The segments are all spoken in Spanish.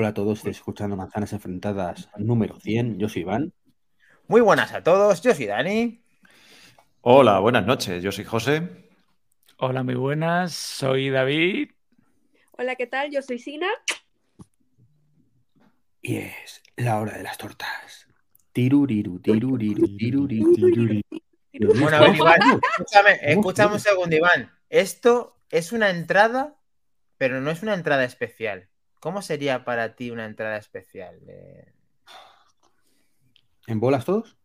Hola a todos, estoy escuchando Manzanas Enfrentadas número 100. Yo soy Iván. Muy buenas a todos, yo soy Dani. Hola, buenas noches, yo soy José. Hola, muy buenas, soy David. Hola, ¿qué tal? Yo soy Sina. Y es la hora de las tortas. Tiruriru, tiruriru, tiruriru, tiruriru. Bueno, a ver, Iván, escúchame, escúchame un segundo, Iván. Esto es una entrada, pero no es una entrada especial. ¿Cómo sería para ti una entrada especial? Eh, ¿En bolas todos?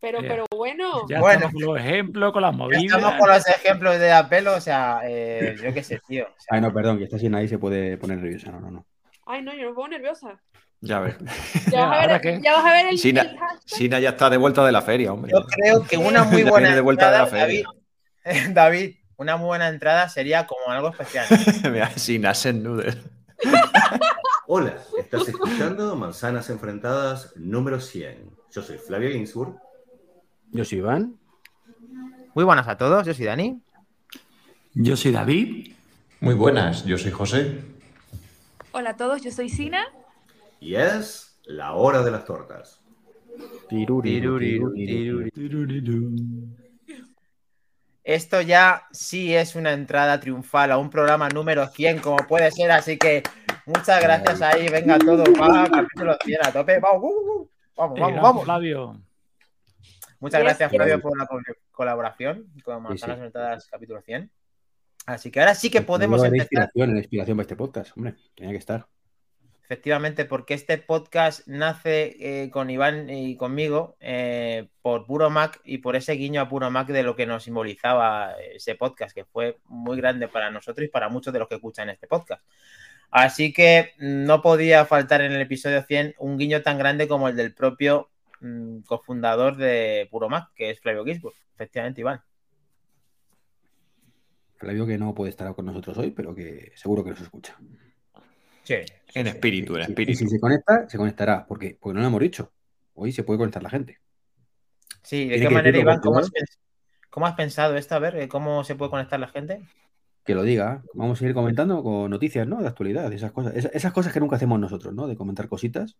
Pero, pero bueno. Ya Bueno. estamos con los ejemplos, con las movidas. estamos con los ejemplos de apelo, o sea, eh, yo qué sé, tío. o sea, Ay, no, perdón, que está sin ahí se puede poner nerviosa. No, no, no. Ay, no, yo me pongo nerviosa. Ya ves. Ya vas a ¿Ahora ver, ya vas a ver el, Sina, el. Sina ya está de vuelta de la feria, hombre. Yo creo que una muy buena de vuelta de la entrada, David, feria. David, una buena entrada sería como algo especial. Sina en noodle. Hola, estás escuchando Manzanas Enfrentadas número 100. Yo soy Flavio Ginsburg. Yo soy Iván. Muy buenas a todos, yo soy Dani. Yo soy David. Muy buenas, yo soy José. Hola a todos, yo soy Sina. Y es la hora de las tortas. Tiruriru, Tiruriru, tiruriru. Esto ya sí es una entrada triunfal a un programa número 100, como puede ser, así que muchas gracias ahí, venga todo, va, capítulo 100 a tope, vamos, uh, uh, vamos, vamos, vamos. Flavio. Muchas gracias. Flavio, por la col- colaboración con Manzanas sí. Enfrentadas capítulo 100. Así que ahora sí que podemos No, era empezar. inspiración, inspiración para este podcast, hombre. Tenía que estar. Efectivamente, porque este podcast nace eh, con Iván y conmigo eh, por Puro Mac y por ese guiño a Puro Mac de lo que nos simbolizaba ese podcast, que fue muy grande para nosotros y para muchos de los que escuchan este podcast. Así que no podía faltar en el episodio 100 un guiño tan grande como el del propio mm, cofundador de Puro Mac, que es Flavio Gisburg. Efectivamente, Iván. Flavio que no puede estar con nosotros hoy, pero que seguro que nos escucha. Sí. En espíritu, en Y- Y espíritu. si se conecta, se conectará. porque Porque no lo hemos dicho. Hoy se puede conectar la gente. Sí, ¿de Tiene qué manera, Iván? ¿Cómo has, pens- cómo has pensado esto? A ver, eh, ¿cómo se puede conectar la gente? Que lo diga. Vamos a ir comentando con noticias, ¿no? De actualidad, esas cosas. Esa- Esas cosas que nunca hacemos nosotros, ¿no? De comentar cositas.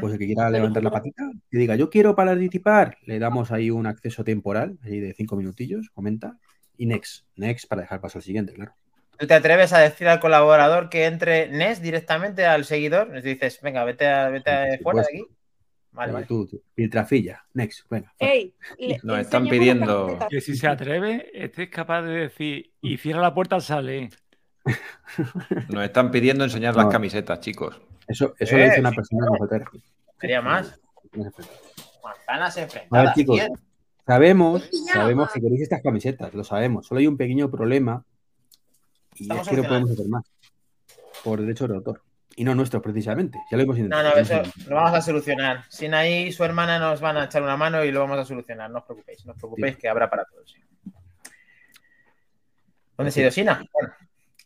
Pues el que quiera levantar la patita, que diga, yo quiero participar, le damos ahí un acceso temporal, ahí de cinco minutillos, comenta, y next, next para dejar paso al siguiente, claro. ¿Tú te atreves a decir al colaborador que entre NES directamente al seguidor? Les dices, venga, vete, a- vete a- fuera de aquí. Vale, vale. Tú, tú, Piltrafilla, next, venga. fuera. Ey, le- Nos están pidiendo-. Que si se atreve, este es capaz de decir, y cierra la puerta, sale. Nos están pidiendo enseñar No. las camisetas, chicos. Eso, eso lo Eh, dice una sí, persona respeto. Sería más. A Manzanas ver, enfrentadas. chicos, bien. sabemos, Pijama. sabemos que queréis estas camisetas, lo sabemos. Solo hay un pequeño problema y Estamos es que no podemos hacer más por derecho de autor. Y no nuestro, precisamente. Ya lo hemos No, intentado. no, lo hemos eso lo vamos a solucionar. Sin ahí su hermana nos van a echar una mano y lo vamos a solucionar. No os preocupéis, no os preocupéis Sí. que habrá para todos. ¿Dónde se ha ido Sina? Bueno,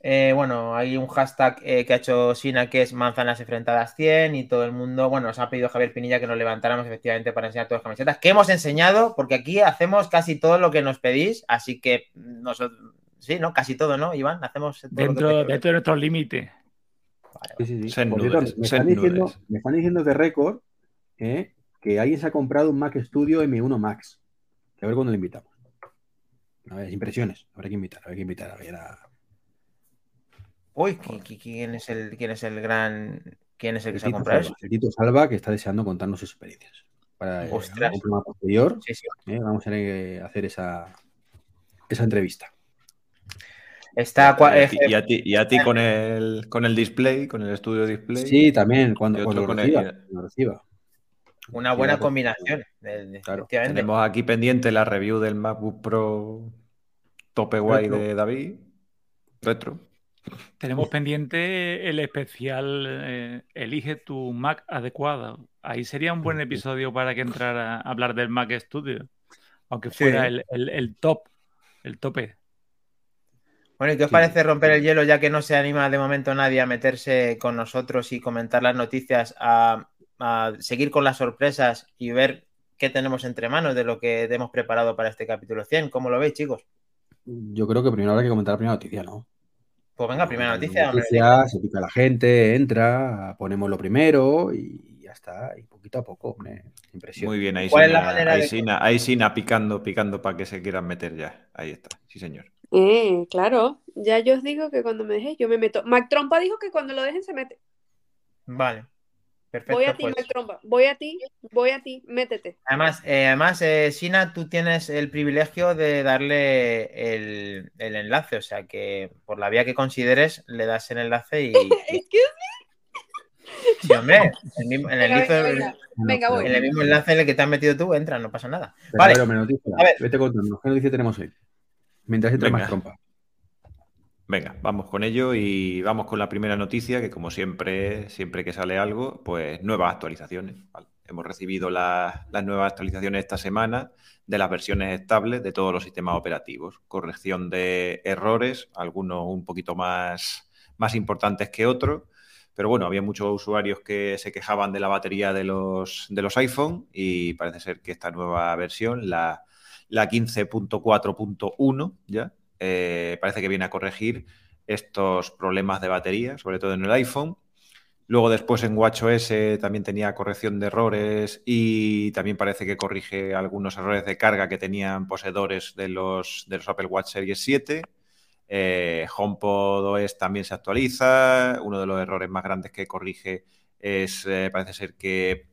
eh, bueno, hay un hashtag eh, que ha hecho Sina que es manzanas enfrentadas 100 y todo el mundo, bueno, nos ha pedido Javier Pinilla que nos levantáramos efectivamente para enseñar todas las camisetas que hemos enseñado porque aquí hacemos casi todo lo que nos pedís, así que nosotros, sí, ¿no? Casi todo, ¿no, Iván? Hacemos todo lo que Dentro, de nuestros límites. Vale, Sí, sí, sí. Me, están diciendo, nudes. me están diciendo de récord eh, que alguien se ha comprado un Mac Studio M1 Max. Que a ver cuándo le invitamos. A ver, impresiones. Habrá que invitar, habrá que invitar. A ver, a... Uy, ¿qui- qui- ¿quién es el, quién es el gran, quién es el que el, se ha comprado Salva, eso? el Tito Salva, que está deseando contarnos sus experiencias. Para eh, Ostras. un programa posterior, Sí, sí. eh, vamos a hacer esa, esa entrevista. Está y, a ti, y a ti- y a ti con el, con el display, con el estudio display. Sí, también, cuando, cuando lo con reciba. el- cuando lo reciba. una buena combinación. de- Claro. Tenemos aquí pendiente la review del MacBook Pro tope guay Retro. de David. Retro. Tenemos pendiente el especial eh, Elige tu Mac adecuado. Ahí sería un buen episodio para que entrara a hablar del Mac Studio. Aunque Sí. fuera el, el- el top, el tope. Bueno, ¿y qué os Sí. parece romper el hielo ya que no se anima de momento nadie a meterse con nosotros y comentar las noticias, a, a seguir con las sorpresas y ver qué tenemos entre manos de lo que hemos preparado para este capítulo 100? ¿Cómo lo veis, chicos? Yo creo que primero habrá que comentar la primera noticia, ¿no? Pues venga, primera noticia. Noticia, se pica la gente, entra, ponemos lo primero y ya está. Y poquito a poco, hombre. Impresión. Muy bien, ahí ¿Cuál es la Sina, ahí de- Sina- ahí Sina picando, picando para que se quieran meter ya. Ahí está, sí señor. Eh, claro, ya yo os digo que cuando me dejé, yo me meto. Mac Trompa dijo que cuando lo dejen se mete. Vale. Perfecto. Voy a ti, pues. Mac Trompa. Voy a ti, voy a ti, métete. Además, eh, además eh, Sina, tú tienes el privilegio de darle el, el enlace, o sea que por la vía que consideres le das el enlace y, Excuse sí, hombre, el mismo- en, el Venga, mismo- venga, venga. Venga, voy. en el mismo enlace en el que te has metido tú, entra, no pasa nada. Pero, Vale. a ver, hombre, noticia. A ver. Vete contando. ¿Qué noticia tenemos hoy? Mientras entra Venga. más trompa. Venga, vamos con ello y vamos con la primera noticia, que como siempre, siempre que sale algo, pues nuevas actualizaciones. ¿vale? Hemos recibido la- las nuevas actualizaciones esta semana de las versiones estables de todos los sistemas operativos. Corrección de errores, algunos un poquito más, más importantes que otros. Pero bueno, había muchos usuarios que se quejaban de la batería de los, de los iPhone y parece ser que esta nueva versión, la, la 15.4.1 ya, eh, parece que viene a corregir estos problemas de batería, sobre todo en el iPhone. Luego después en WatchOS también tenía corrección de errores y también parece que corrige algunos errores de carga que tenían poseedores de los, de los Apple Watch Series 7. Eh, HomePod OS también se actualiza. Uno de los errores más grandes que corrige es, eh, parece ser que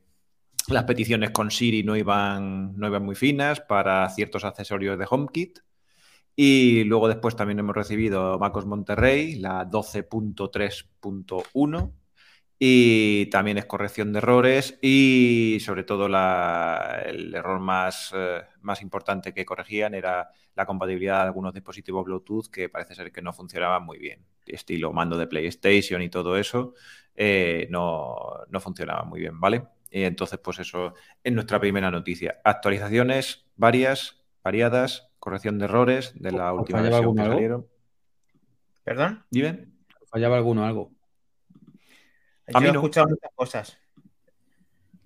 las peticiones con Siri no iban, no iban muy finas para ciertos accesorios de HomeKit. Y luego después también hemos recibido MacOS Monterrey, la 12.3.1. Y también es corrección de errores y sobre todo el error más, eh, más importante que corregían era la compatibilidad de algunos dispositivos Bluetooth que parece ser que no funcionaban muy bien. Estilo mando de PlayStation y todo eso eh, no, no funcionaba muy bien, ¿vale? Y entonces, pues eso es nuestra primera noticia. Actualizaciones varias, variadas, corrección de errores de la ¿Os última versión que algo? salieron. ¿Perdón? Dime. ¿Fallaba alguno algo? Yo A mí he no. escuchado muchas cosas.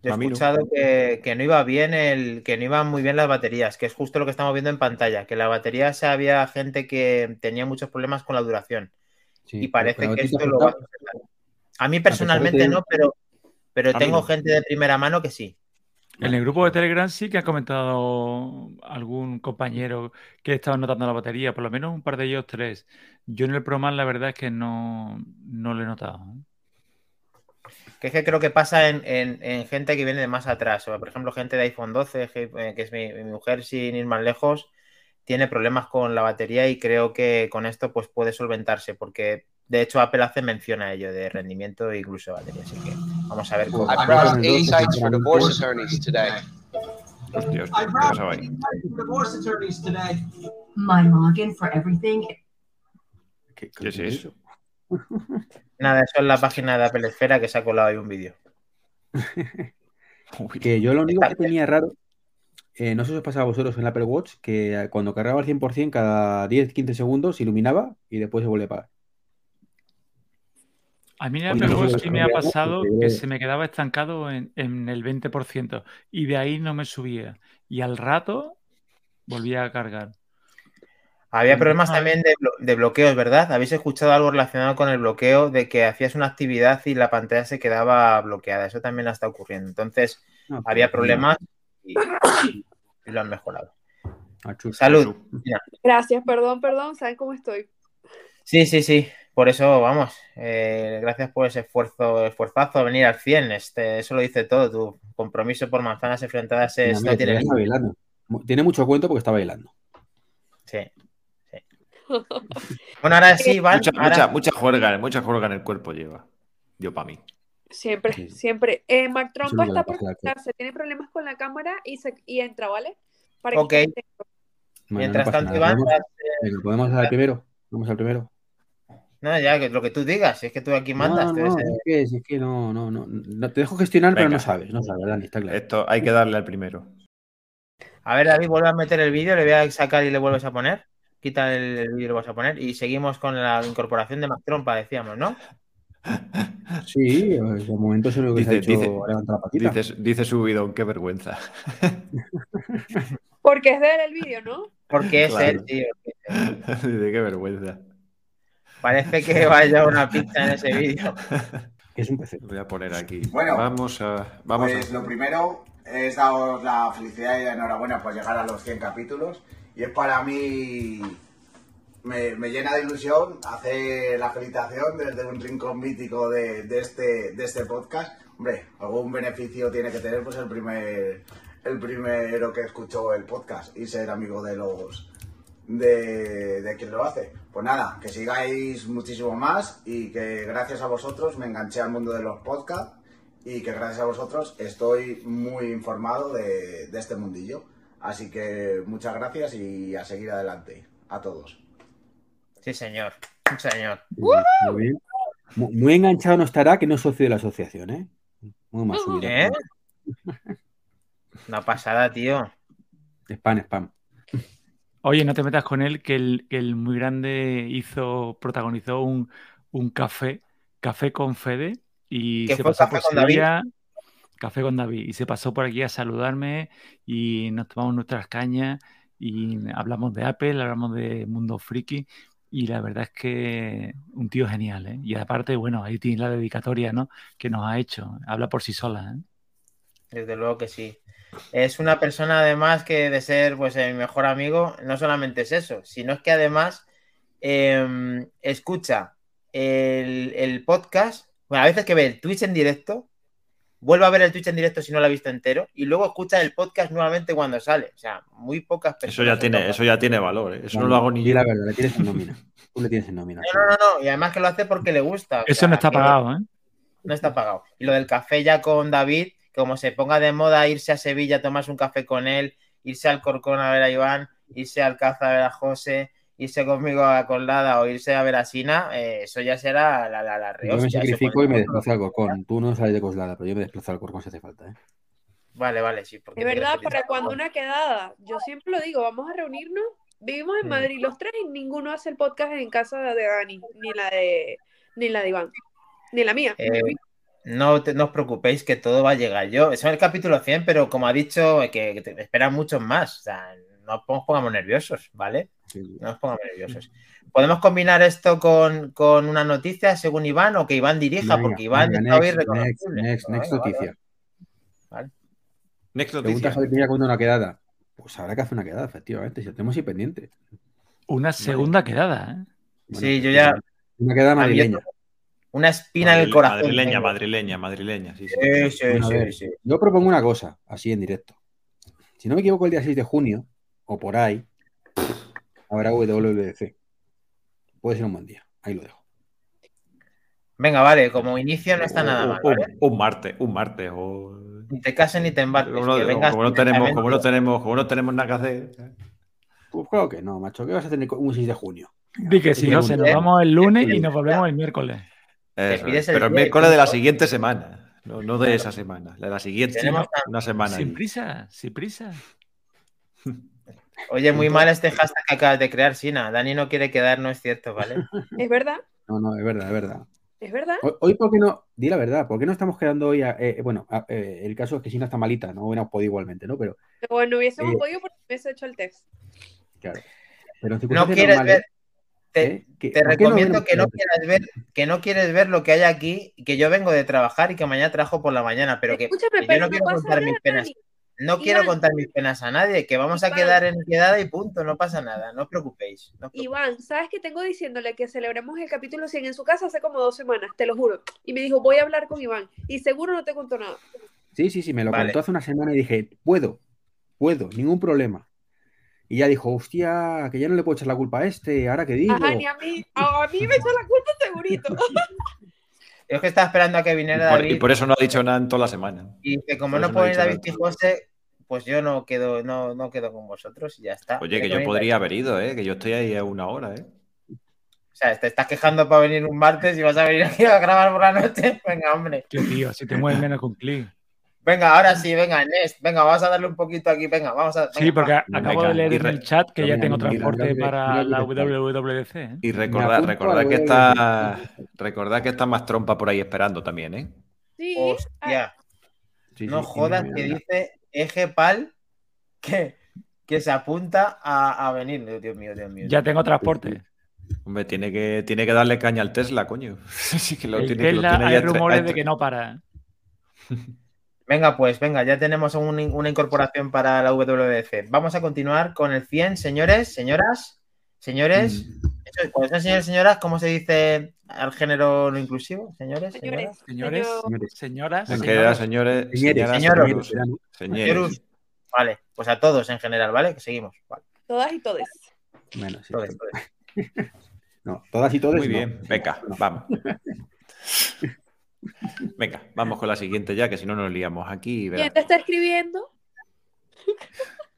Yo he A mí no. escuchado que, que no iba bien el, que no iban muy bien las baterías, que es justo lo que estamos viendo en pantalla, que la batería se había gente que tenía muchos problemas con la duración. Sí, y parece que pero ¿a ti te esto lo va a. A mí personalmente no, pero, pero A tengo no. gente de primera mano que sí. En el grupo de Telegram sí que ha comentado algún compañero que estaba notando la batería, por lo menos un par de ellos tres. Yo en el ProMan la verdad es que no, no lo he notado. ¿eh? Que es que creo que pasa en, en- en gente que viene de más atrás. O, por ejemplo, gente de iPhone 12, que, eh, que es mi, mi mujer, sin ir más lejos, tiene problemas con la batería y creo que con esto pues puede solventarse, porque de hecho Apple hace mención a ello de rendimiento e incluso de batería. Así que vamos a ver cómo. I brought brought insights for divorce attorneys today. Hostia, hostia, I ¿qué pasaba ahí? insights for divorce attorneys today. my login for everything. ¿Qué, ¿Qué es eso? Nada, eso es la página de Apple Esfera que se ha colado ahí un vídeo. Que yo lo único que tenía raro, eh, no sé si os pasaba a vosotros en el Apple Watch, que cuando cargaba al 100% cada 10-15 segundos iluminaba y después se volvía a apagar. A mí en el Oye, sí me ha pasado que se me quedaba estancado en, en el 20% y de ahí no me subía. Y al rato volvía a cargar. Había problemas también de, blo- de bloqueos, ¿verdad? ¿Habéis escuchado algo relacionado con el bloqueo de que hachías una actividad y la pantalla se quedaba bloqueada? Eso también está ocurriendo. Entonces, No, había pero- problemas y, y lo han mejorado. Salud. Gracias, perdón, perdón, ¿saben cómo estoy? Sí, sí, sí. Por eso, vamos, eh, gracias por ese esfuerzo, esfuerzazo a venir al 100. Este, eso lo dice todo. Tu compromiso por manzanas enfrentadas es, Mira, no tiene bailando. Tiene mucho cuento porque está bailando. Sí, sí. Bueno, ahora sí, Iván. Mucha, ahora- mucha, mucha juerga, mucha juerga en el cuerpo lleva. Yo para mí. Siempre, Sí. siempre. Eh, es Trompa está por conectarse, tiene problemas con la cámara y, se, y entra, ¿vale? Para Ok. que Bueno, Mientras no tanto. Iván, Podemos, eh, podemos al primero. Vamos al primero. No, ya, que lo que tú digas, es que tú aquí mandas. no, no, eres el- es que, es que no, no, no, no. Te dejo gestionar, pero no sabes, no sabes, Dani, está claro. Esto hay que darle al primero. A ver, David, vuelve a meter el vídeo, le voy a sacar y le vuelves a poner. Quita el, el vídeo y lo vas a poner. Y seguimos con la incorporación de Mac Trompa, decíamos, ¿no? Sí, de momento es único que se ha Dice, hecho dice, la patita. dice, dice su bidón, qué vergüenza. Porque es de él el vídeo, ¿no? Porque es Claro. él, tío. dice, qué vergüenza. Parece que vaya una pizza en ese vídeo. Es un PC. Voy a poner aquí. Bueno, vamos a. Vamos pues a... lo primero es daros la felicidad y la enhorabuena por llegar a los 100 capítulos. Y es para mí. Me, me llena de ilusión hacer la felicitación desde un rincón mítico de, de este, de este podcast. Hombre, algún beneficio tiene que tener pues el primer el primero que escuchó el podcast y ser amigo de los de, de quien lo hace. Pues nada, que sigáis muchísimo más y que gracias a vosotros me enganché al mundo de los podcasts y que gracias a vosotros estoy muy informado de, de este mundillo. Así que muchas gracias y a seguir adelante. A todos. Sí, señor. Sí, señor. Muy, bien. Muy- muy enganchado no estará que no es socio de la asociación, ¿eh? Muy más subido. ¿Eh? Una pasada, tío. Spam, spam. Oye, no te metas con él, que el, que el muy grande hizo, protagonizó un, un café, café con Fede, y ¿Qué se pasó Café por con David? Sevilla, café con David, y se pasó por aquí a saludarme y nos tomamos nuestras cañas y hablamos de Apple, hablamos de Mundo Friki, y la verdad es que un tío genial, ¿eh? Y aparte, bueno, ahí tiene la dedicatoria, ¿no? Que nos ha hecho, habla por sí sola, ¿eh? Desde luego que sí. Es una persona además que de ser pues eh, mi mejor amigo, no solamente es eso, sino es que además eh, escucha el, el podcast, bueno, a veces que ve el Twitch en directo, vuelve a ver el Twitch en directo si no lo ha visto entero, y luego escucha el podcast nuevamente cuando sale. O sea, muy pocas personas. Eso ya tiene, eso ya tiene valor, ¿eh? Eso no lo hago ni yo. la verdad, le tienes en nómina. Tú le tienes en nómina. No, no, no, no, y además que lo hace porque le gusta. Eso sea, no está que- pagado, ¿eh? No está pagado. Y lo del café ya con David, como se ponga de moda irse a Sevilla a tomarse un café con él, irse al Corcón a ver a Iván, irse al Caza a ver a José, irse conmigo a Colada o irse a ver a Sina, eh, eso ya será la, la, la Yo me sacrifico y me desplazo al Corcón. Tú no sales de Coslada, pero yo me desplazo al Corcón si hace falta, ¿eh? Vale, vale, sí. Porque Es te verdad, para cuando una quedada, yo siempre lo digo, vamos a reunirnos. Vivimos en. Madrid los tres y ninguno hace el podcast en casa de Dani, ni la de, ni la de Iván, ni la mía. Eh, no, te- no os preocupéis que todo va a llegar. Yo, eso es el capítulo 100, pero como ha dicho, que, que te esperan muchos más. O sea, no os pongamos nerviosos, ¿vale? No os pongamos nerviosos. ¿Podemos combinar esto con, con una noticia según Iván o que Iván dirija? Venga, porque Iván venga, está hoy next, next, irreconocible. next, next vale, noticia. vale. Next Pregunta noticia. Cuándo una quedada. Pues habrá que hacer una quedada, efectivamente. Si lo tenemos ahí pendiente. Una segunda quedada, ¿eh? Bueno, Sí, yo ya. Una quedada madrileña. Una espina en el Madrile- corazón. Madrileña, tengo. madrileña, madrileña. Sí, sí. Sí, sí, sí, ver, sí. Yo propongo una cosa, así en directo. Si no me equivoco, el día 6 de junio, o por ahí, habrá WWDC. Puede ser un buen día. Ahí lo dejo. Venga, vale, como inicio no está nada mal. Un, ¿vale? un martes, un martes. O... Ni te cases ni te embarques. Como no, que vengas como no tenemos, como no tenemos, como no tenemos nada que hacer. Pues claro que no, macho. ¿Qué vas a tener un 6 de junio? Di que sí, Pregunta. José, nos vamos el lunes y nos volvemos el miércoles. Eso pides es. el Pero el miércoles de la siguiente semana. No, no de esa semana. De la siguiente, Tenemos una semana. Sin ahí. prisa, sin prisa. Oye, muy mal este hashtag que acabas de crear, Sina. Dani no quiere quedar, no es cierto, ¿vale? Es verdad, No, no, es verdad, es verdad. es verdad. Hoy, hoy, ¿por qué no? Di la verdad, ¿por qué no estamos quedando hoy? a- eh, bueno, a- eh, el caso es que Sina está malita, no hubiéramos podido igualmente, ¿no? Pero, Bueno, hubiésemos Eh, podido porque me hubiese hecho el test. claro. Pero en No quieres normales, ver. Te, ¿eh? ¿Qué- te por qué no recomiendo que no quieras ver, que no quieres ver lo que hay aquí, que yo vengo de trabajar y que mañana trabajo por la mañana, pero que, yo no quiero contar mis penas. No quiero contar mis penas a nadie, que vamos a Iván. quedar en quedada y punto, no pasa nada, no os preocupéis. no os preocupéis. Iván, ¿sabes que tengo diciéndole que celebremos el capítulo 100 en su casa hace como dos semanas? Te lo juro. Y me dijo, voy a hablar con Iván. Y seguro no te contó nada. Sí, sí, sí, me lo Vale. contó hace una semana y dije, puedo, puedo, ningún problema. Y ya dijo, hostia, que ya no le puedo echar la culpa a este, ahora que digo. Ajá, ni a mí. A mí me echó la culpa segurito. Yo es que estaba esperando a que Y viniera por, David y por eso no ha dicho nada en toda la semana. y que como no no dicho David y José, pues yo no quedo, no, no quedo con vosotros y ya está. Oye, que yo podría haber ido, ¿eh? Que yo estoy ahí a una hora, ¿eh? O sea, te estás quejando para venir un martes y vas a venir aquí a grabar por la noche. Venga, hombre. Qué tío, si te mueves menos con clic. Venga, ahora sí, venga, Nest. Venga, vamos a darle un poquito aquí. Venga, vamos a. Sí, porque va. acabo Venga, de leer y en el chat que ya tengo transporte para la. WWDC. ¿eh? Y recordad, recordad que está. Recordad que está más trompa por ahí esperando también, ¿eh? Sí. Hostia, Sí, no sí, jodas que dice Eje Pal que, que se apunta a, a venir. Dios mío, Dios mío. Ya tengo transporte. Hombre, tiene que, tiene que darle caña al Tesla, coño. sí que lo El tiene, que lo Tesla, tiene hay rumores de que no para. Venga, pues venga, ya tenemos un- una incorporación para la WWDC. Vamos a continuar con el 100, señores, señoras, señores. Cuando son señores, señoras, ¿cómo se dice al género no inclusivo? Señores, señoras. Señores, Señores. señoras, En general, señores. señores, Señores, señoros. Vale, pues a todos en general, ¿vale? Que seguimos. Vale, Todas y todes. Bueno, sí. todos, todos. No, todas y todos. Muy no. bien, venga, No. vamos. Venga, vamos con la siguiente ya, que si no nos liamos aquí. ¿Quién te está escribiendo?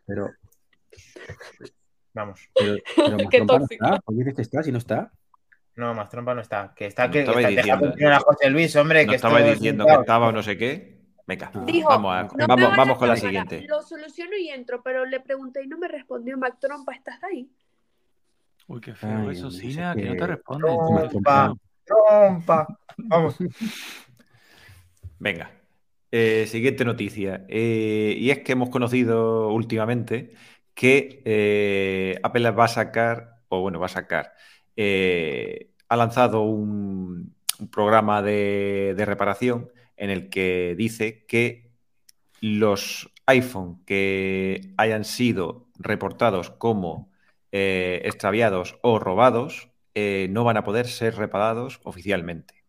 Pero, Vamos. pero, pero Qué. ¿Por qué dices que está si no está? No, más trompa no está. Que está No que, que está, diciendo. a José Luis, hombre. No que estabais esto es diciendo que estaba o no sé qué. Venga, Dijo, vamos, a- no vamos, vamos con la siguiente. Lo soluciono y entro, pero le pregunté y no me respondió. Mac Trompa, ¿estás ahí? Uy, qué feo Ay, eso, Sina, eso que no que- te responden. Trompa, trompa. Vamos. Venga. Eh, siguiente noticia. Eh, y es que hemos conocido últimamente que eh, Apple va a sacar, o bueno, va a sacar, eh, ha lanzado un, programa de, de reparación en el que dice que los iPhone que hayan sido reportados como extraviados o robados no van a poder ser reparados oficialmente.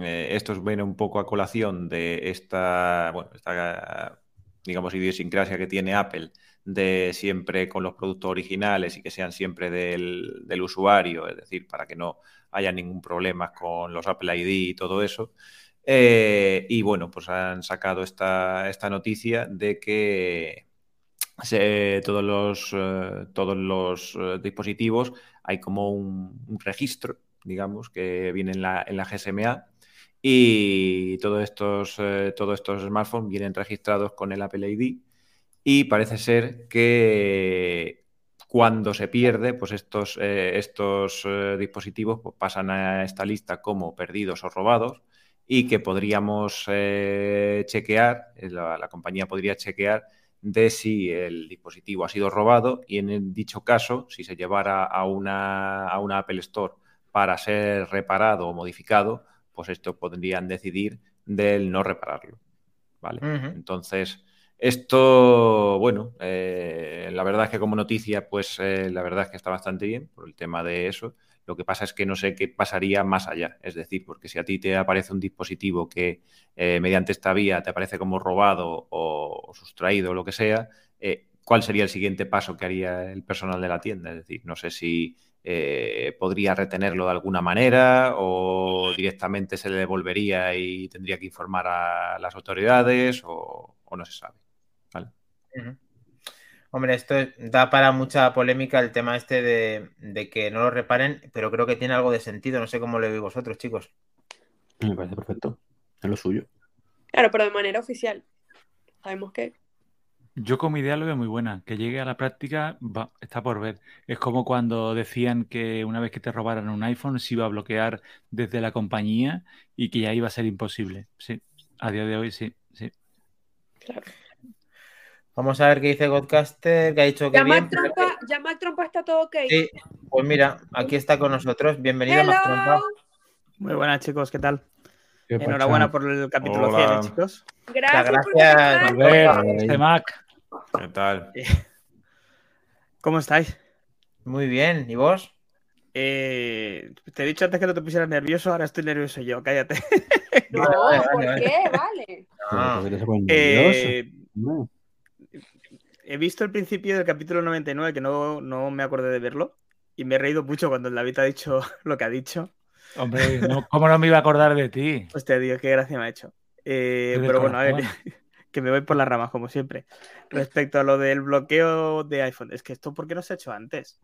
Eh, esto viene un poco a colación de esta, bueno, esta, digamos, idiosincrasia que tiene Apple de siempre con los productos originales y que sean siempre del, del usuario, es decir, para que no haya ningún problema con los Apple ID y todo eso. Eh, y bueno, pues han sacado esta, esta noticia de que todos los, eh, todos los eh, dispositivos hay como un, un registro, digamos, que viene en la, en la GSMA y todos estos, eh, todos estos smartphones vienen registrados con el Apple ID y parece ser que cuando se pierde, pues estos, eh, estos eh, dispositivos pues, pasan a esta lista como perdidos o robados y que podríamos chequear, la, la compañía podría chequear de si el dispositivo ha sido robado y en dicho caso, si se llevara a una, a una Apple Store para ser reparado o modificado, pues esto podrían decidir del no repararlo. ¿Vale? Entonces, esto, bueno, eh, la verdad es que como noticia, pues eh, la verdad es que está bastante bien por el tema de eso. Lo que pasa es que no sé qué pasaría más allá. Es decir, porque si a ti te aparece un dispositivo que eh, mediante esta vía te aparece como robado o, sustraído o lo que sea, ¿cuál sería el siguiente paso que haría el personal de la tienda? Es decir, no sé si eh, podría retenerlo de alguna manera o directamente se le devolvería y tendría que informar a las autoridades o, o no se sabe. ¿vale? Hombre, esto da para mucha polémica el tema este de, de que no lo reparen, pero creo que tiene algo de sentido. No sé cómo lo veis vosotros, chicos. Me parece perfecto. Es lo suyo. Claro, pero de manera oficial. Sabemos que. Yo como idea lo veo muy buena. Que llegue a la práctica va- está por ver. Es como cuando decían que una vez que te robaran un iPhone se iba a bloquear desde la compañía y que ya iba a ser imposible. Sí, a día de hoy sí, sí. Claro. Vamos a ver qué dice Godcaster, que ha dicho que bien. Pero Trompa, ya Mac Trompa está todo ok. Sí, pues mira, aquí está con nosotros. Bienvenido, Hello. Mac Trompa. Muy buenas, chicos, ¿qué tal? ¿Qué Enhorabuena por el capítulo Hola. 100, ¿eh, chicos. Gracias, por Gracias. A Mac. ¿Qué tal? ¿Cómo estáis? Muy bien, ¿y vos? Eh, te he dicho antes que no te pusieras nervioso, ahora estoy nervioso yo, cállate. No, Vale, vale, ¿por vale. qué? Vale. Ah. Eh, he visto el principio del capítulo 99, que no, no me acordé de verlo, y me he reído mucho cuando el David ha dicho lo que ha dicho. Hombre, no- ¿cómo no me iba a acordar de ti? Hostia, Dios, qué gracia me ha hecho. Eh, pero bueno, a ver. Que me voy por las ramas, como siempre. Respecto a lo del bloqueo de iPhone, es que esto, ¿por qué no se ha hecho antes?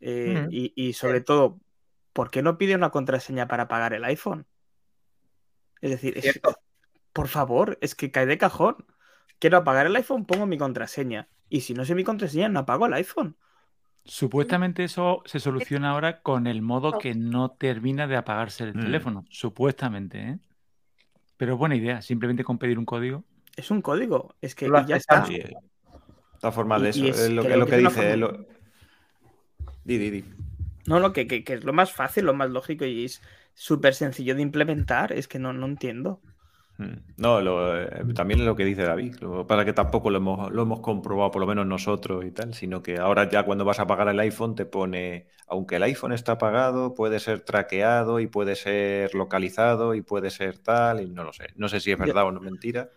Eh, y, y sobre todo, ¿por qué no pide una contraseña para pagar el iPhone? Es decir, es- Cierto. por favor, es que cae de cajón. Quiero apagar el iPhone, pongo mi contraseña. Y si no sé mi contraseña, no apago el iPhone. Supuestamente eso se soluciona ahora con el modo que no termina de apagarse el Mm. teléfono. Supuestamente, ¿eh? Pero es buena idea, simplemente con pedir un código. Es un código. Es que Lo ya está. Sí, de todas formas de Y- eso, y es es lo que lo lo que dice. forma- es lo- Di, di, di. No, no, que, que- que es lo más fácil, lo más lógico y es súper sencillo de implementar. Es que no, no entiendo. Mm. No, lo, eh, también es lo que dice David, lo- para que tampoco lo hemos, lo hemos comprobado, por lo menos nosotros y tal, sino que ahora ya cuando vas a pagar el iPhone te pone, aunque el iPhone está pagado, puede ser traqueado y puede ser localizado y puede ser tal, y no lo sé. No sé si es Yo- verdad o no es mentira,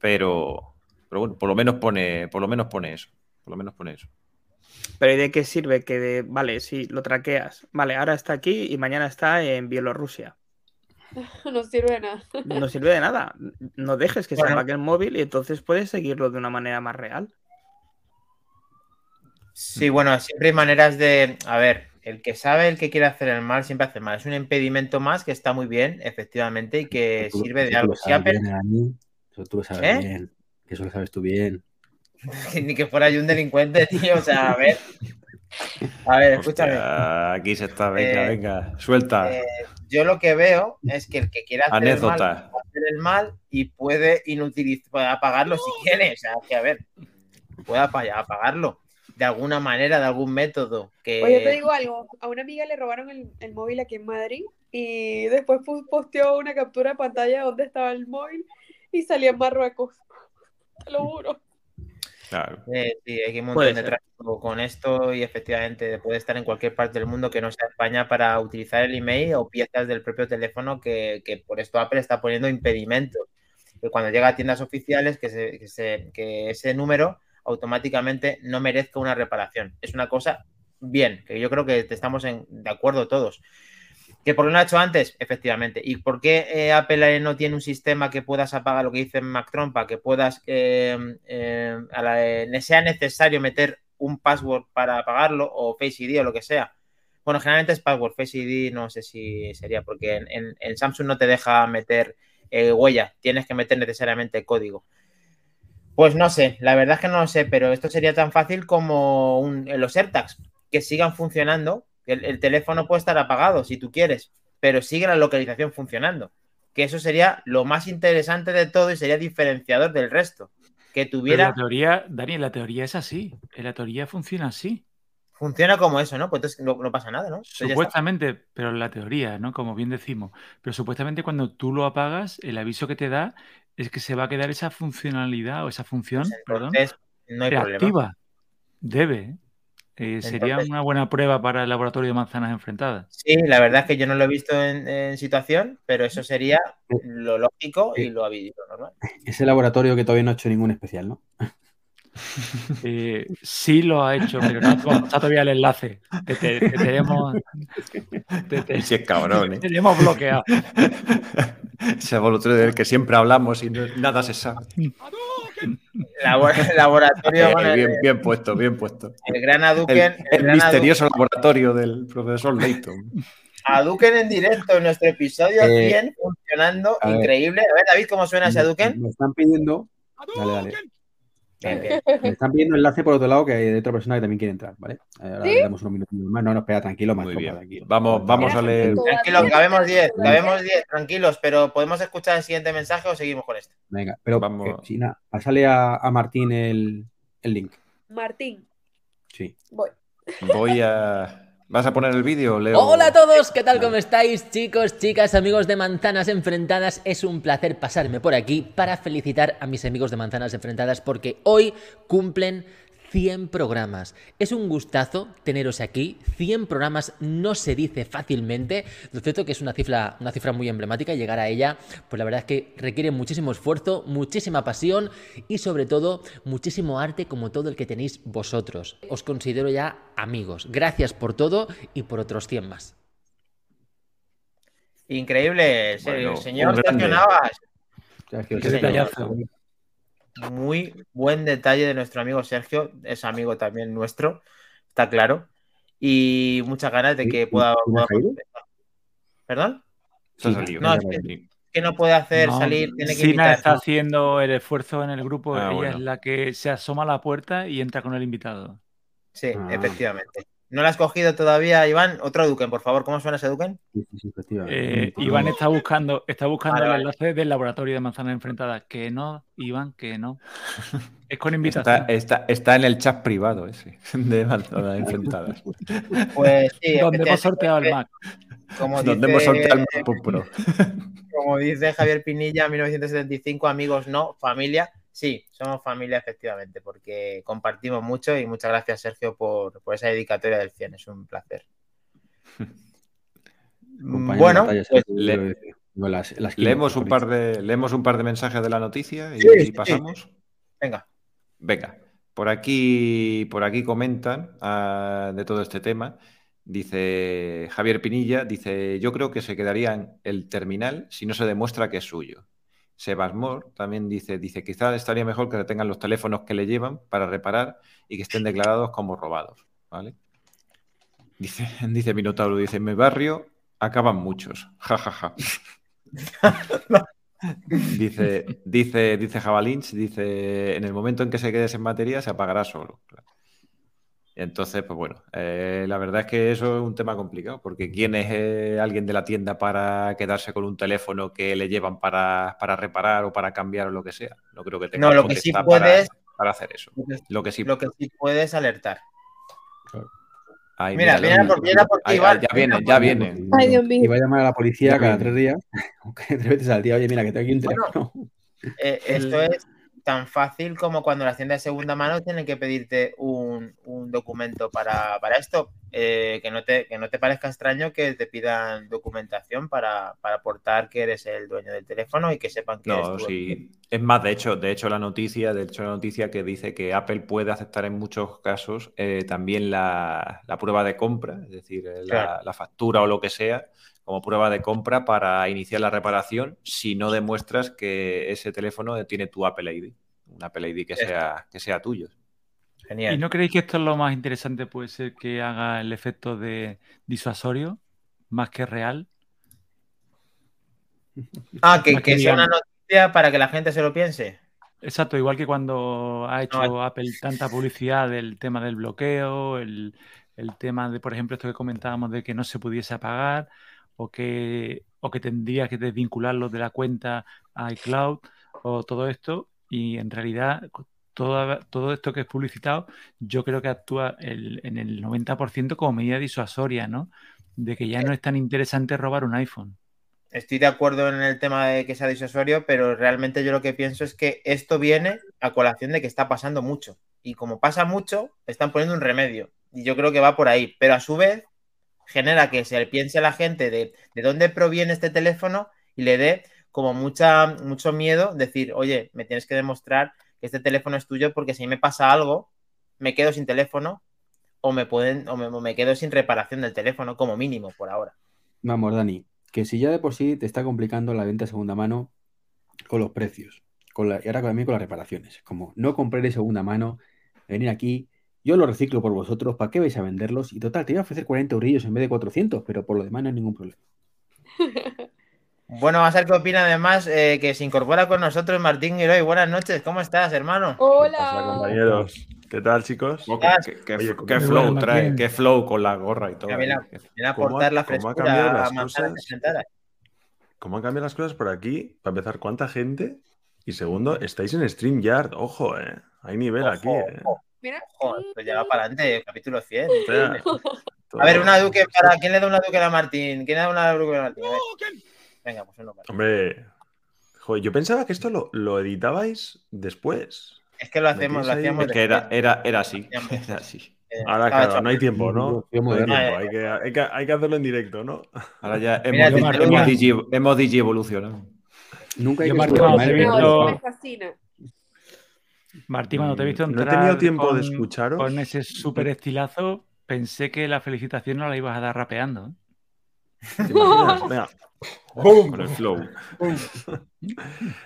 pero, pero bueno, por lo menos pone, por lo menos pone eso. Por lo menos pone eso. Pero ¿y de qué sirve que, de, vale, sí, lo traqueas. Vale, ahora está aquí y mañana está en Bielorrusia. No sirve de nada. No sirve de nada. No dejes que se Bueno. apague el móvil y entonces puedes seguirlo de una manera más real. Sí, bueno, siempre hay maneras de. A ver, el que sabe, el que quiere hacer el mal, siempre hace el mal. Es un impedimento más que está muy bien, efectivamente, y que sirve de algo. Si Apple. Eso tú lo sabes ¿Eh? bien. Que eso lo sabes tú bien. ni que fuera yo un delincuente, tío. O sea, a ver. A ver, escúchame. Hostia, aquí se está, venga, Eh, venga, suelta. Eh, yo lo que veo es que el que quiera hacer el mal, hacer el mal y puede inutilizar, puede apagarlo si quiere. O sea, que a ver, puede apa- apagarlo de alguna manera, de algún método. Que... Oye, te digo algo, a una amiga le robaron el, el móvil aquí en Madrid y después pu- posteó una captura de pantalla de dónde estaba el móvil y salía en Marruecos. Te lo juro. Claro. Eh, sí, hay un montón de tráfico con esto y efectivamente puede estar en cualquier parte del mundo que no sea España para utilizar el email o piezas del propio teléfono que, que por esto Apple está poniendo impedimentos. Que cuando llega a tiendas oficiales que, se- que se- que ese número automáticamente no merezca una reparación. Es una cosa bien, que yo creo que estamos en- de acuerdo todos. ¿Que por qué no ha hecho antes? Efectivamente. ¿Y por qué eh, Apple eh, no tiene un sistema que puedas apagar lo que dice Mac Trompa, que puedas, eh, eh, sea necesario meter un password para apagarlo o Face ID o lo que sea? Bueno, generalmente es password, Face ID no sé si sería, porque en, Samsung no te deja meter huella, tienes que meter necesariamente código. Pues no sé, la verdad es que no lo sé, pero esto sería tan fácil como los AirTags, que sigan funcionando. El, el teléfono puede estar apagado si tú quieres, pero sigue la localización funcionando. Que eso sería lo más interesante de todo y sería diferenciador del resto. Que Pero tuviera, la teoría, Dani, la teoría es así. En la teoría funciona así. funciona como eso, ¿no? Pues entonces no, no pasa nada, ¿no? Entonces está. Supuestamente, pero la teoría, ¿no? Como bien decimos. Pero supuestamente cuando tú lo apagas, el aviso que te da es que se va a quedar esa funcionalidad o esa función, Pues Entonces, no hay problema. reactiva. Debe. ¿Eh? Eh, sería Entonces- una buena prueba para el laboratorio de manzanas enfrentadas. Sí, la verdad es que yo no lo he visto en, en situación, pero eso sería lo lógico y lo habi- lo normal. Ese laboratorio que todavía no ha hecho ningún especial, ¿no? Eh, sí lo ha hecho, pero no está todavía el enlace. Que te, que tenemos, te- te- Sí, es cabrón, ¿eh? tenemos bloqueado. Ese laboratorio del que siempre hablamos y no- nada se sabe. Labo- laboratorio, Eh, bueno, bien, el, bien puesto, bien puesto. el gran Aduken, el el gran misterioso laboratorio del profesor Layton. Aduken en directo en nuestro episodio Eh, 100 funcionando a ver. increíble. A ver, David, ¿cómo suena ese Aduken? Me están pidiendo. Dale, dale. Bien, bien. Me están pidiendo enlace por otro lado que hay de otra persona que también quiere entrar, ¿vale? Ahora ¿Sí? le damos unos minutos más. No, no, espera, tranquilo, más tranquilo. Vamos, vamos a leer. Tranquilos, cabemos 10, cabemos 10, tranquilos, pero ¿podemos escuchar el siguiente mensaje o seguimos con esto? Venga, pero Vamos. eh, Sina, pásale a, a Martín el, el link. Martín, Sí. voy. Voy a. ¿Vas a poner el vídeo, Leo? Hola a todos, ¿qué tal? ¿Cómo estáis? Chicos, chicas, amigos de Manzanas Enfrentadas, es un placer pasarme por aquí para felicitar a mis amigos de Manzanas Enfrentadas porque hoy cumplen 100 programas. Es un gustazo teneros aquí, 100 programas no se dice fácilmente, lo cierto que es una cifra, una cifra muy emblemática y llegar a ella, pues la verdad es que requiere muchísimo esfuerzo, muchísima pasión y sobre todo muchísimo arte como todo el que tenéis vosotros. Os considero ya amigos. Gracias por todo y por otros 100 más. Increíble, Bueno, señor Sergio. Navas. Qué. Muy buen detalle de nuestro amigo Sergio, es amigo también nuestro, está claro. Y muchas ganas de que ¿Y- pueda. ¿Perdón? Sí. No, es que, que no puede hacer No, salir, tiene que Sina está haciendo el esfuerzo en el grupo. Ah, Ella bueno. es la que se asoma a la puerta y entra con el invitado. Sí, Ah. efectivamente. ¿No lo has cogido todavía, Iván? Otro Duken, por favor. ¿Cómo suena ese Duken? Sí, sí, sí, efectivamente. Eh, Iván está buscando, está buscando Vale, el enlace del laboratorio de manzanas enfrentadas. Que no, Iván, que no. Es con Está, invitación. está, está en el chat privado ese, de manzanas enfrentadas. Pues sí, donde hemos sorteado el Mac. Como Donde dice- hemos sorteado el MacBook Pro. Como dice Javier Pinilla, 1975, amigos no, familia. Sí, somos familia efectivamente, porque compartimos mucho y muchas gracias, Sergio, por, por esa dedicatoria del 100. Es un placer. Bueno, pues, le- las- las Leemos un, par de, leemos un par de mensajes de la noticia y, Sí, y sí, pasamos. venga. Venga, por aquí, por aquí comentan ah, de todo este tema. Dice Javier Pinilla, dice, yo creo que se quedaría en el terminal si no se demuestra que es suyo. Sebasmor también dice, dice, quizás estaría mejor que tengan los teléfonos que le llevan para reparar y que estén declarados como robados, ¿vale? Dice, dice Minotauro, dice, en mi barrio acaban muchos, jajaja. Dice, dice, dice Jabalinch, dice, en el momento en que se quede sin batería se apagará solo. Entonces, pues bueno, eh, la verdad es que eso es un tema complicado, porque ¿quién es eh, alguien de la tienda para quedarse con un teléfono que le llevan para, para reparar o para cambiar o lo que sea? No creo que tenga No, lo que sí puedes- para, para hacer eso. Lo que, Lo que sí, lo que sí puedes alertar. Ay, Mira, mira, mira por- mira por ti, Ay, ya vienen, ya vienen. Ay, Dios mío. Va a llamar a la policía cada tres días, aunque tres veces al día. Oye, mira, que tengo aquí un teléfono. Eh, esto es tan fácil como cuando las tiendas de segunda mano tienen que pedirte un, un documento para, para esto. Eh, que, no te, que no te parezca extraño que te pidan documentación para, para aportar que eres el dueño del teléfono y que sepan que No, eres tú. sí. Es más, de hecho, de hecho, la noticia, de hecho, la noticia que dice que Apple puede aceptar en muchos casos eh, también la, la prueba de compra, es decir, la, Claro. la factura o lo que sea, como prueba de compra para iniciar la reparación si no demuestras que ese teléfono tiene tu Apple ID, un Apple ID que sea, que sea tuyo. Genial. ¿Y no creéis que esto es lo más interesante? Puede ser que haga el efecto de disuasorio más que real. Ah, que, que que sea una noticia para que la gente se lo piense. Exacto, igual que cuando ha hecho No, Apple tanta publicidad del tema del bloqueo, el, el tema de, por ejemplo, esto que comentábamos de que no se pudiese apagar o que, o que tendría que desvincularlo de la cuenta iCloud o todo esto. Y en realidad, todo, todo esto que es publicitado, yo creo que actúa el- en el 90% como medida disuasoria, ¿no? De que ya no es tan interesante robar un iPhone. Estoy de acuerdo en el tema de que sea disuasorio, pero realmente yo lo que pienso es que esto viene a colación de que está pasando mucho. Y como pasa mucho, están poniendo un remedio. Y yo creo que va por ahí. Pero a su vez, genera que se piense la gente de, de dónde proviene este teléfono y le dé como mucha, mucho miedo decir, oye, me tienes que demostrar que este teléfono es tuyo porque si me pasa algo, me quedo sin teléfono o me pueden, o me, me quedo sin reparación del teléfono, como mínimo por ahora. Vamos, Dani, que si ya de por sí te está complicando la venta segunda mano con los precios, con la, y ahora también con las reparaciones. Como no compré de segunda mano, venir aquí, yo lo reciclo por vosotros, ¿para qué vais a venderlos? Y total, te iba a ofrecer 40 eurillos en vez de 400, pero por lo demás no hay ningún problema. Bueno, vamos a ver qué opina además eh, que se incorpora con nosotros Martín Giroy. Buenas noches, ¿cómo estás, hermano? Hola. compañeros. ¿Qué tal, chicos? ¿Qué, qué- Oye, qué ¿cómo- flow trae? ¿Qué flow con la gorra y todo? Viene a, viene a ¿Cómo ha- aportar la cómo ha frescura cambiado a las manzanas. ¿Cómo han cambiado las cosas por aquí? Para empezar, ¿cuánta gente? Y segundo, estáis en StreamYard. Ojo, eh. Hay nivel Ojo, aquí, eh. ojo, Mira. ojo, esto ya va para adelante, capítulo 100. O sea, A ver, una duque para. ¿Quién le da una duque a Martín? ¿Quién le da una duque a Martín? A. Venga, pues uno para. Hombre, joder, yo pensaba que esto lo, lo editabais después. Es que lo hacemos, lo hacemos. Es que era, después. era, era así. Era así. Eh, Ahora, claro, no hay tiempo, ¿no? Hay moderno. tiempo, hay que, hay, que, hay que hacerlo en directo, ¿no? Ahora ya hemos, digi- hemos, digi- hemos digi evolucionado. Nunca hay Yo, que. No, me fascina. Martín, cuando te he visto Mm, no he entrar tenido tiempo de con- escucharos. con ese súper estilazo, pensé que la felicitación no la ibas a dar rapeando. ¿eh? ¿Te imaginas? Venga. Con el flow.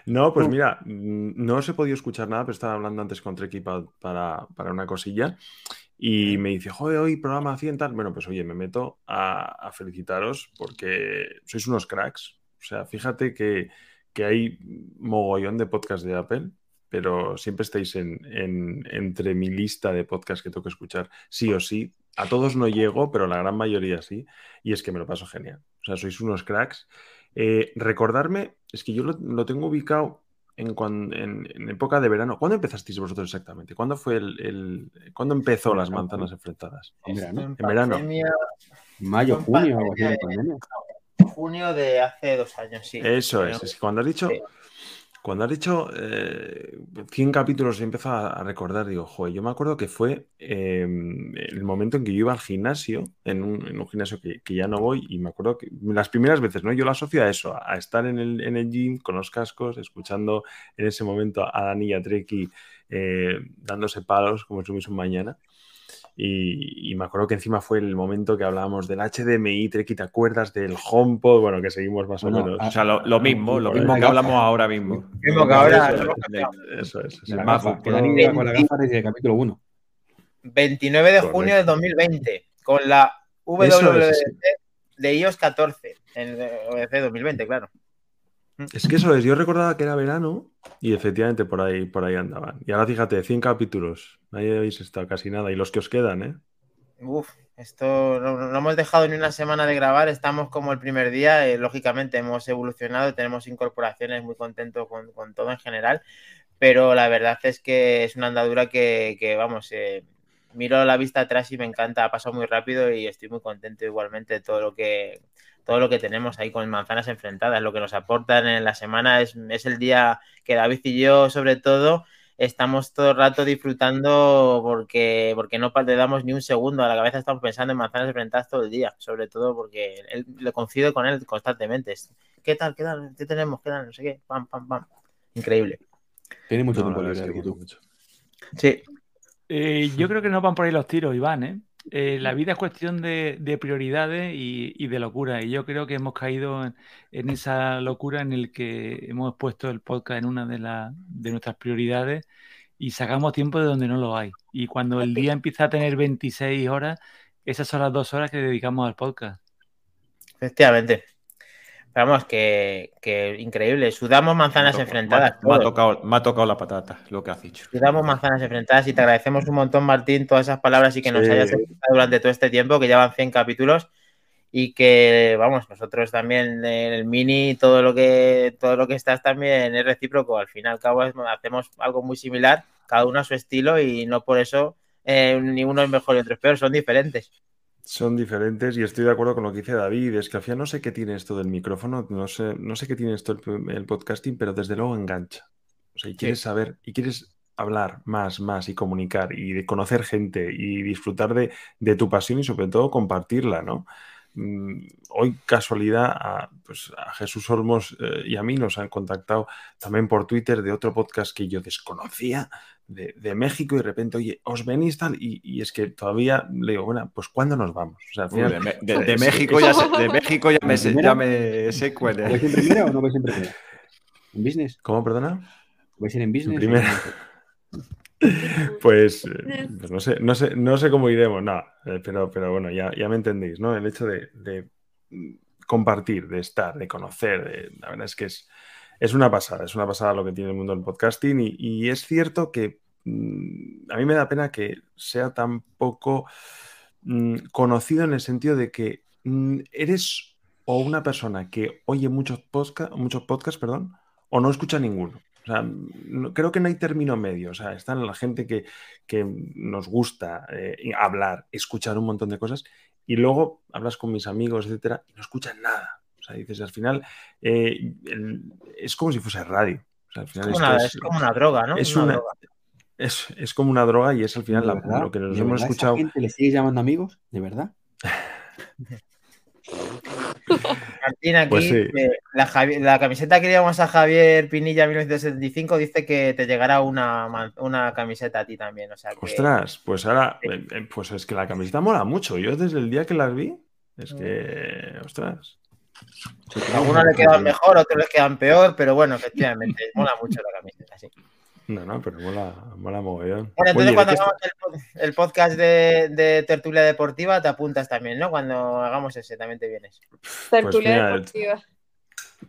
No, pues mira, mm, no os he podido escuchar nada, pero estaba hablando antes con Treki pa- para, para una cosilla y me dice, joder, hoy programa 100 tal. Bueno, pues oye, me meto a, a felicitaros porque sois unos cracks. O sea, fíjate que, que hay mogollón de podcasts de Apple, pero siempre estáis en, en- entre mi lista de podcasts que tengo que escuchar sí o sí a todos no llego, pero la gran mayoría sí. Y es que me lo paso genial. O sea, sois unos cracks. Eh, recordarme, es que yo lo, lo tengo ubicado en, cuan- en, en época de verano. ¿Cuándo empezasteis vosotros exactamente? ¿Cuándo fue el, el- ¿cuándo empezó las manzanas enfrentadas? En verano. En verano. Pandemia, Mayo, junio, de junio de hace dos años, sí. Eso es. Es que cuando has dicho, cuando has dicho eh, 100 capítulos, y empiezo a, recordar, digo, joder, yo me acuerdo que fue eh, el momento en que yo iba al gimnasio, en un, en un gimnasio que, ya no voy, y me acuerdo que las primeras veces, ¿no? Yo lo asocio a eso, a estar en el, en el gym con los cascos, escuchando en ese momento a Dani y a Treki eh, dándose palos como si hubiese un mañana. Y, y me acuerdo que encima fue el momento que hablábamos del HDMI, Treki, ¿te acuerdas del HomePod? Bueno, que seguimos más Bueno, o menos. a- O sea, lo, lo mismo, lo mismo que gafa. hablamos ahora mismo. Mismo que ahora, Eso, lo es. El que. Dani lleva con la gafa desde el capítulo 1. 29 de junio Correcto. de 2020, con la WWDC es, sí. de iOS 14, en WWDC 2020, claro. Es que eso es, yo recordaba que era verano y efectivamente por ahí, por ahí andaban. Y ahora fíjate, 100 capítulos, ahí habéis estado casi nada. Y los que os quedan, ¿eh? Uf, esto no, no hemos dejado ni una semana de grabar, estamos como el primer día, eh, lógicamente hemos evolucionado, tenemos incorporaciones, muy contentos con, con todo en general, pero la verdad es que es una andadura que, que, vamos, eh, miro la vista atrás y me encanta, ha pasado muy rápido y estoy muy contento igualmente de todo lo que todo lo que tenemos ahí con manzanas enfrentadas, lo que nos aportan en la semana es, es el día que David y yo, sobre todo, estamos todo el rato disfrutando porque, porque no le damos ni un segundo a la cabeza, estamos pensando en manzanas enfrentadas todo el día, sobre todo porque él, lo coincido con él constantemente. Es, ¿Qué tal? ¿Qué tal? ¿Qué tenemos? ¿Qué tal? No sé qué. Pam, pam, pam. Increíble. Tiene mucho No, tiempo libre. Sí. Eh, yo creo que no van por ahí los tiros, Iván, ¿eh? Eh, la vida es cuestión de, de prioridades y, y de locura. Y yo creo que hemos caído en, en esa locura en el que hemos puesto el podcast en una de, la- de nuestras prioridades y sacamos tiempo de donde no lo hay. Y cuando el día empieza a tener 26 horas, esas son las dos horas que dedicamos al podcast. Efectivamente. Vamos, que, que increíble. Sudamos manzanas Me enfrentadas. Me ha, me ha todos. tocado, me ha tocado la patata, lo que has dicho. Sudamos manzanas enfrentadas y te agradecemos un montón, Martín, todas esas palabras y que nos Sí. hayas escuchado durante todo este tiempo, que ya van 100 capítulos y que, vamos, nosotros también en el mini, todo lo que todo lo que estás también es recíproco. Al fin y al cabo hacemos algo muy similar, cada uno a su estilo y no por eso eh, ni uno es mejor y otro es peor, son diferentes. Son diferentes y estoy de acuerdo con lo que dice David. Es que al final no sé qué tiene esto del micrófono, no sé, no sé qué tiene esto el, el podcasting, pero desde luego engancha. O sea, y quieres saber, y quieres hablar más, más y comunicar y de conocer gente y disfrutar de, de tu pasión y sobre todo compartirla, ¿no? Mm, Hoy, casualidad, a, pues, a Jesús Olmos eh, y a mí nos han contactado también por Twitter de otro podcast que yo desconocía de, de México y de repente, oye, os venís tal, y, y es que todavía le digo, bueno, pues ¿cuándo nos vamos? O sea, Uy, de, México ya se- de México ya me, ¿En sé- ya me sé cuál es. ¿Vais en primera o no vais en primera? ¿En business? ¿Cómo, perdona? ¿Vais a ir en En business? primera. no? Pues, eh, pues no sé, no sé, no sé cómo iremos, no, eh, pero, pero bueno, ya, ya me entendéis, ¿no? El hecho de, de, compartir, de estar, de conocer, de- la verdad es que es, es una pasada, es una pasada lo que tiene el mundo del podcasting y, es cierto que mm, a mí me da pena que sea tan poco mm, conocido en el sentido de que mm, eres o una persona que oye muchos podcasts, muchos podcasts, perdón, o no escucha ninguno. O sea, creo que no hay término medio. O sea, están la gente que, que nos gusta eh, hablar, escuchar un montón de cosas, y luego hablas con mis amigos, etcétera, y no escuchan nada. O sea, dices, al final eh, el- es como si fuese radio. O sea, al final como esto una- es, es como una droga, ¿no? es Una una- droga. es, es como una droga y es al final ¿De la- verdad? lo que nos ¿De hemos verdad escuchado. gente le sigue llamando amigos? ¿De verdad? Martín, aquí Pues sí. eh, la, Javi- la camiseta que llevamos a Javier Pinilla 1975 dice que te llegará una, una camiseta a ti también. O sea que Ostras, pues ahora, eh, eh, pues es que la camiseta mola mucho. Yo desde el día que las vi, es que, ostras. A algunos le quedan mejor, a otros les quedan peor, pero bueno, efectivamente, mola mucho la camiseta, sí. No, no, pero mola, mola mogollón. Bueno, entonces Oye, ¿de cuando hagamos el, pod- el podcast de, de tertulia deportiva, te apuntas también, ¿no? Cuando hagamos ese, también te vienes. Tertulia mira, deportiva.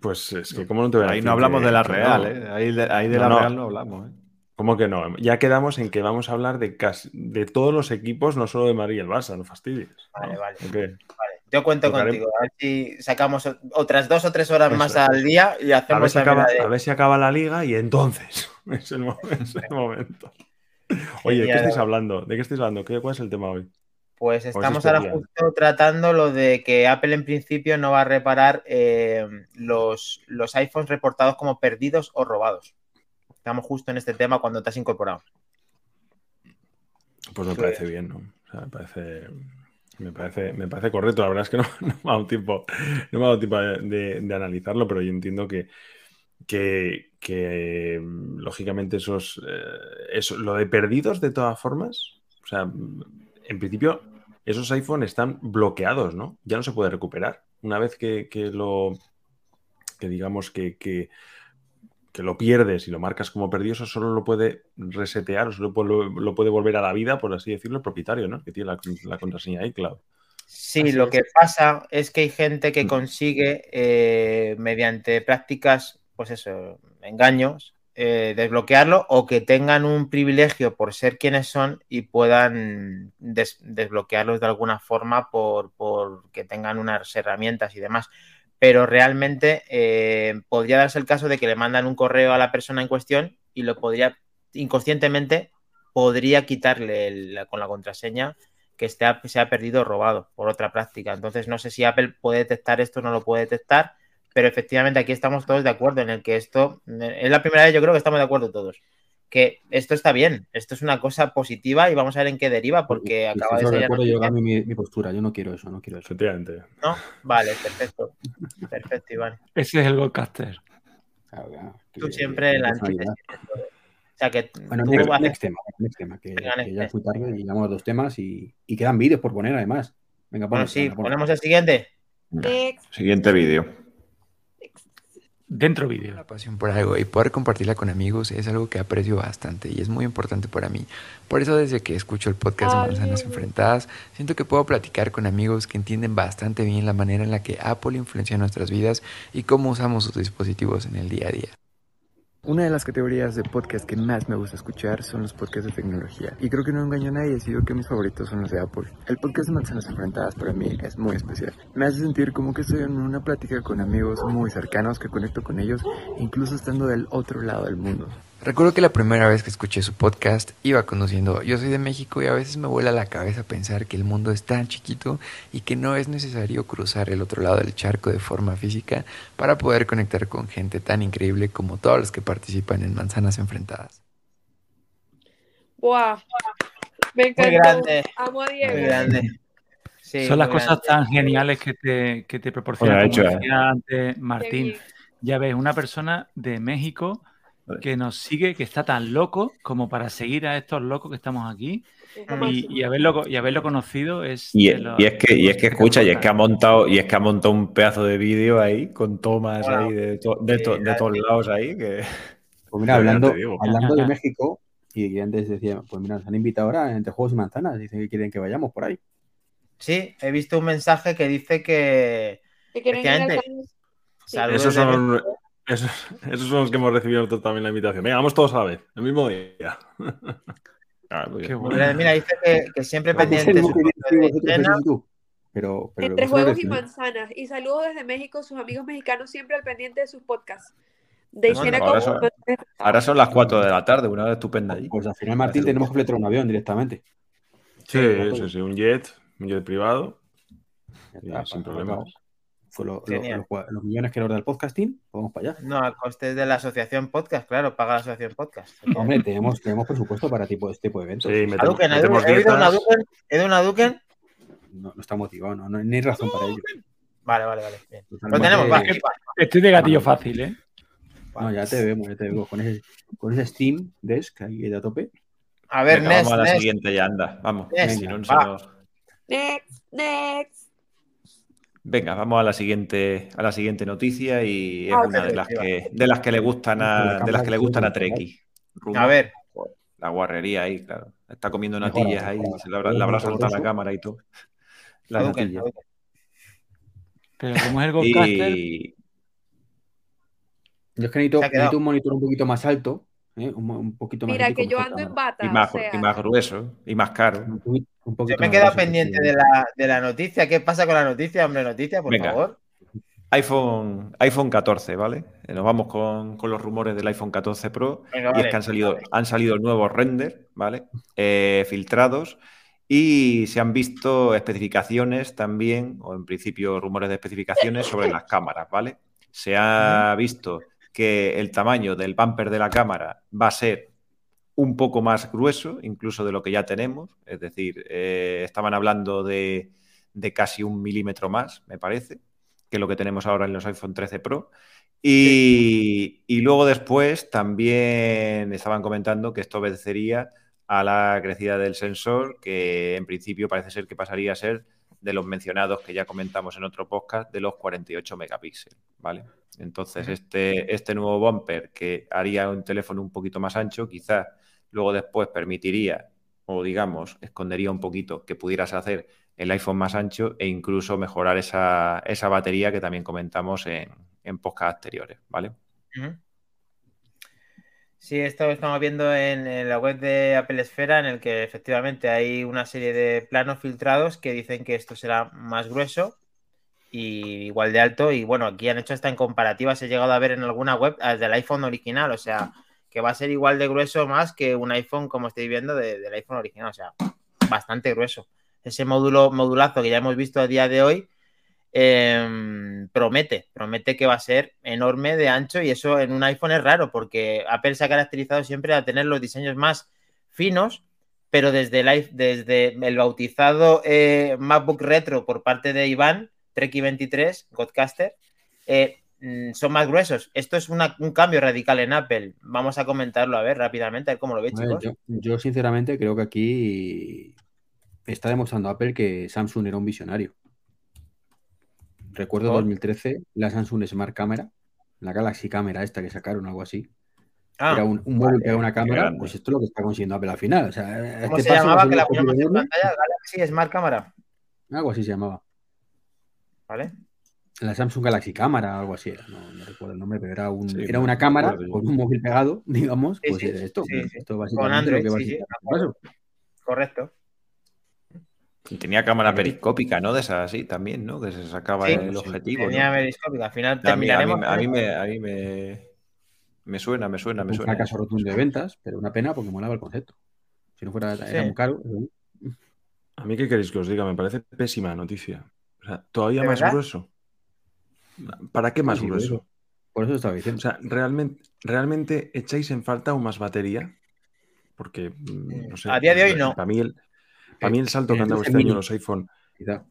Pues es que, ¿cómo no te voy a Ahí no hablamos que- de la Real, no? ¿eh? Ahí de, ahí de No, la no. Real no hablamos, ¿eh? ¿Cómo que no? Ya quedamos en que vamos a hablar de, casi, de todos los equipos, no solo de María y el Barça, no fastidies. Vale, vale. ¿O qué? Vale, Yo cuento Tocaremos- contigo. A ver si sacamos otras dos o tres horas Eso más es. al día y A hacemos ver, si acaba, de- a ver si acaba la liga y entonces es el, mo- es el momento. Oye, ¿de qué estáis hablando? ¿De qué estáis hablando? ¿Qué, ¿Cuál es el tema hoy? Pues ¿O es estamos ahora justo tratando lo de que Apple en principio no va a reparar eh, los, los iPhones reportados como perdidos o robados. Estamos justo en este tema cuando te has incorporado. Pues me parece bien, ¿no? O sea, me parece, me parece, me parece correcto. La verdad es que no, no me ha dado tiempo, no me ha dado tiempo de, analizarlo, pero yo entiendo que, que, que, mm, lógicamente esos, eh, eso, lo de perdidos de todas formas, o sea, mm, en principio esos iPhone están bloqueados, ¿no? Ya no se puede recuperar. Una vez que, que lo, que digamos que, que, lo pierdes y lo marcas como perdido, eso solo lo puede resetear, o solo lo, lo puede volver a la vida, por así decirlo, el propietario, ¿no? Que tiene la, la contraseña iCloud. Sí, Así lo es. que pasa es que hay gente Mm. que consigue, eh, mediante prácticas, pues eso, engaños, eh, desbloquearlo o que tengan un privilegio por ser quienes son y puedan des- desbloquearlos de alguna forma por, por que tengan unas herramientas y demás. Pero realmente eh, podría darse el caso de que le mandan un correo a la persona en cuestión y lo podría, inconscientemente, podría quitarle el- con la contraseña que se ha perdido o robado por otra práctica. Entonces, no sé si Apple puede detectar esto o no lo puede detectar, pero efectivamente aquí estamos todos de acuerdo en el que esto es la primera vez, yo creo que estamos de acuerdo todos. Que esto está bien, esto es una cosa positiva y vamos a ver en qué deriva, porque Si acaba de acuerdo, yo cambio mi, mi postura. Yo no quiero eso, no quiero eso. Efectivamente. ¿No? Vale, perfecto. Perfecto, Iván. Ese es el. Claro, claro, Tú siempre la antítesis. O sea que Bueno, tú next, haces- next tema, next tema, que, Venga, que next, ya next. fui tarde y llevamos dos temas y, y quedan vídeos por poner además. Venga, Bueno, sí, ponemos el siguiente. Next. Siguiente vídeo. Dentro vídeo. La pasión por algo y poder compartirla con amigos es algo que aprecio bastante y es muy importante para mí. Por eso desde que escucho el podcast de Manzanas Enfrentadas, siento que puedo platicar con amigos que entienden bastante bien la manera en la que Apple influencia nuestras vidas y cómo usamos sus dispositivos en el día a día. Una de las categorías de podcast que más me gusta escuchar son los podcasts de tecnología. Y creo que no engaño a nadie si digo que mis favoritos son los de Apple. El podcast de Manzanas Enfrentadas para mí es muy especial. Me hace sentir como que estoy en una plática con amigos muy cercanos que conecto con ellos, incluso estando del otro lado del mundo. Recuerdo que la primera vez que escuché su podcast iba conduciendo. Yo soy de México y a veces me vuela la cabeza pensar que el mundo es tan chiquito y que no es necesario cruzar el otro lado del charco de forma física para poder conectar con gente tan increíble como todos los que participan en Manzanas Enfrentadas. Buah. Me encantó. grande. Amo a Diego. Muy grande. Sí, Son las muy cosas grande. tan geniales que te, que te proporciona, Bueno, como hecho, ¿eh? decía antes Martín. Ya ves, una persona de México que nos sigue, que está tan loco como para seguir a estos locos que estamos aquí y, y haberlo, y haberlo conocido es... Y, de los- y es que, y es que escucha, y es que ha montado, y es que ha montado un pedazo de vídeo ahí, con tomas ahí de, to- de, to- de todos sí. lados ahí, que Pues mira, hablando, digo. hablando de México, y antes decía, pues mira, nos han invitado ahora entre juegos y manzanas, dicen que quieren que vayamos por ahí. Sí, he visto un mensaje que dice que Que quieren ir saludos Esos son. Esos, esos son los que hemos recibido nosotros también la invitación. Venga, vamos todos a la vez, el mismo día. Ah. Qué bueno. Mira, dice que, que siempre Pues pendiente. Pero, pero Entre juegos y manzanas. Y saludos desde México, sus amigos mexicanos siempre al pendiente de sus podcasts. De Bueno, ahora son- Ahora son las 4 de la tarde, una hora estupenda allí. Pues al final, Martín, tenemos que fletar un avión directamente. Sí, Sí, sí, sí, un jet, un jet privado, y sin problemas. Lo- los, los millones que nos da el podcasting, pues vamos para allá. No, a costes de la asociación podcast, claro, paga la asociación podcast. Hombre, tenemos, tenemos presupuesto para tipo, este tipo de eventos. Sí, metemos, Aduken, metemos Aduken, ¿he oído una. Aduken? ¿He una Aduken? No, no está motivado, no, no, no hay razón para ello. Vale, vale, vale. Bien. Lo tenemos, va. Estoy de gatillo fácil, ¿eh? No, ya te vemos, ya te vemos. Con ese, con ese Steam Desk ahí de a tope. A ver, Venga, Nest, vamos a la siguiente ya, anda. Vamos. Va. nos- Next, next. Venga, vamos a la siguiente, a la siguiente noticia y es Ah, una de las que, de las que le gustan a, de las que le gustan a Treki. A ver, La guarrería ahí, claro. Está comiendo natillas ahí, se le habrá, le habrá soltado la cámara y todo. Natillas. Aduken. Pero como es el Goldcaster, Y Yo es que necesito, un monitor un poquito más alto ¿eh? un, un poquito más Mira, que yo ando en bata, Y más, o sea, y más grueso y más caro. Un poquito, un Yo poquito me he más quedado grueso, pendiente de la, de la noticia. ¿Qué pasa con la noticia, hombre? Noticia, por Venga. favor. iPhone, iPhone 14, ¿vale? Eh, Nos vamos con, con los rumores del iPhone 14 Pro. Venga, y vale, es que han salido, vale. han salido nuevos render, ¿vale? Eh, filtrados. Y se han visto especificaciones también, o en principio rumores de especificaciones sobre las cámaras, ¿vale? Se ha visto que el tamaño del bumper de la cámara va a ser un poco más grueso, incluso de lo que ya tenemos. Es decir, eh, estaban hablando de, de casi un milímetro más, me parece, que lo que tenemos ahora en los iPhone 13 Pro. Y, y luego después también estaban comentando que esto obedecería a la crecida del sensor, que en principio parece ser que pasaría a ser de los mencionados que ya comentamos en otro podcast, de los 48 megapíxeles, ¿vale? Entonces, este, este nuevo bumper que haría un teléfono un poquito más ancho, quizás luego después permitiría, o digamos, escondería un poquito que pudieras hacer el iPhone más ancho e incluso mejorar esa, esa batería que también comentamos en, en podcasts anteriores, ¿vale? Sí, esto lo estamos viendo en, la web de Apple Esfera, en el que efectivamente hay una serie de planos filtrados que dicen que esto será más grueso y igual de alto. Y bueno, aquí han hecho esta en comparativa, se ha llegado a ver en alguna web al del iPhone original, o sea, que va a ser igual de grueso más que un iPhone, como estáis viendo, de- del iPhone original, o sea, bastante grueso. Ese módulo modulazo que ya hemos visto a día de hoy em, promete, promete que va a ser enorme de ancho y eso en un iPhone es raro porque Apple se ha caracterizado siempre a tener los diseños más finos, pero desde el, desde el bautizado eh, MacBook Retro por parte de Iván, Treki23, Godcaster, eh, mm, son más gruesos. Esto es una- un cambio radical en Apple. Vamos a comentarlo a ver rápidamente, a ver cómo lo veis, chicos. yo, yo sinceramente creo que aquí está demostrando Apple que Samsung era un visionario. Recuerdo ¿Por? 2013, la Samsung Smart Camera, la Galaxy Camera esta que sacaron, algo así. Ah, era un, un móvil vale, pegado a una cámara, grande. pues esto es lo que está consiguiendo Apple al final. O sea, ¿Cómo este se llamaba? Que la ponemos en pantalla. Galaxy Smart Cámara. Algo así se llamaba. ¿Vale? La Samsung Galaxy Cámara, algo así era. No, no recuerdo el nombre, pero era, un, Sí, era una cámara acuerdo con un móvil pegado, digamos, Sí, pues sí, era esto. Esto Con básicamente lo Android, que va a ser este. Correcto. Y tenía cámara periscópica, ¿no? De esas así también, ¿no? Que se sacaba Sí, el objetivo, tenía ¿no? periscópica. Al final A mí, a mí, terminaremos. a mí me, a mí me, me suena, me suena, me un suena. fracaso rotundo de ventas, pero una pena porque molaba el concepto. Si no fuera, era Sí. muy caro. A mí, ¿qué queréis que os diga? Me parece pésima noticia. O sea, todavía ¿De más verdad? grueso. ¿Para qué más Sí, grueso? eso. Por eso estaba diciendo. O sea, ¿realmente, ¿realmente echáis en falta aún más batería? Porque, mm, no sé. A día de hoy no. Para mí el, para mí el salto que han dado 13 este año los iPhone. Pero,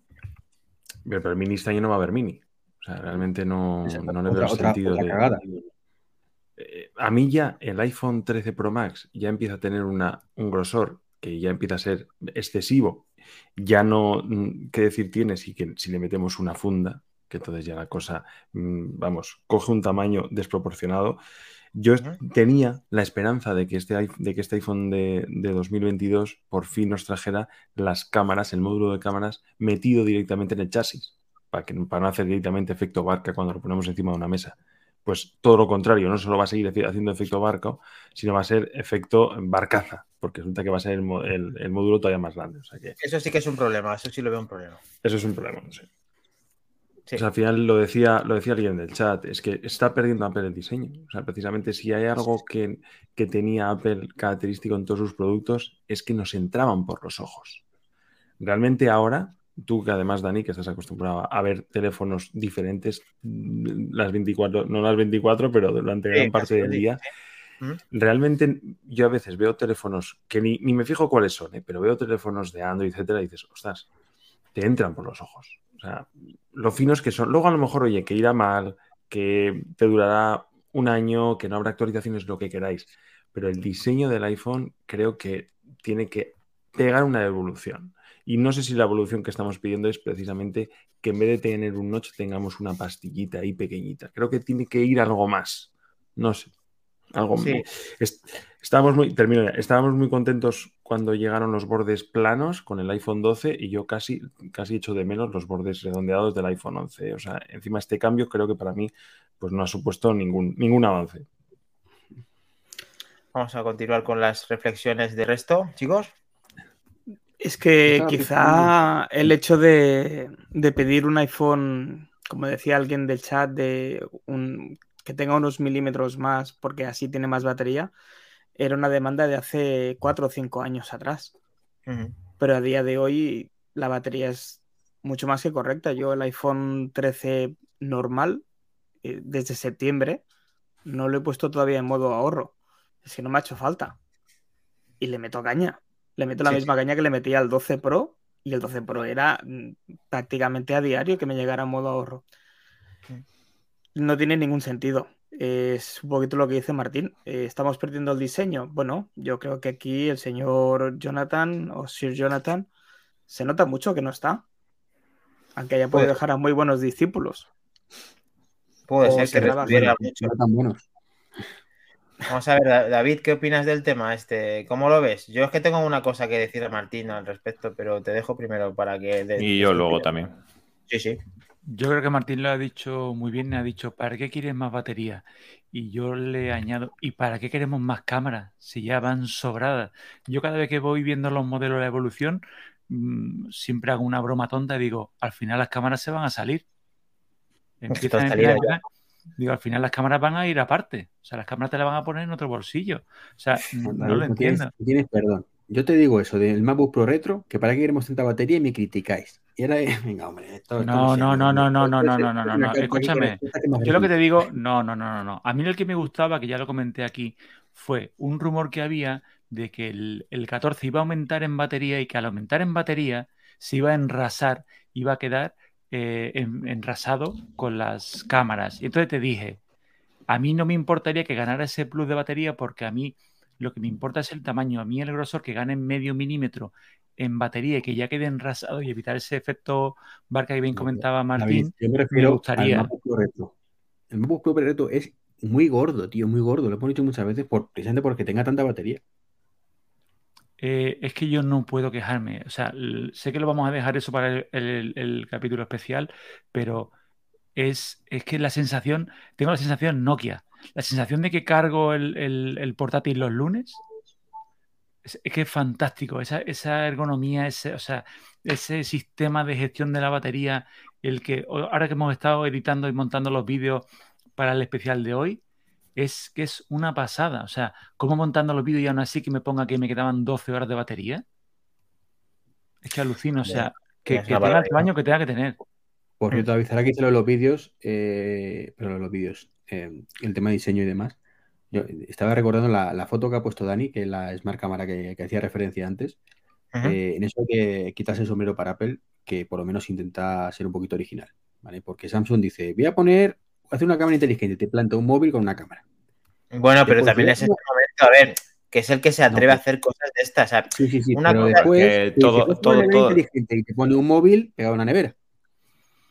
pero el mini este año no va a haber mini. O sea, realmente no, no le veo el otra- sentido otra de. Eh, a mí ya el iPhone 13 Pro Max ya empieza a tener una, un grosor que ya empieza a ser excesivo. Ya no, mm, qué decir tiene si, que, si le metemos una funda, que entonces ya la cosa, mm, vamos, coge un tamaño desproporcionado. Yo tenía la esperanza de que este, de que este iPhone de, de 2022 por fin nos trajera las cámaras, el módulo de cámaras metido directamente en el chasis, para, que, para no hacer directamente efecto barca cuando lo ponemos encima de una mesa. Pues todo lo contrario, no solo va a seguir haci- haciendo efecto barco, sino va a ser efecto barcaza, porque resulta que va a ser el, el- el módulo todavía más grande. O sea que Eso sí que es un problema. Eso sí lo veo un problema. eso es un problema, no sé. Sí. O sea, al final lo decía, lo decía alguien del chat, es que está perdiendo Apple el diseño. O sea, precisamente si hay algo que, que tenía Apple característico en todos sus productos, es que nos entraban por los ojos. Realmente ahora, tú que además, Dani, que estás acostumbrado a ver teléfonos diferentes mm, las 24, no las 24, pero durante Sí, gran parte del día, realmente yo a veces veo teléfonos que ni, ni me fijo cuáles son, ¿eh? pero veo teléfonos de Android, etcétera, y dices, ostras, te entran por los ojos. O sea, lo finos que son. Luego a lo mejor, oye, que irá mal, que te durará un año, que no habrá actualizaciones, lo que queráis. Pero el diseño del iPhone creo que tiene que pegar una evolución. Y no sé si la evolución que estamos pidiendo es precisamente que en vez de tener un notch tengamos una pastillita ahí pequeñita. Creo que tiene que ir algo más. No sé. Algo Sí. est- Estábamos muy, termino ya. estábamos muy contentos cuando llegaron los bordes planos con el iPhone 12 y yo casi, casi echo de menos los bordes redondeados del iPhone 11. O sea, encima este cambio creo que para mí pues no ha supuesto ningún, ningún avance. Vamos a continuar con las reflexiones de resto, chicos. Es que quizá el hecho de, de pedir un iPhone, como decía alguien del chat, de un, que tenga unos milímetros más porque así tiene más batería, era una demanda de hace cuatro o cinco años atrás. Pero a día de hoy la batería es mucho más que correcta. Yo el iPhone 13 normal, eh, desde septiembre, no lo he puesto todavía en modo ahorro. Es que no me ha hecho falta. Y le meto caña. Le meto la Sí, misma caña que le metía al 12 Pro. Y el 12 Pro era mm, prácticamente a diario que me llegara en modo ahorro. No tiene ningún sentido. Es un poquito lo que dice Martín. Eh, ¿Estamos perdiendo el diseño? Bueno, yo creo que aquí el señor Jonathan o Sir Jonathan se nota mucho que no está. Aunque haya podido Puede- dejar a muy buenos discípulos. Puede O ser se que retuviera mucho. No tan buenos. Vamos a ver, Da- David, ¿qué opinas del tema este? ¿Cómo lo ves? Yo es que tengo una cosa que decir a Martín al respecto, pero te dejo primero para que... de- Y yo luego también. Sí, sí. Yo creo que Martín lo ha dicho muy bien, ha dicho, ¿para qué quieres más batería? Y yo le añado, ¿y para qué queremos más cámaras? Si ya van sobradas. Yo cada vez que voy viendo los modelos de la evolución, mm, siempre hago una broma tonta y digo, al final las cámaras se van a salir. Empiezan en salida la- Digo, al final las cámaras van a ir aparte. O sea, las cámaras te las van a poner en otro bolsillo. O sea, no lo no tienes- entiendo. no tienes perdón. Yo te digo eso del MacBook Pro Retro, que para qué queremos tanta batería y me criticáis. Y ahora, venga, hombre, esto, esto No, no, no, no, no, no, no, no, no, no, no. Escúchame. Yo lo que te digo, no, no, no, no, no. A mí el que me gustaba, que ya lo comenté aquí, fue un rumor que había de que el, el 14 iba a aumentar en batería y que al aumentar en batería se iba a enrasar, iba a quedar eh, en- enrasado con las cámaras. Y entonces te dije, a mí no me importaría que ganara ese plus de batería porque a mí lo que me importa es el tamaño. A mí el grosor que gane medio milímetro en batería y que ya quede enrasado y evitar ese efecto barca que bien comentaba David, Martín, yo me refiero gustaría. El MacBook Pro Retro es muy gordo, tío, muy gordo. Lo hemos dicho muchas veces por, precisamente porque tenga tanta batería. Eh, es que yo no puedo quejarme. O sea, sé que lo vamos a dejar eso para el, el- el capítulo especial, pero es, es que la sensación, tengo la sensación Nokia, la sensación de que cargo el- el portátil los lunes, es, es que es fantástico. Esa, esa ergonomía, ese, o sea, ese sistema de gestión de la batería, el que ahora que hemos estado editando y montando los vídeos para el especial de hoy, es que es una pasada. O sea, ¿cómo montando los vídeos y aún así que me ponga que me quedaban 12 horas de batería? Es que alucino, o sea, que, que tenga el tamaño que tenga que tener. Por cierto, David, ahora que hice lo de los vídeos, eh, pero los vídeos, eh, el tema de diseño y demás, yo estaba recordando la, la foto que ha puesto Dani, que es la Smart Cámara que, que hacía referencia antes. Eh, en eso que quitarse el sombrero para Apple, que por lo menos intenta ser un poquito original, ¿vale? Porque Samsung dice, voy a poner, hacer una cámara inteligente, te planta un móvil con una cámara. Bueno, pero también es este momento, a ver, que es el que se atreve a hacer cosas de estas. o sea, Sí, sí, sí, una pero cosa- después que todo- "Pues todo- todo- inteligente y te pone un móvil pegado a una nevera.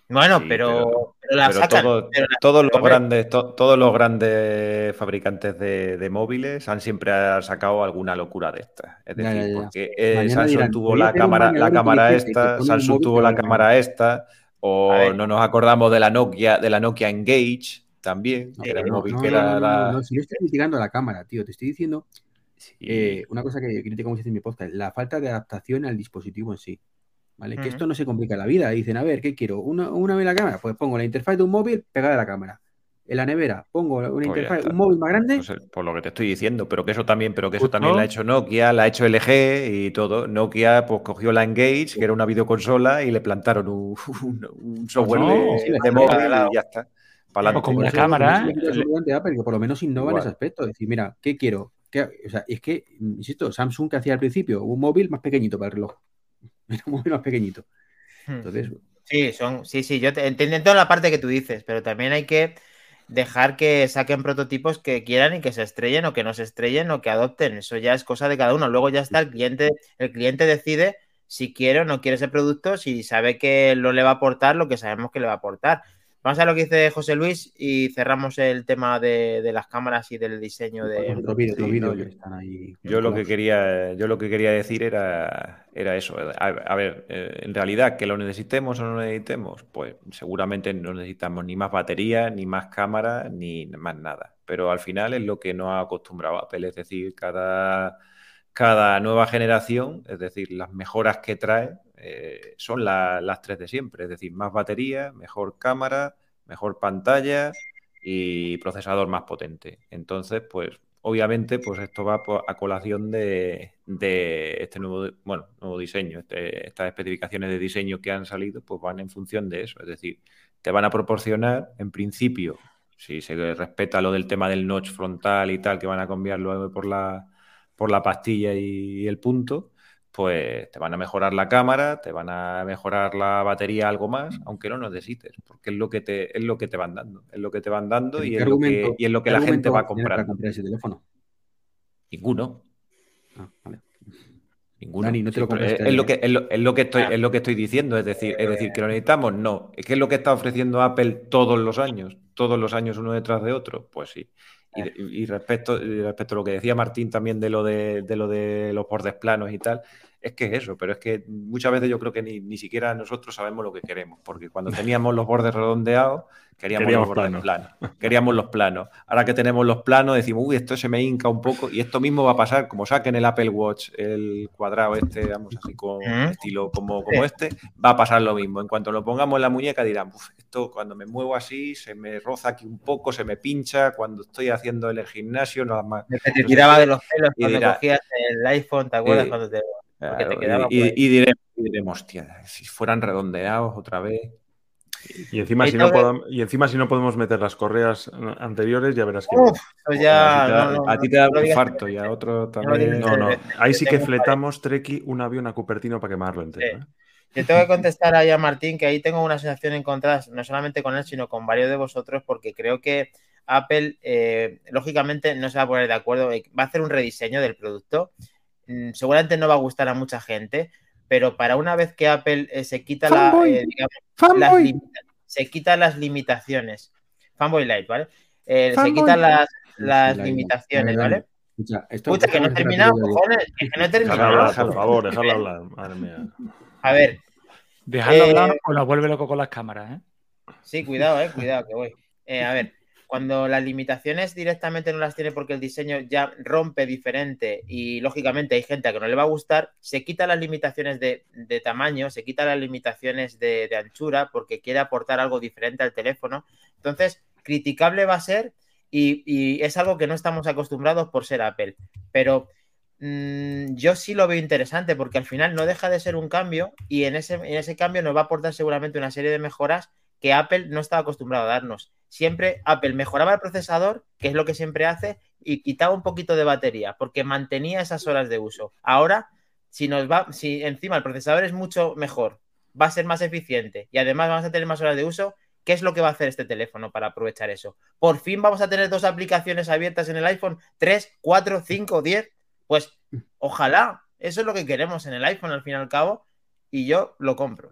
Bueno, Sí, pero, pero la pero sacan. todo- pero la- todos, los grandes, to- todos los grandes fabricantes de, de móviles han siempre sacado alguna locura de estas. Es decir, ya, ya. porque eh, Samsung dirán, tuvo "Voy a la cámara, la cámara esta, Samsung tuvo la cámara esta, o no nos acordamos de la Nokia, de la Nokia Engage también, No, que era el no, móvil no, que no, era no, no, la- no, no, si yo estoy criticando la cámara, tío, te estoy diciendo eh, una cosa que critico mucho en mi podcast, la falta de adaptación al dispositivo en sí. ¿Vale? Que esto no se complica la vida. Dicen, a ver, ¿qué quiero? ¿Una, una de la cámara? Pues pongo la interfaz de un móvil pegada a la cámara. En la nevera pongo una Pues interfaz, un móvil más grande. No sé, por lo que te estoy diciendo, pero que eso también, pero que eso también la ha hecho Nokia, la ha hecho LG y todo. Nokia pues cogió la Engage, que era una videoconsola, y le plantaron un, un- un software No, de, sí, la de móvil y ya está. Pa'lante. O como Por la cámara, de Apple, que por lo menos innova en ese aspecto. Decir, mira, ¿qué quiero? ¿Qué- o sea, es que, insisto, Samsung que hacía al principio un móvil más pequeñito para el reloj. Era móvil más pequeñito. Entonces, Sí, son, sí, sí, yo te, entiendo toda la parte que tú dices, pero también hay que dejar que saquen prototipos que quieran y que se estrellen o que no se estrellen o que adopten. Eso ya es cosa de cada uno. Luego ya está el cliente, el cliente decide si quiere o no quiere ese producto, si sabe que lo le va a aportar lo que sabemos que le va a aportar. Vamos a lo que dice José Luis y cerramos el tema de, de las cámaras y del diseño de. Sí, no, que yo- están ahí. Yo lo que quería, yo lo que quería decir era, era eso. A, a ver, eh, en realidad, que lo necesitemos o no lo necesitemos, pues seguramente no necesitamos ni más batería, ni más cámara, ni más nada. pero al final es lo que no ha acostumbrado Apple, es decir, cada, cada nueva generación, es decir, las mejoras que trae eh, son la- las tres de siempre, es decir, más batería, mejor cámara, mejor pantalla y procesador más potente. Entonces, pues obviamente, pues esto va a colación de, de este nuevo, bueno, nuevo diseño, este- estas especificaciones de diseño que han salido, pues van en función de eso, es decir, te van a proporcionar, en principio, si se respeta lo del tema del notch frontal y tal, que van a cambiarlo por la, por la pastilla y el punto, pues te van a mejorar la cámara, te van a mejorar la batería algo más, aunque no necesites, porque es lo que te, es lo que te van dando, es lo que te van dando ¿Qué y es lo que, y es lo que la gente va a tener para comprar ese teléfono? Ninguno. Ah, vale. Ninguno. Dani, no te lo Sí, es, es lo que, es, lo, es lo que estoy, Ah. es lo que estoy diciendo, es decir, es decir, que lo necesitamos, no. Es que es lo que está ofreciendo Apple todos los años, todos los años uno detrás de otro, pues sí. Y, Ah. y respecto, respecto a lo que decía Martín también de lo de, de lo de los bordes planos y tal, es que es eso, pero es que muchas veces yo creo que ni, ni siquiera nosotros sabemos lo que queremos, porque cuando teníamos los bordes redondeados, queríamos, Queríamos los bordes planos. planos, queríamos los planos. Ahora que tenemos los planos, decimos, uy, esto se me hinca un poco, y esto mismo va a pasar, como saquen el Apple Watch, el cuadrado este, vamos así con estilo como, como este, va a pasar lo mismo. En cuanto lo pongamos en la muñeca dirán, "Uf, esto cuando me muevo así, se me roza aquí un poco, se me pincha, cuando estoy haciendo en el gimnasio, nada más. Se te tiraba qué". de los pelos Y cuando dirá, cogías el iPhone, ¿te acuerdas? eh, cuando te, porque te Claro, quedaba y, diremos, y diremos, hostia, si fueran redondeados otra vez. Y encima, si no podam- y encima si no podemos meter las correas anteriores, ya verás que... Uf, pues ya. a ti te da, no, no, a ti no, te da no un infarto y a otro también. No, no, ahí Yo sí que fletamos, Treki, un avión a Cupertino para quemarlo entero. Sí. ¿eh? Yo tengo que contestar ahí a Martín que ahí tengo una sensación encontrada, no solamente con él, sino con varios de vosotros, porque creo que Apple, eh, lógicamente, no se va a poner de acuerdo. eh, Va a hacer un rediseño del producto. Mm, seguramente no va a gustar a mucha gente, pero para una vez que Apple eh, se quita la, eh, digamos, las se quita las limitaciones. Fanboy Light, ¿vale? Eh, se quitan las, las la- limitaciones, la- la- ¿vale? Escucha, esto, Escucha, que no he terminado, cojones, que no he terminado. por favor, dejadlo hablar. Madre mía. A ver, Dejarlo Eh, hablar o nos vuelve loco con las cámaras, ¿eh? Sí, cuidado, eh, cuidado, que voy. Eh, a ver, cuando las limitaciones directamente no las tiene porque el diseño ya rompe diferente y lógicamente hay gente a que no le va a gustar, se quita las limitaciones de, tamaño, se quita las limitaciones de, anchura porque quiere aportar algo diferente al teléfono. Entonces, criticable va a ser y, y es algo que no estamos acostumbrados por ser Apple. Pero mm, yo sí lo veo interesante porque al final no deja de ser un cambio y en ese, en ese cambio nos va a aportar seguramente una serie de mejoras que Apple no estaba acostumbrado a darnos. Siempre Apple mejoraba el procesador, que es lo que siempre hace, y quitaba un poquito de batería, porque mantenía esas horas de uso. Ahora, si nos va, si encima el procesador es mucho mejor, va a ser más eficiente y además vamos a tener más horas de uso, ¿qué es lo que va a hacer este teléfono para aprovechar eso? Por fin vamos a tener dos aplicaciones abiertas en el iPhone, 3, 4, 5, 10. Pues ojalá, eso es lo que queremos en el iPhone al fin y al cabo, y yo lo compro.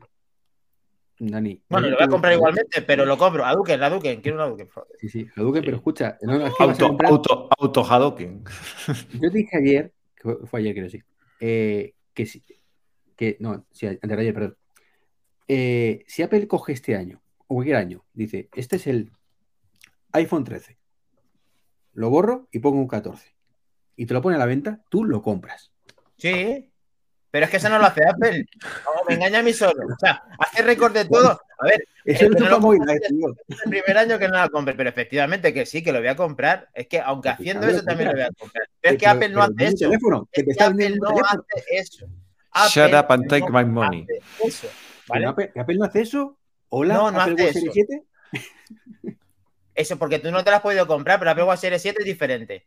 Dani. Bueno, lo voy a comprar igualmente, pero lo compro. A Duken, a Duken, quiero una Duken. por favor. Sí, sí, Hadouken, pero escucha, no, no, es que a Auto, comprar- auto, auto Hadouken. Yo dije ayer, que fue- fue ayer creo sí, eh, que sí, que no, sí, antes de ayer, perdón. Eh, si Apple coge este año, o cualquier año, dice, este es el iPhone 13, lo borro y pongo un 14, y te lo pone a la venta, tú lo compras. Sí, pero es que eso no lo hace Apple. No, me engaña a mí solo. O sea, hace récord de todo. A ver, Eso no lo tío. es el primer año que no la compre, pero efectivamente que sí, que lo voy a comprar. Es que aunque haciendo eso también lo voy a comprar. Pero Pero- es que Apple no hace eso. teléfono, que Es te que está Apple no hace eso. Shut Apple up and take no my money. hace eso. Que ¿vale? no, Apple, no hace eso. Hola, No, no Apple hace Watch Series eso. 7. Eso porque tú no te lo has podido comprar, pero Apple Watch Series 7 es diferente.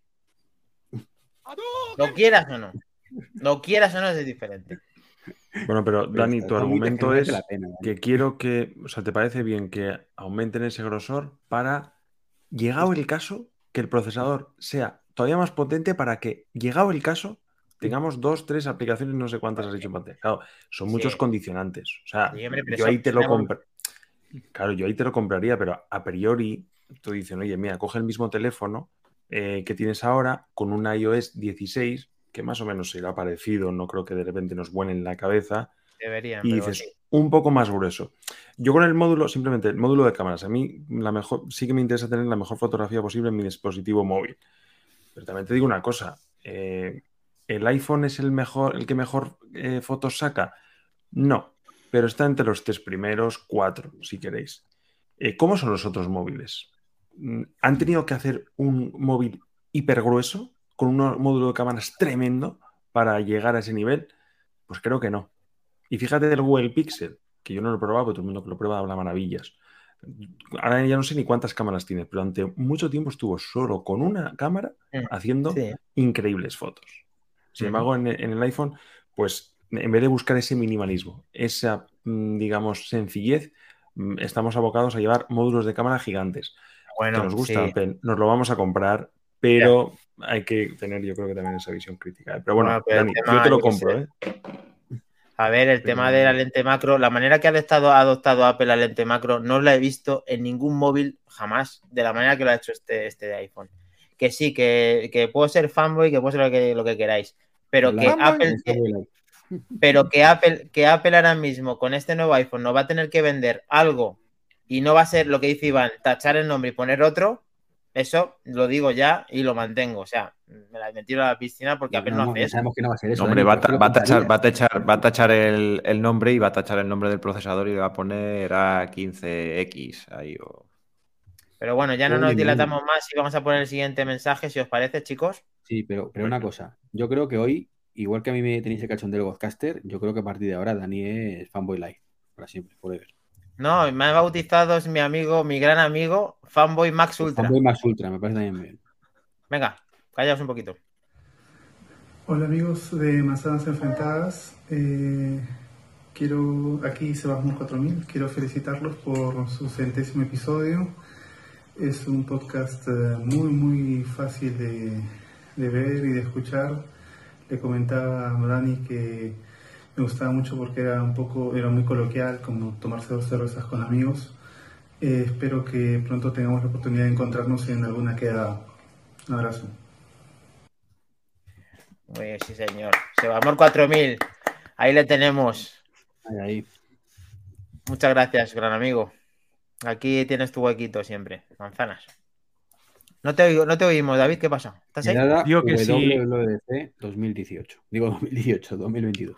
Lo quieras o no. Lo quieras o no es diferente. Bueno, pero Dani, tu argumento es pena, Dani. que quiero que, o sea, ¿te parece bien que aumenten ese grosor para, llegado el caso, que el procesador sea todavía más potente para que, llegado el caso, tengamos dos, tres aplicaciones, no sé cuántas has hecho en pantalla. Claro, son muchos Sí. condicionantes. O sea, Sí, hombre, yo ahí te lo compro. Claro, yo ahí te lo compraría, pero a priori, tú dices, oye, mira, coge el mismo teléfono eh, que tienes ahora con un iOS 16, que más o menos será parecido, no creo que de repente nos vuelen la cabeza Deberían, y dices, sí. un poco más grueso. Yo con el módulo, simplemente el módulo de cámaras, a mí la mejor, sí que me interesa tener la mejor fotografía posible en mi dispositivo móvil. Pero también te digo una cosa, eh, ¿el iPhone es el mejor, el que mejor eh, fotos saca? No, pero está entre los tres primeros, cuatro, si queréis. Eh, ¿Cómo son los otros móviles? Mm, ¿Han tenido que hacer un móvil hiper grueso con un módulo de cámaras tremendo para llegar a ese nivel? Pues creo que no. Y fíjate del Google Pixel, que yo no lo he probado, pero todo el mundo que lo prueba habla maravillas. Ahora ya no sé ni cuántas cámaras tiene, pero durante mucho tiempo estuvo solo con una cámara haciendo increíbles fotos. Sin embargo, en, el iPhone, pues en vez de buscar ese minimalismo, esa, mm, digamos, sencillez, mm, estamos abocados a llevar módulos de cámara gigantes. Bueno, que nos gusta, sí. Apple, nos lo vamos a comprar, pero hay que tener, yo creo que también esa visión crítica. Pero bueno, Bueno, pero el Dani, tema, yo te lo compro. ¿eh? A ver, el tema de la lente macro, la manera que ha adoptado, ha adoptado Apple la lente macro, no la he visto en ningún móvil jamás, de la manera que lo ha hecho este, este de iPhone. Que sí, que, que puedo ser fanboy, que puedo ser lo que, lo que queráis, pero que Apple, pero que Apple, que Apple ahora mismo con este nuevo iPhone nos va a tener que vender algo y no va a ser lo que dice Iván, tachar el nombre y poner otro, eso lo digo ya y lo mantengo. O sea, me la he metido a la piscina porque Apple no, No, hace ya eso. sabemos que no va a ser eso. No, hombre, va a, ¿por qué ta- va a tachar, va a tachar, va a tachar el, el nombre y va a tachar el nombre del procesador y le va a poner A15X ahí. O... Pero bueno, ya no nos dilatamos más y vamos a poner el siguiente mensaje, si os parece, chicos. Sí, pero, pero una cosa, yo creo que hoy, igual que a mí me tenéis el cachón del Godcaster, yo creo que a partir de ahora Dani es fanboy live, para siempre, forever. No, me ha bautizado es mi amigo, mi gran amigo, Fanboy Max Ultra. Fanboy más ultra, me parece también bien. Venga, callaos un poquito. Hola amigos de Manzanas Enfrentadas, Eh, quiero, aquí Sebasmos 4000, quiero felicitarlos por su centésimo episodio. Es un podcast eh, muy muy fácil de, de ver y de escuchar. Le comentaba a Dani que me gustaba mucho porque era un poco, era muy coloquial, como tomarse dos cervezas con amigos. Eh, espero que pronto tengamos la oportunidad de encontrarnos en alguna quedada. Un abrazo. Muy bien, sí, señor. Sebamor 4000. Ahí le tenemos. Ahí, ahí. Muchas gracias, gran amigo. Aquí tienes tu huequito siempre. Manzanas. No te, oigo- no te oímos, David. ¿Qué pasa? ¿Estás ahí? Digo que sí. WWDC 2018. Digo 2018, 2022.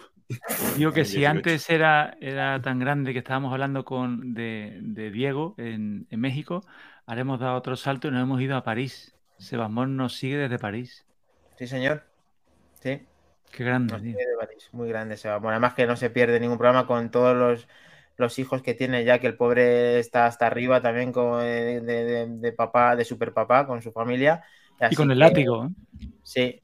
Digo que si 18. antes era, era tan grande que estábamos hablando con, de, de Diego en, en México, ahora hemos dado otro salto y nos hemos ido a París. Sebasmón nos sigue desde París. Sí, señor. Sí. Qué grande, Nos tío. sigue de París, Muy grande se va. Bueno, además que no se pierde ningún programa con todos los, los hijos que tiene ya, que el pobre está hasta arriba también con, de, de- de- papá, de super papá, con su familia. Y con el que- látigo. ¿eh? Sí.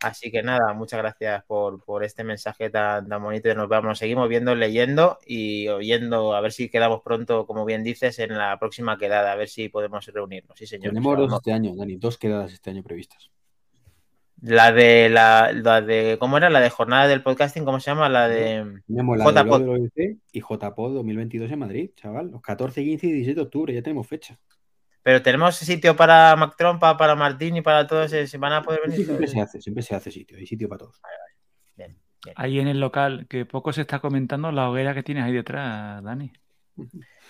Así que nada, muchas gracias por, por este mensaje tan, tan bonito. Nos vamos, seguimos viendo, leyendo y oyendo, a ver si quedamos pronto, como bien dices, en la próxima quedada, a ver si podemos reunirnos. Sí, señor. Tenemos dos este año, Dani, dos quedadas este año previstas. La de la, la de ¿cómo era? La de jornada del podcasting, ¿cómo se llama? La de Tenemos la de JPod. WWDC y JPod 2022 en Madrid, chaval. Los 14, 15 y 17 de octubre, ya tenemos fecha. Pero tenemos sitio para Mac Trompa, para Martín y para todos, eh, ¿se van a poder venir? siempre se hace, siempre se hace sitio, hay sitio para todos. Ahí en el local, que poco se está comentando la hoguera que tienes ahí detrás, Dani.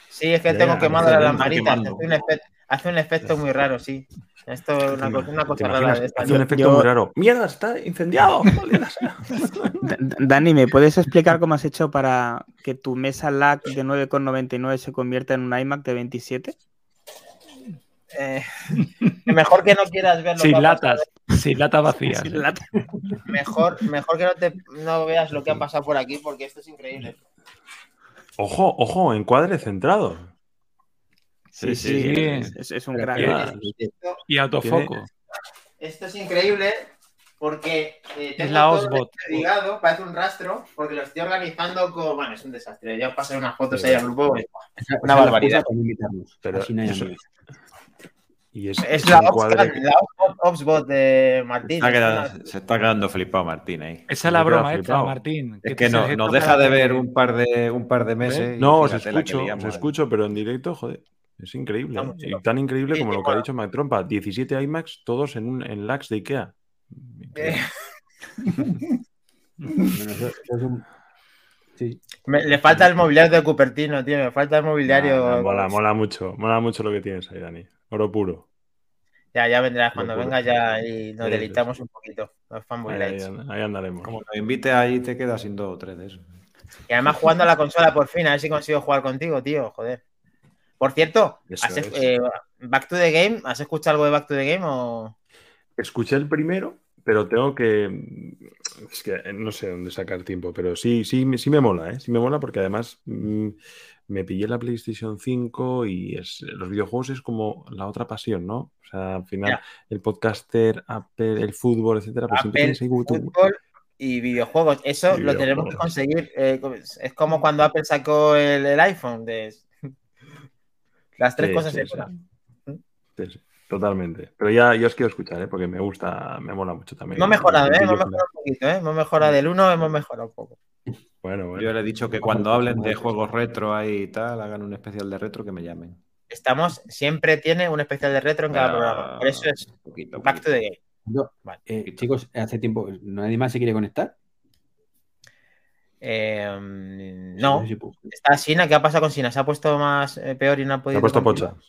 Sí, es que Ya, tengo ya, quemado la lamparita, hace un, efecto, hace un efecto muy raro, sí. Esto es una, cosa- una ¿Te cosa rara imaginas? de esta. Hace un efecto muy raro. ¡Mierda, está incendiado! Dani, ¿me puedes explicar cómo has hecho para que tu mesa LAC de 9,99 se convierta en un iMac de 27? Eh, mejor que no quieras ver lo Sin latas, sin latas vacías. Sin ¿eh? lata. Mejor, mejor que no, te, no veas lo que ha pasado por aquí, porque esto es increíble. Ojo, ojo, encuadre centrado. Sí, sí, sí. Es, es un crack. Ah, Y autofoco. Esto es increíble porque eh, Es tengo la Osbot. parece un rastro, porque lo estoy organizando con. Bueno, es un desastre. Ya os pasaré unas fotos ahí al grupo. Una la barbaridad. Pero así no hay eso-. Y es, Es la Opsbot de Martín. Está quedando- se está quedando flipado Martín ahí. Esa es la broma esta, flipado. Martín. Es que no, nos deja de ver un par de, un par de meses. ¿Eh? No, os escucho, os escucho, pero en directo, joder. Es increíble. ¿eh? Y tan increíble Sí, como sí, lo que ha dicho Mac Trompa. 17 iMacs, todos en, un, en lags de Ikea. Eh, Sí. Me- le falta el mobiliario de Cupertino, tío. Me falta el mobiliario. Nah, nah, mola, mola mucho, mola mucho lo que tienes ahí, Dani. Oro puro. Ya, ya vendrás cuando vengas ya y nos Sí, deleitamos un poquito. Los fanboy Ahí, lights. andaremos. Como nos invites ahí, te quedas sin dos o tres de eso. Y además jugando a la consola por fin, a ver si consigo jugar contigo, tío. Joder. Por cierto, Eso ¿has es. es- eh, Back to the Game, ¿has escuchado algo de Back to the Game o...? Escuché el primero, pero tengo que. Es que no sé dónde sacar tiempo, pero sí, sí, me- sí me mola, ¿eh? Sí me mola porque además mm, me pillé la PlayStation 5 y es, los videojuegos es como la otra pasión, ¿no? O sea, al final, Ya. el podcaster, Apple, el fútbol, etcétera, pues siempre Apple, tu- fútbol y videojuegos. Eso Y lo tenemos que conseguir. eh, es como cuando Apple sacó el, el iPhone. De... Las tres Sí, cosas sí, en sí. totalmente. Pero ya, ya os quiero escuchar, ¿eh? Porque me gusta, me mola mucho también. Hemos mejorado, ¿eh? Hemos mejorado un poquito, ¿eh? Hemos mejorado del 1, hemos mejorado un poco. Bueno, bueno. Yo le he dicho que cuando hablen de juegos retro ahí y tal, hagan un especial de retro que me llamen. Estamos, siempre tiene un especial de retro en cada programa. Por eso es poquito, Back to the Game. Yo- eh, chicos, hace tiempo, ¿nadie más se quiere conectar? Eh, mm, no. Sí, sí, pues. Está Sina, ¿qué ha pasado con Sina? ¿Se ha puesto más eh, peor y no ha Se podido ha puesto continuar? pocha.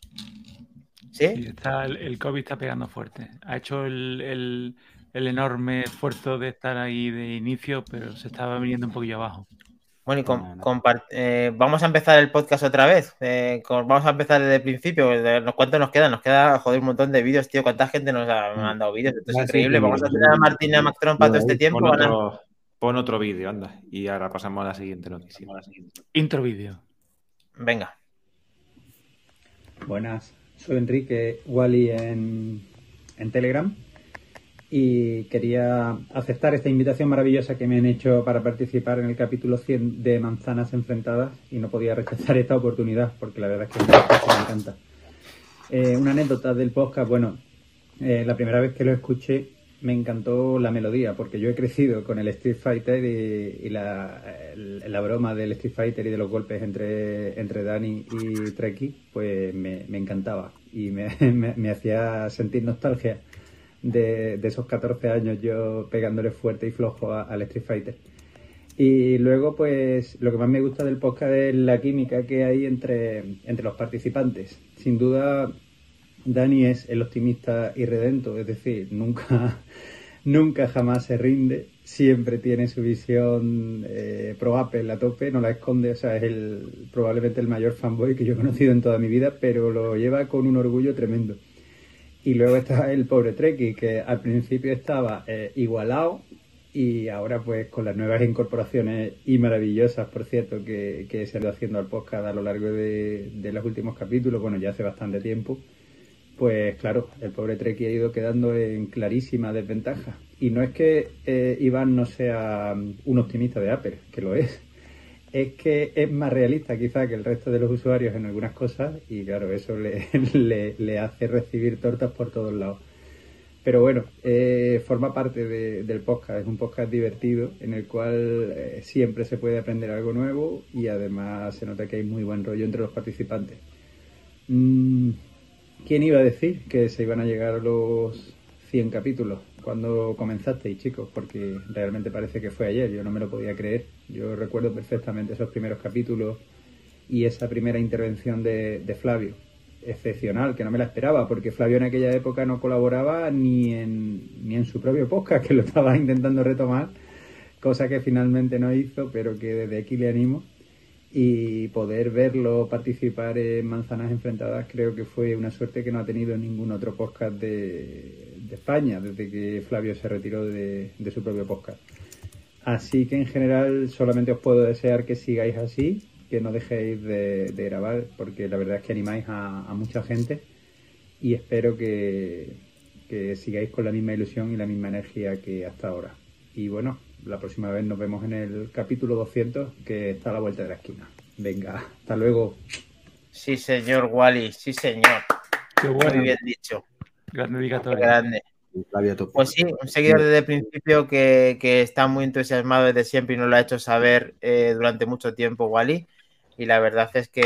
¿Sí? Sí, está, el, el COVID está pegando fuerte. Ha hecho el, el- el enorme esfuerzo de estar ahí de inicio, pero se estaba viniendo un poquillo abajo. Bueno, y eh, vamos a empezar el podcast otra vez. Eh, con- vamos a empezar desde el principio. ¿Cuánto nos queda? Nos queda, joder, un montón de vídeos, tío. ¿Cuánta gente nos ha mandado vídeos? Esto es Ah, increíble. sí, Vamos a tener a sí. Martín y a Mac Trompa todo este tiempo. Pon otro, pon otro vídeo, anda. Y ahora pasamos a la siguiente noticia. Intro vídeo. Venga. Buenas, soy Enrique Wally en, en Telegram y quería aceptar esta invitación maravillosa que me han hecho para participar en el capítulo 100 de Manzanas Enfrentadas y no podía rechazar esta oportunidad porque la verdad es que me encanta. Eh, una anécdota del podcast, bueno, eh, la primera vez que lo escuché me encantó la melodía porque yo he crecido con el Street Fighter y, la, la broma del Street Fighter y de los golpes entre, entre Dani y Treki, pues me, me encantaba y me- me hacía sentir nostalgia de, esos 14 años yo pegándole fuerte y flojo al Street Fighter. Y luego, pues, lo que más me gusta del podcast es la química que hay entre, entre los participantes. Sin duda, Dani es el optimista irredento, es decir, nunca, nunca jamás se rinde, siempre tiene su visión eh, pro Apple a tope, no la esconde, o sea, es el, probablemente el mayor fanboy que yo he conocido en toda mi vida, pero lo lleva con un orgullo tremendo. Y luego está el pobre Treki, que al principio estaba eh, igualado y ahora pues con las nuevas incorporaciones y maravillosas, por cierto, que, que se han ido haciendo al podcast a lo largo de, de los últimos capítulos, bueno, ya hace bastante tiempo, pues claro, el pobre Treki ha ido quedando en clarísima desventaja. Y no es que eh, Iván no sea un optimista de Apple, que lo es, es que es más realista quizá que el resto de los usuarios en algunas cosas y claro, eso le, le, hace recibir tortas por todos lados. Pero bueno, eh, forma parte de- del podcast, es un podcast divertido en el cual eh, siempre se puede aprender algo nuevo y además se nota que hay muy buen rollo entre los participantes. Mm, ¿Quién iba a decir que se iban a llegar a los 100 capítulos cuando comenzasteis, chicos? Porque realmente parece que fue ayer, yo no me lo podía creer. Yo recuerdo perfectamente esos primeros capítulos y esa primera intervención de, de Flavio. Excepcional, que no me la esperaba, porque Flavio en aquella época no colaboraba ni en, ni en su propio podcast, que lo estaba intentando retomar, cosa que finalmente no hizo, pero que desde aquí le animo y poder verlo participar en Manzanas Enfrentadas creo que fue una suerte que no ha tenido ningún otro podcast de, de España desde que Flavio se retiró de, de su propio podcast. Así que en general solamente os puedo desear que sigáis así, que no dejéis de, de grabar, porque la verdad es que animáis a, a mucha gente y espero que, que sigáis con la misma ilusión y la misma energía que hasta ahora. Y bueno, la próxima vez nos vemos en el capítulo 200, que está a la vuelta de la esquina. Venga, hasta luego. Sí, señor Wally, sí, señor. Qué bueno. Muy bien dicho. Gran Qué dedicatoria. grande. Pues sí, un seguidor desde el principio que, que está muy entusiasmado desde siempre y nos lo ha hecho saber eh, durante mucho tiempo, Wally. Y la verdad es que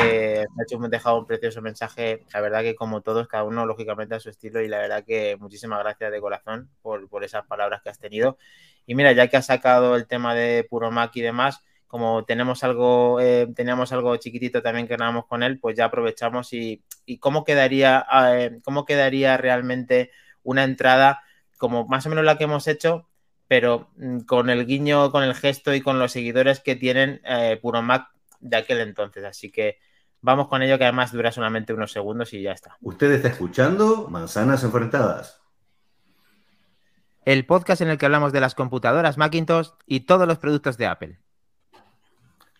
me ha hecho, me ha dejado un precioso mensaje. La verdad que como todos, cada uno lógicamente a su estilo. Y la verdad que muchísimas gracias de corazón por, por esas palabras que has tenido. Y mira, ya que has sacado el tema de Puro Mac y demás, como tenemos algo, eh, teníamos algo chiquitito también que grabamos con él, pues ya aprovechamos y, y cómo quedaría, eh, cómo quedaría realmente una entrada como más o menos la que hemos hecho, pero mm, con el guiño, con el gesto y con los seguidores que tienen eh, Puro Mac de aquel entonces. Así que vamos con ello, que además dura solamente unos segundos y ya está. Usted está escuchando Manzanas Enfrentadas. El podcast en el que hablamos de las computadoras Macintosh y todos los productos de Apple.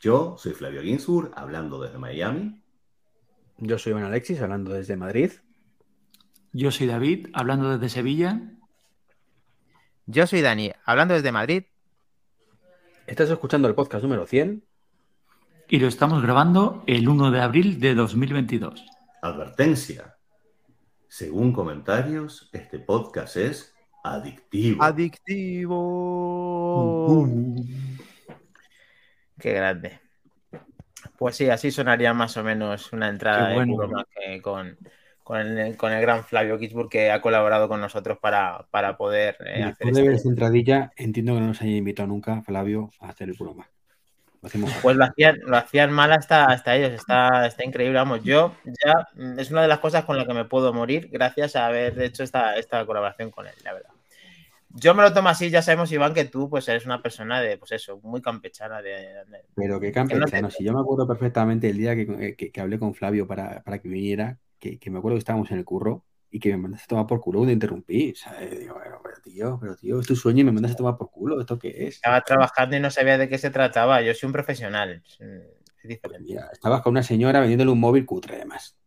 Yo soy Flavio Ginsburg, hablando desde Miami. Yo soy Iván Alexis, hablando desde Madrid. Yo soy David, hablando desde Sevilla. Yo soy Dani, hablando desde Madrid. Estás escuchando el podcast número 100. Y lo estamos grabando el 1 de abril de 2022. Advertencia. Según comentarios, este podcast es adictivo. Adictivo. Qué grande. Pues sí, así sonaría más o menos una entrada bueno. de eh, con, con, el, con el gran Flavio Ginsburg que ha colaborado con nosotros para, para poder eh, hacer de ver esta entradilla, entiendo que no nos haya invitado nunca Flavio a hacer el programa. Lo Pues lo hacían, lo hacían mal hasta, hasta ellos, está, está increíble. Vamos, yo ya mm, es una de las cosas con las que me puedo morir gracias a haber hecho esta, esta colaboración con él, la verdad. Yo me lo tomo así, ya sabemos, Iván, que tú pues eres una persona de, pues eso, muy campechana. De, de- Pero qué que no te- campechano. Si yo me acuerdo perfectamente el día que, eh, que- que hablé con Flavio para, para que viniera, que, que me acuerdo que estábamos en el curro y que me mandaste a tomar por culo y te interrumpí. ¿sabes? Digo, bueno, pero tío, pero tío, es tu sueño y me mandas a tomar por culo. ¿Esto qué es? Estaba trabajando y no sabía de qué se trataba. Yo soy un profesional. Es, es diferente. Mira, estabas con una señora vendiéndole un móvil cutre, además.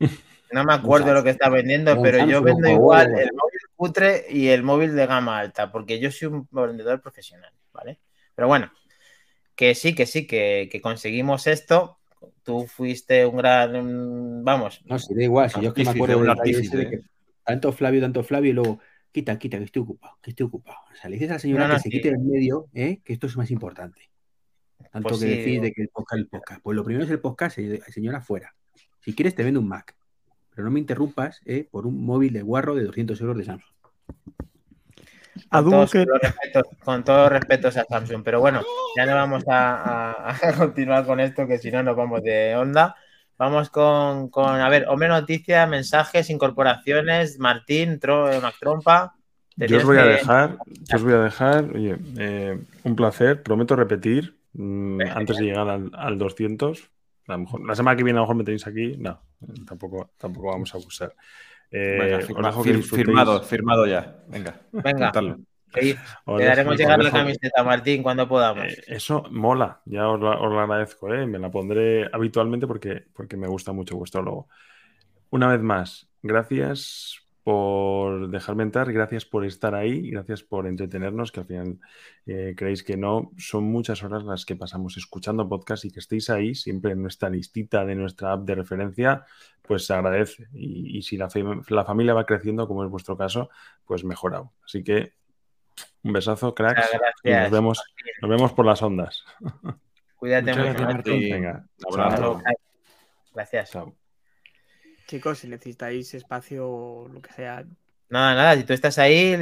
No me acuerdo lo que está vendiendo, pero yo vendo igual el móvil cutre y el móvil de gama alta, porque yo soy un vendedor profesional, ¿vale? Pero bueno, que sí, que sí, que, que conseguimos esto. Tú fuiste un gran, un- vamos, No, si da igual, si yo es que me acuerdo detalle artífice, de ¿eh? que tanto Flavio, tanto Flavio, y luego quita, quita, que estoy ocupado, que estoy ocupado. O sea, le dices a la señora No, no, que se sí. quite del medio, ¿eh? que esto es más importante. Tanto Pues que sí, decís de que el podcast, el podcast. Pues lo primero es el podcast, de- señora, fuera. Si quieres, te vendo un Mac. Pero no me interrumpas ¿eh? por un móvil de guarro de 200 euros de Samsung. con todos los respetos, con todos los respetos a Samsung. Pero bueno, ya no vamos a, a- a continuar con esto, que si no nos vamos de onda. Vamos con, con, a ver, hombre noticia, mensajes, incorporaciones, Martín, Tro, Mac Trompa. Te Yo os voy a que- dejar, yo os voy a dejar, oye, eh, un placer, prometo repetir mm, antes de llegar al, al 200. A lo mejor, la semana que viene a lo mejor me tenéis aquí, no, tampoco, tampoco vamos a abusar. Eh, Venga, firma- fir- firmado, firmado ya. Venga, Venga. contadlo. Sí, Os Te daremos os llegar la camiseta, Martín, cuando podamos. Eh, eso mola, ya os, la- os lo agradezco, ¿eh? me la pondré habitualmente porque, porque me gusta mucho vuestro logo. Una vez más, gracias por dejarme entrar, gracias por estar ahí, gracias por entretenernos, que al final eh, creéis que no, son muchas horas las que pasamos escuchando podcast y que estéis ahí siempre en nuestra listita de nuestra app de referencia, pues se agradece. Y, y si la, fam- la familia va creciendo, como es vuestro caso, pues mejorado. Así que un besazo, cracks, y nos vemos, nos vemos por las ondas. Cuídate mucho, gracias. Venga, Abrazo. Gracias. Chao. Chicos, si necesitáis espacio o lo que sea, Nada, nada, si tú estás ahí,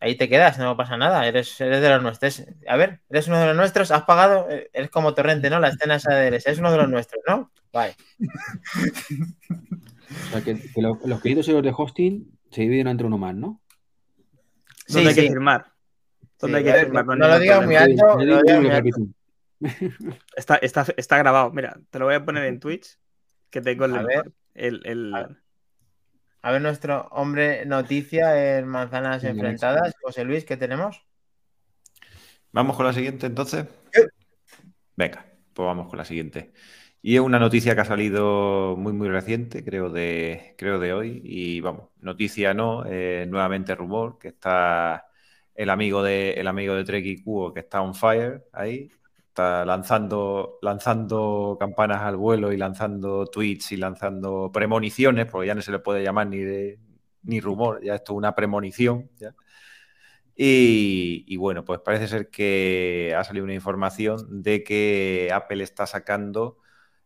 ahí te quedas, no pasa nada, eres, eres de los nuestros. A ver, eres uno de los nuestros, has pagado, Eh, eres como Torrente, ¿no? La escena esa de eres, eres uno de los nuestros, ¿no? Vale. O sea, que, que lo- los 500 euros de hosting se dividen entre uno más, ¿no? Sí, ¿dónde hay que firmar? ¿Dónde Sí, hay que ver, firmar? no, lo digas muy alto, está grabado. Mira, te lo voy a poner en Twitch, que tengo el, A ver. el, el- A A ver, nuestro hombre noticia en Manzanas Enfrentadas, José Luis, ¿qué tenemos? Vamos con la siguiente entonces. Venga, pues vamos con la siguiente. Y es una noticia que ha salido muy, muy reciente, creo de, creo de hoy. Y vamos, noticia no, eh, nuevamente rumor, que está el amigo de, el amigo de Trek y Cubo, que está on fire ahí. Está lanzando, lanzando campanas al vuelo y lanzando tweets y lanzando premoniciones, porque ya no se le puede llamar ni, de- ni rumor, ya esto es una premonición. ¿ya? Y, y bueno, pues parece ser que ha salido una información de que Apple está sacando,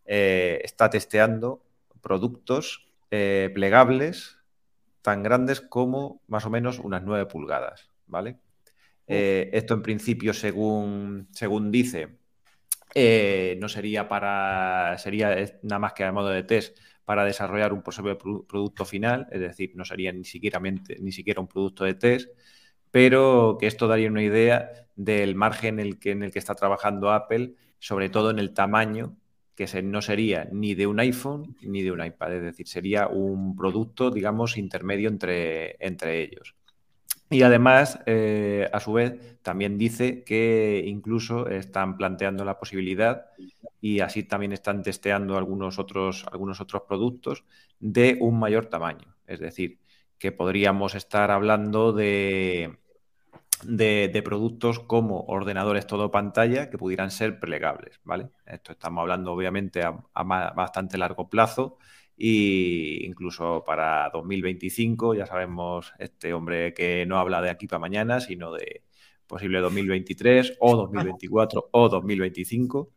eh, está testeando productos eh, plegables tan grandes como más o menos unas 9 pulgadas, ¿vale? Eh, esto en principio, según, según dice, eh, no sería para, sería nada más que a modo de test para desarrollar un posible producto final, es decir, no sería ni siquiera, ni siquiera un producto de test, pero que esto daría una idea del margen en el que, en el que está trabajando Apple, sobre todo en el tamaño, que no sería ni de un iPhone ni de un iPad, es decir, sería un producto, digamos, intermedio entre, entre ellos. Y además, eh, a su vez, también dice que incluso están planteando la posibilidad y así también están testeando algunos otros, algunos otros productos de un mayor tamaño. Es decir, que podríamos estar hablando de, de, productos como ordenadores todo pantalla que pudieran ser plegables, ¿vale? Esto estamos hablando obviamente a, bastante largo plazo e incluso para 2025, ya sabemos, este hombre que no habla de aquí para mañana, sino de posible 2023 o 2024 o 2025.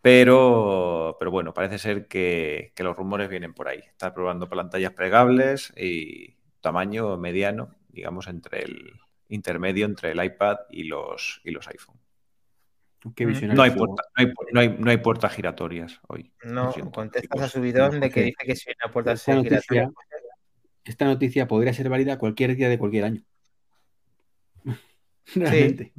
Pero, pero bueno, parece ser que, que los rumores vienen por ahí. Está probando pantallas plegables y tamaño mediano, digamos, entre el, intermedio entre el iPad y los, y los iPhone. No, hay puerta, no, hay, no, hay, puertas giratorias hoy. No, contestas a su bidón de que dice que si una puerta esta giratoria. esta noticia podría ser válida cualquier día de cualquier año. Realmente.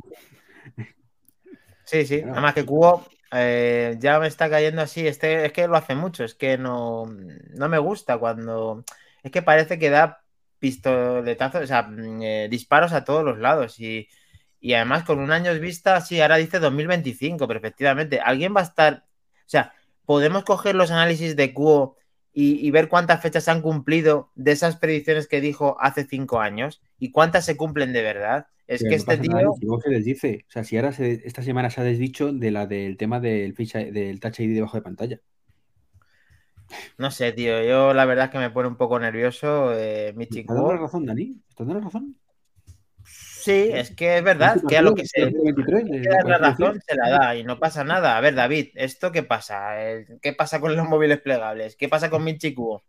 Sí, sí. Además que Cubo eh, ya me está cayendo así. Este, es que lo hace mucho. Es que no, no me gusta cuando. Es que parece que da pistoletazos, o sea, mm, eh, disparos a todos los lados. Y, además con un año de vista, sí, ahora dice 2025, pero efectivamente, alguien va a estar, o sea, podemos coger los análisis de Cuo y, ver cuántas fechas han cumplido de esas predicciones que dijo hace cinco años y cuántas se cumplen de verdad. Es que este tío. se les dice. O sea, si ahora esta semana se ha desdicho de la del tema del, ficha, del Touch ID debajo de pantalla. No sé, tío. Yo la verdad es que me pone un poco nervioso eh, ¿Estás dando la razón, Dani? ¿Estás dando la razón? Sí, es que es verdad que a lo que se la razón se la da y no pasa nada. A ver, David, ¿esto qué pasa? ¿Qué pasa con los móviles plegables? ¿Qué pasa con Michi Cubo?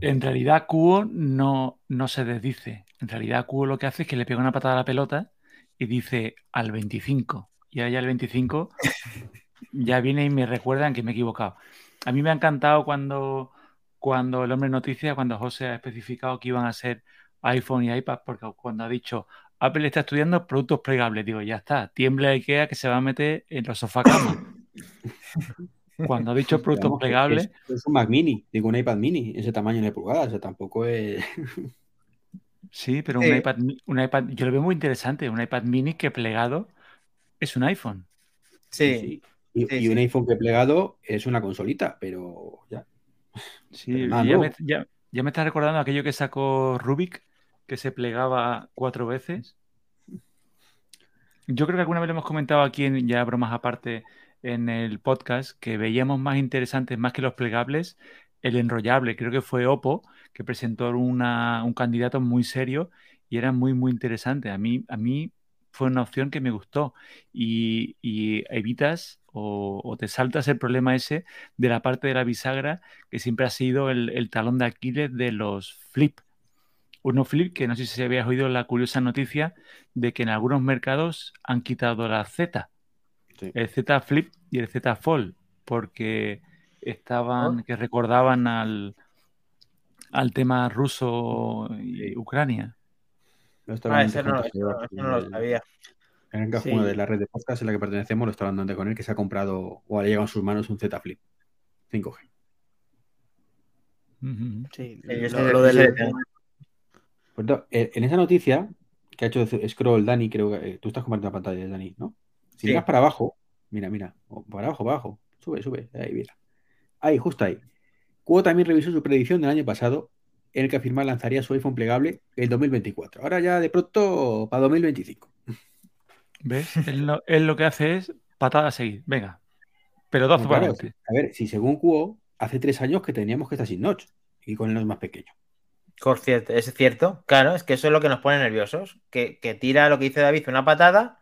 En realidad, Cubo no, no se desdice. En realidad, Cubo lo que hace es que le pega una patada a la pelota y dice al 25. Y allá al 25 ya viene y me recuerdan que me he equivocado. A mí me ha encantado cuando, cuando el hombre noticia, cuando José ha especificado que iban a ser iPhone y iPad, porque cuando ha dicho Apple está estudiando productos plegables, digo, ya está, tiembla IKEA que se va a meter en los sofacamas. cuando ha dicho productos plegables. Es, un Mac mini, digo un iPad mini, ese tamaño de pulgadas, o sea, tampoco es. sí, pero un, iPad, un iPad, yo lo veo muy interesante, un iPad mini que plegado es un iPhone. sí. Y, un iPhone que plegado es una consolita, pero ya. Sí, ya, me, ya, me, está recordando aquello que sacó Rubik, que se plegaba cuatro veces. Yo creo que alguna vez lo hemos comentado aquí en ya bromas aparte en el podcast que veíamos más interesantes, más que los plegables, el enrollable. Creo que fue Oppo que presentó un candidato muy serio y era muy, muy interesante. A mí, a mí fue una opción que me gustó y, evitas o, te saltas el problema ese de la parte de la bisagra que siempre ha sido el, talón de Aquiles de los flip. Uno flip que no sé si habías oído la curiosa noticia de que en algunos mercados han quitado la Z, el Z flip y el Z fold, porque estaban, que recordaban al, al tema ruso y Ucrania. No ah, ese no, lo sabía. En el uno de la red de podcast en la que pertenecemos, lo está hablando con él, que se ha comprado o le llegado en sus manos un Z Flip 5G. Sí, lo, del... Pues en esa noticia que ha hecho scroll Dani, creo que eh, tú estás compartiendo la pantalla, Dani, ¿no? Si miras para abajo, mira, mira, para abajo, para abajo, sube, sube, ahí, mira. Ahí, justo ahí. Cuo también revisó su predicción del año pasado en el que afirma lanzaría su iPhone plegable en 2024. Ahora ya de pronto para 2025. ¿Ves? él, lo, que hace es patada a seguir. Venga. Pero dos para A ver, si según Cuo, hace tres años que teníamos que estar sin notch y con el notch más pequeño. Cierto, es cierto. Claro, es que eso es lo que nos pone nerviosos. Que, tira lo que dice David, una patada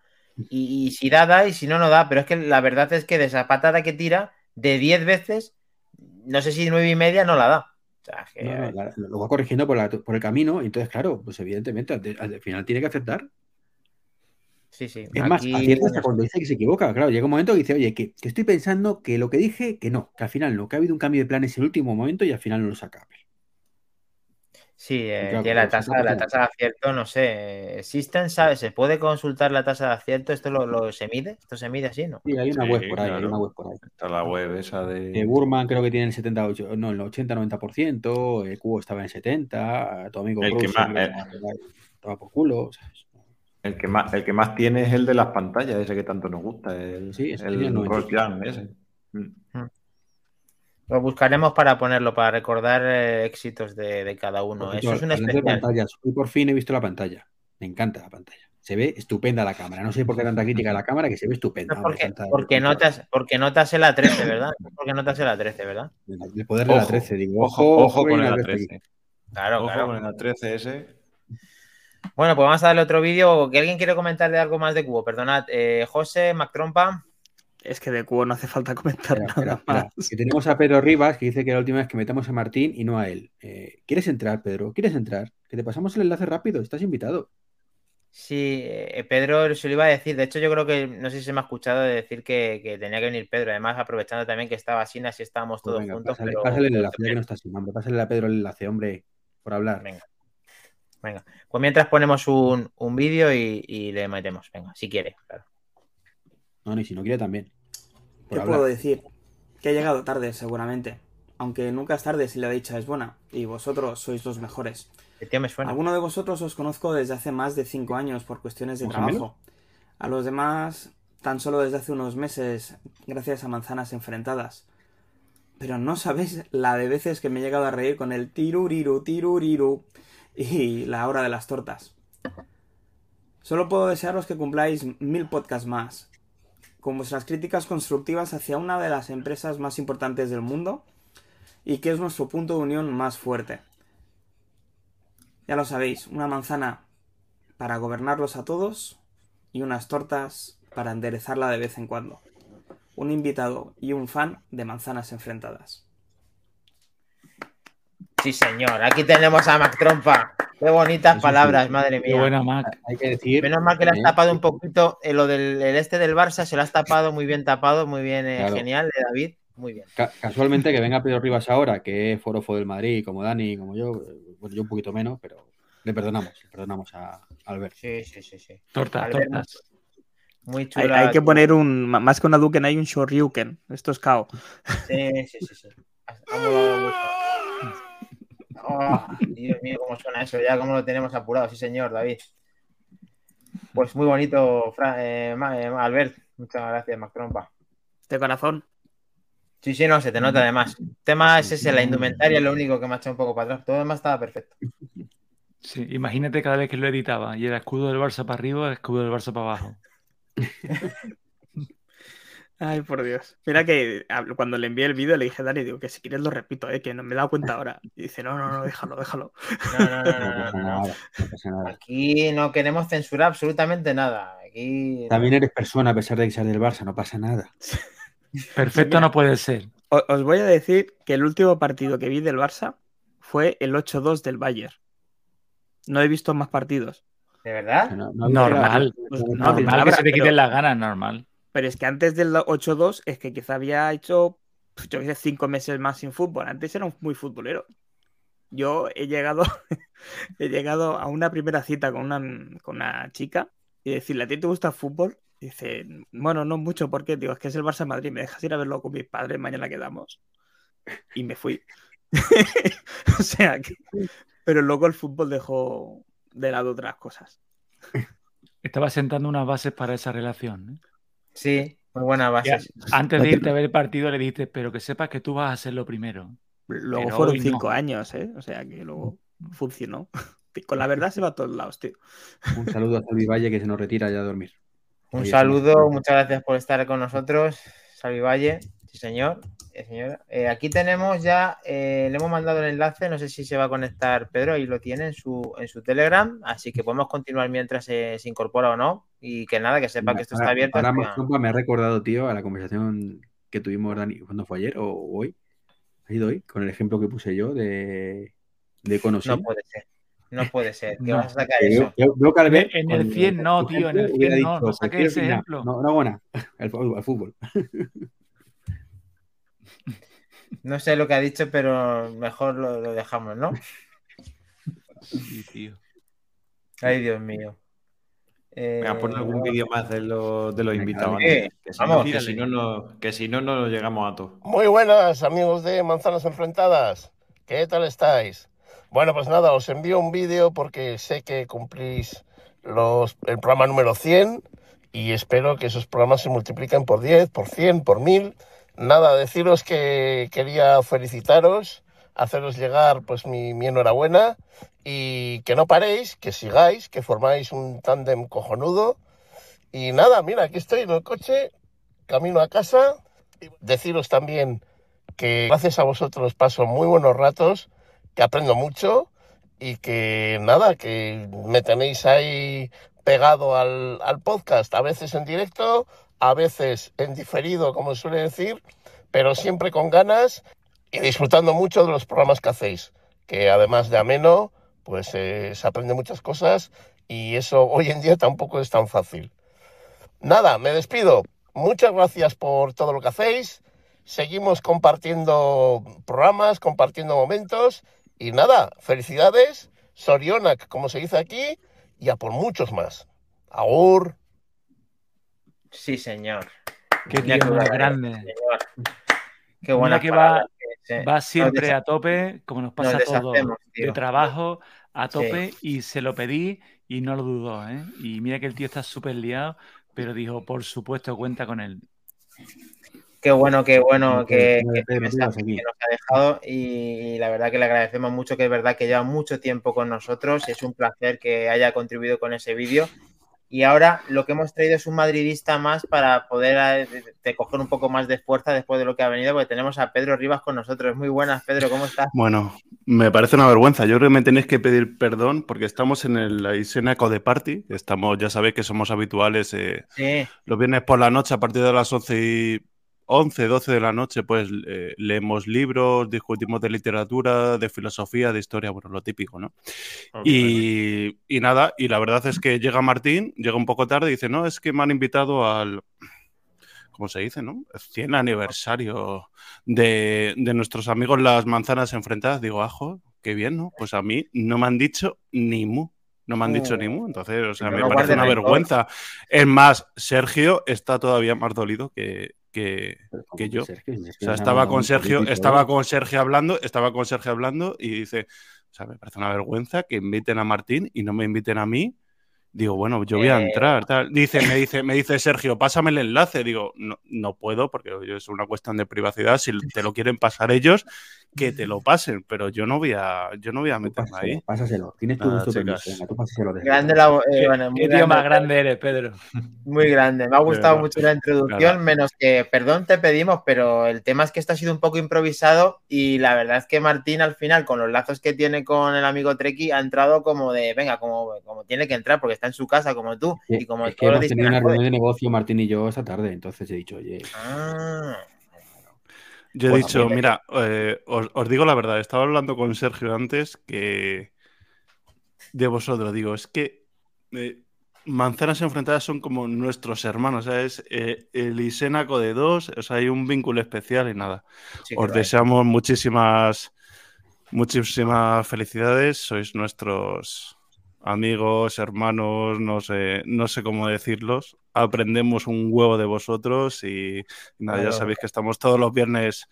y, si da, da y si no, no da. Pero es que la verdad es que de esa patada que tira, de 10 veces, no sé si nueve y media no la da lo va corrigiendo por, el camino, entonces, claro, pues evidentemente al, final tiene que aceptar. Sí, sí. Es más, acierta hasta cuando dice que se equivoca. Claro, llega un momento que dice, oye, que, que estoy pensando que lo que dije, que no, que al final no, que ha habido un cambio de planes en el último momento y al final no lo saca. Apple. Sí, eh, Claro, la tasa, la tasa de acierto, no sé. ¿Existen, sabes? ¿Se puede consultar la tasa de acierto? ¿Esto lo, lo- se mide? ¿Esto se mide así, no? Sí, hay una Sí, web por ahí, hay una web por ahí. Está la web esa de. Eh, Burman creo que tiene el 78, no, el 80-90%, eh, Cubo estaba en 70, tu amigo El que Bruce más- que eh. estaba, estaba por culo. El que más, el que más tiene es el de las pantallas, ese que tanto nos gusta, el, Sí, el el 90. Ross Young, ese. Mm. Lo buscaremos para ponerlo, para recordar eh, éxitos de, de cada uno. Eso es cierto, un hablando de especial. pantallas, hoy por fin he visto la pantalla. Me encanta la pantalla. Se ve estupenda la cámara. No sé por qué tanta crítica a la cámara, que se ve estupenda. hombre, Porque, porque, notas, porque notas el A13, ¿verdad? Porque notas el A13, ¿verdad? El poder de la Ojo, 13, digo. ojo, Ojo, con el una 13 A13. aquí. Claro, Ojo claro. con el A13 ese. Bueno, pues vamos a darle otro vídeo. ¿Que alguien quiere comentarle algo más de Cubo? Perdonad. Eh, José, Mac Trompa. Es que de cubo no hace falta comentar Espera, nada espera, más. espera, que tenemos a Pedro Rivas que dice que la última vez que metamos a Martín y no a él. Eh, ¿Quieres entrar, Pedro? ¿Quieres entrar? Que te pasamos el enlace rápido. Estás invitado. Sí, eh, Pedro se lo iba a decir. De hecho, yo creo que no sé si se me ha escuchado de decir que, que tenía que venir Pedro. Además, aprovechando también que estaba Sina, así estábamos Pues todos venga, juntos. pásale, pero- pásale el enlace, ya que no está sin hambre. Pásale a Pedro el enlace, hombre, por hablar. Venga. Venga. Pues mientras ponemos un, un vídeo y, y le metemos. Venga, si quiere, claro. No, ni si no quiere también. Por ¿Qué hablar. puedo decir? Que he llegado tarde, seguramente. Aunque nunca es tarde si la dicha es buena, y vosotros sois los mejores. Tío me suena. Alguno de vosotros os conozco desde hace más de 5 años por cuestiones de ¿Más trabajo. A los demás, tan solo desde hace unos meses, gracias a manzanas enfrentadas. Pero no sabéis la de veces que me he llegado a reír con el tiruriru, tiruriru y la hora de las tortas. Solo puedo desearos que cumpláis mil podcasts más, con vuestras críticas constructivas hacia una de las empresas más importantes del mundo y que es nuestro punto de unión más fuerte. Ya lo sabéis, una manzana para gobernarlos a todos y unas tortas para enderezarla de vez en cuando. Un invitado y un fan de manzanas enfrentadas. Sí, señor. Aquí tenemos a Mac. Qué bonitas palabras, madre Qué mía. buena Mac. Hay que decir. Menos mal que le has eh, tapado un poquito eh, lo del el este del Barça, se lo has tapado muy bien tapado, muy bien, eh, Claro. genial, de David. Muy bien. ca- casualmente que venga Pedro Rivas ahora, que es forofo del Madrid, como Dani, como yo, eh, bueno, yo un poquito menos, pero le perdonamos, le perdonamos a Albert. Sí, sí, sí, sí. Tortas, Albert, tortas. Muy Hay, chula. hay que poner un. Más que una Duken, hay un Shoryuken. Esto es KO. Sí, sí, sí, sí. Ha molado mucho. Oh, Dios mío, cómo suena eso, ya cómo lo tenemos apurado, sí, señor, David. Pues muy bonito, Fra- eh, eh, Albert. Muchas gracias, Mac Trompa. De corazón. Sí, sí, no, se te nota además. El tema es ese, la indumentaria es lo único que me ha echado un poco para atrás. Todo demás estaba perfecto. Sí, imagínate cada vez que lo editaba y era escudo del Barça para arriba, escudo del Barça para abajo. Ay, por Dios. Mira que cuando le envié el vídeo le dije a Dani, digo que si quieres lo repito, eh, que no me he dado cuenta ahora. Y dice, no, no, no, déjalo, déjalo. No, no, no, no, No. Aquí no queremos censurar absolutamente nada. Aquí. También eres persona a pesar de que seas del Barça, no pasa nada. Perfecto no puede ser. Os voy a decir que el último partido que vi del Barça fue el 8-2 del Bayern. No he visto más partidos. ¿De verdad? No, no, Normal. Pues no, Normal que se te quiten pero- las ganas, normal. Pero es que antes del 8-2 es que quizá había hecho, pues, yo qué sé, cinco meses más sin fútbol. Antes era un muy futbolero. Yo he llegado, he llegado a una primera cita con una, con una chica y decirle, ¿a ti te gusta el fútbol? Y dice, bueno, no mucho, ¿por qué? Digo, es que es el Barça Madrid, ¿me dejas ir a verlo con mis padres? Mañana quedamos. Y me fui. o sea. Pero luego el fútbol dejó de lado otras cosas. Estaba sentando unas bases para esa relación. ¿eh? Sí, muy buena base. antes de irte a ver el partido le dijiste, pero que sepas que tú vas a hacerlo primero. Luego Pero fueron no. cinco años, ¿eh? O sea que luego funcionó. Con la verdad se va a todos lados, tío. Un saludo a Salvi Valle que se nos retira ya a dormir. Un Oye, saludo, muchas gracias por estar con nosotros, Salvi Valle. Sí, señor. Eh, señora. Eh, aquí tenemos ya, eh, le hemos mandado el enlace, no sé si se va a conectar Pedro, ahí lo tiene en su, en su Telegram, así que podemos continuar mientras se, se incorpora o no. Y que nada, que sepa que esto está abierto. ahora hasta- me ha recordado, tío, a la conversación que tuvimos, Dani, ¿cuándo fue ayer o hoy? ¿Ha sido hoy? Con el ejemplo que puse yo de, de Conosí. No puede ser. No puede ser. ¿Qué No. vas a sacar Yo- eso? yo- yo En el 100 no, tío, en el ejemplo, hubiera 100 no, dicho, no prefiero ese ejemplo. No, no, buena. El fútbol. No sé lo que ha dicho, pero mejor lo, lo dejamos, ¿no? Sí, tío. Ay, Dios mío. Eh, Venga, pon algún vídeo más de los, de los invitados. que si Vamos. no- que si no, no, que si no, no nos llegamos a todo. Muy buenas, amigos de Manzanas Enfrentadas. ¿Qué tal estáis? Bueno, pues nada, os envío un vídeo porque sé que cumplís los, el programa número 100 y espero que esos programas se multipliquen por 10, por 100, por 1000. Nada, deciros que quería felicitaros, haceros llegar pues mi, mi enhorabuena y que no paréis, que sigáis, que formáis un tándem cojonudo. Y nada, mira, aquí estoy en el coche, camino a casa. Deciros también que gracias a vosotros paso muy buenos ratos, que aprendo mucho y que nada, que me tenéis ahí pegado al, al podcast, a veces en directo, a veces en diferido, como suele decir, pero siempre con ganas y disfrutando mucho de los programas que hacéis, que además de ameno, pues eh, se aprende muchas cosas y eso hoy en día tampoco es tan fácil. Nada, me despido. Muchas gracias por todo lo que hacéis. Seguimos compartiendo programas, compartiendo momentos. Y nada, felicidades, Sorionak, como se dice aquí, y a por muchos más. Agur. Sí, señor. Qué Mira tío más grande. señor. Qué Mira buena que va, va siempre a tope, como nos pasa a todos, de trabajo a Sí. tope y se lo pedí y no lo dudó, ¿eh? Y mira que el tío está súper liado, pero dijo, por supuesto, cuenta con él. Qué bueno, qué bueno que- que, mensaje que nos ha dejado y, la verdad que le agradecemos mucho, que es verdad que lleva mucho tiempo con nosotros y es un placer que haya contribuido con ese vídeo. Y ahora lo que hemos traído es un madridista más para poder eh, de- de coger un poco más de fuerza después de lo que ha venido, porque tenemos a Pedro Rivas con nosotros. Muy buenas, Pedro, ¿cómo estás? Bueno, me parece una vergüenza. Yo creo que me tenéis que pedir perdón porque estamos en el Aisena Code Party. Estamos, ya sabéis que somos habituales eh, Sí. los viernes por la noche a partir de las 11 y 11, 12 de la noche, pues eh, leemos libros, discutimos de literatura, de filosofía, de historia, bueno, lo típico, ¿no? Y, y nada, y la verdad es que llega Martín, llega un poco tarde y dice, no, es que me han invitado al, ¿cómo se dice, no? 100 aniversario de, de nuestros amigos las manzanas enfrentadas. Digo, ajo, qué bien, ¿no? Pues a mí no me han dicho ni mu. No me han dicho Oh. ni mu. Entonces, o sea, me no parece una vergüenza. Es más, Sergio está todavía más dolido que, que, que yo. Sergio? O sea, estaba con Sergio, estaba ¿eh? con Sergio hablando, estaba con Sergio hablando y dice, o sea, me parece una vergüenza que inviten a Martín y no me inviten a mí. Digo, bueno, yo voy a Eh. entrar. tal. Dice, me dice, me dice Sergio, pásame el enlace. Digo, no, no puedo porque es una cuestión de privacidad. Si te lo quieren pasar ellos, que te lo pasen, pero yo no voy a, yo no voy a meterme ahí. Pásaselo. Tienes tu Nada, gusto tú pásaselo. de- Grande la, eh, bueno, muy qué tío más grande. grande eres, Pedro. Muy grande, me ha gustado mucho la introducción, Nada. menos que, perdón, te pedimos, pero el tema es que esto ha sido un poco improvisado y la verdad es que Martín al final, con los lazos que tiene con el amigo Treki, ha entrado como de, venga, como, como tiene que entrar, porque está en su casa como tú Sí, y como es que hemos tenido una reunión de negocio, Martín y yo, esta tarde. Entonces he dicho, oye, Ah, Yo he Bueno, dicho, bien. mira, eh, os, os digo la verdad, estaba hablando con Sergio antes que de vosotros, digo, es que eh, manzanas enfrentadas son como nuestros hermanos, o sea, es eh, el Isénaco de dos, o sea, hay un vínculo especial y nada. sí Os deseamos muchísimas, muchísimas felicidades, sois nuestros amigos, hermanos, no sé, no sé cómo decirlos. Aprendemos un huevo de vosotros y nada, ya sabéis que estamos todos los viernes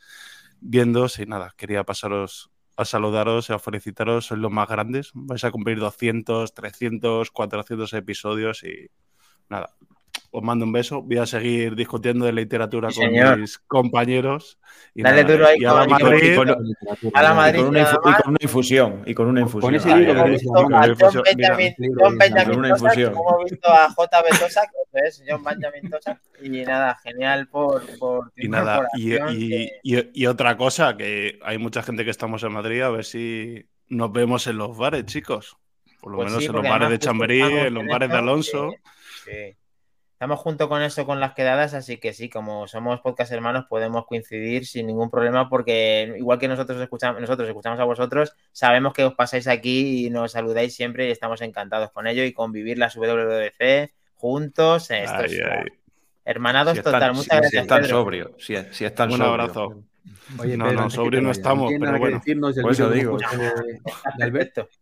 viéndoos y nada, quería pasaros a saludaros y a felicitaros, sois los más grandes, vais a cumplir 200, 300, 400 episodios y nada, os mando un beso, voy a seguir discutiendo de literatura Sí, con señor. mis compañeros y Dale nada, duro ahí y a la con- y con- Madrid, Y con, A la y con una, y con una infusión. Y con una infusión. con ese libro a John Benjamin, con una infusión. hemos visto a JB Tosak, eso es, John Benjamin Tosak, y nada, genial por, Y nada, y, incorporación, y- que- y- y otra cosa, que hay mucha gente que estamos en Madrid, a ver si nos vemos en los bares, chicos. Por lo Pues menos sí, en los bares de Chamberí, en los bares de Alonso. que- sí. Estamos junto con eso, con las quedadas, así que sí, como somos podcast hermanos, podemos coincidir sin ningún problema, porque igual que nosotros escuchamos, nosotros escuchamos a vosotros, sabemos que os pasáis aquí y nos saludáis siempre y estamos encantados con ello y convivir las WWDC juntos. Esto Ay, es ay. hermanados Si están- total. Muchas si gracias. están Pedro. sobrios, si, si están Un sobrios. abrazo. Oye, no, Pedro, no, sobrio no estamos, pero bueno. Por eso digo. hemos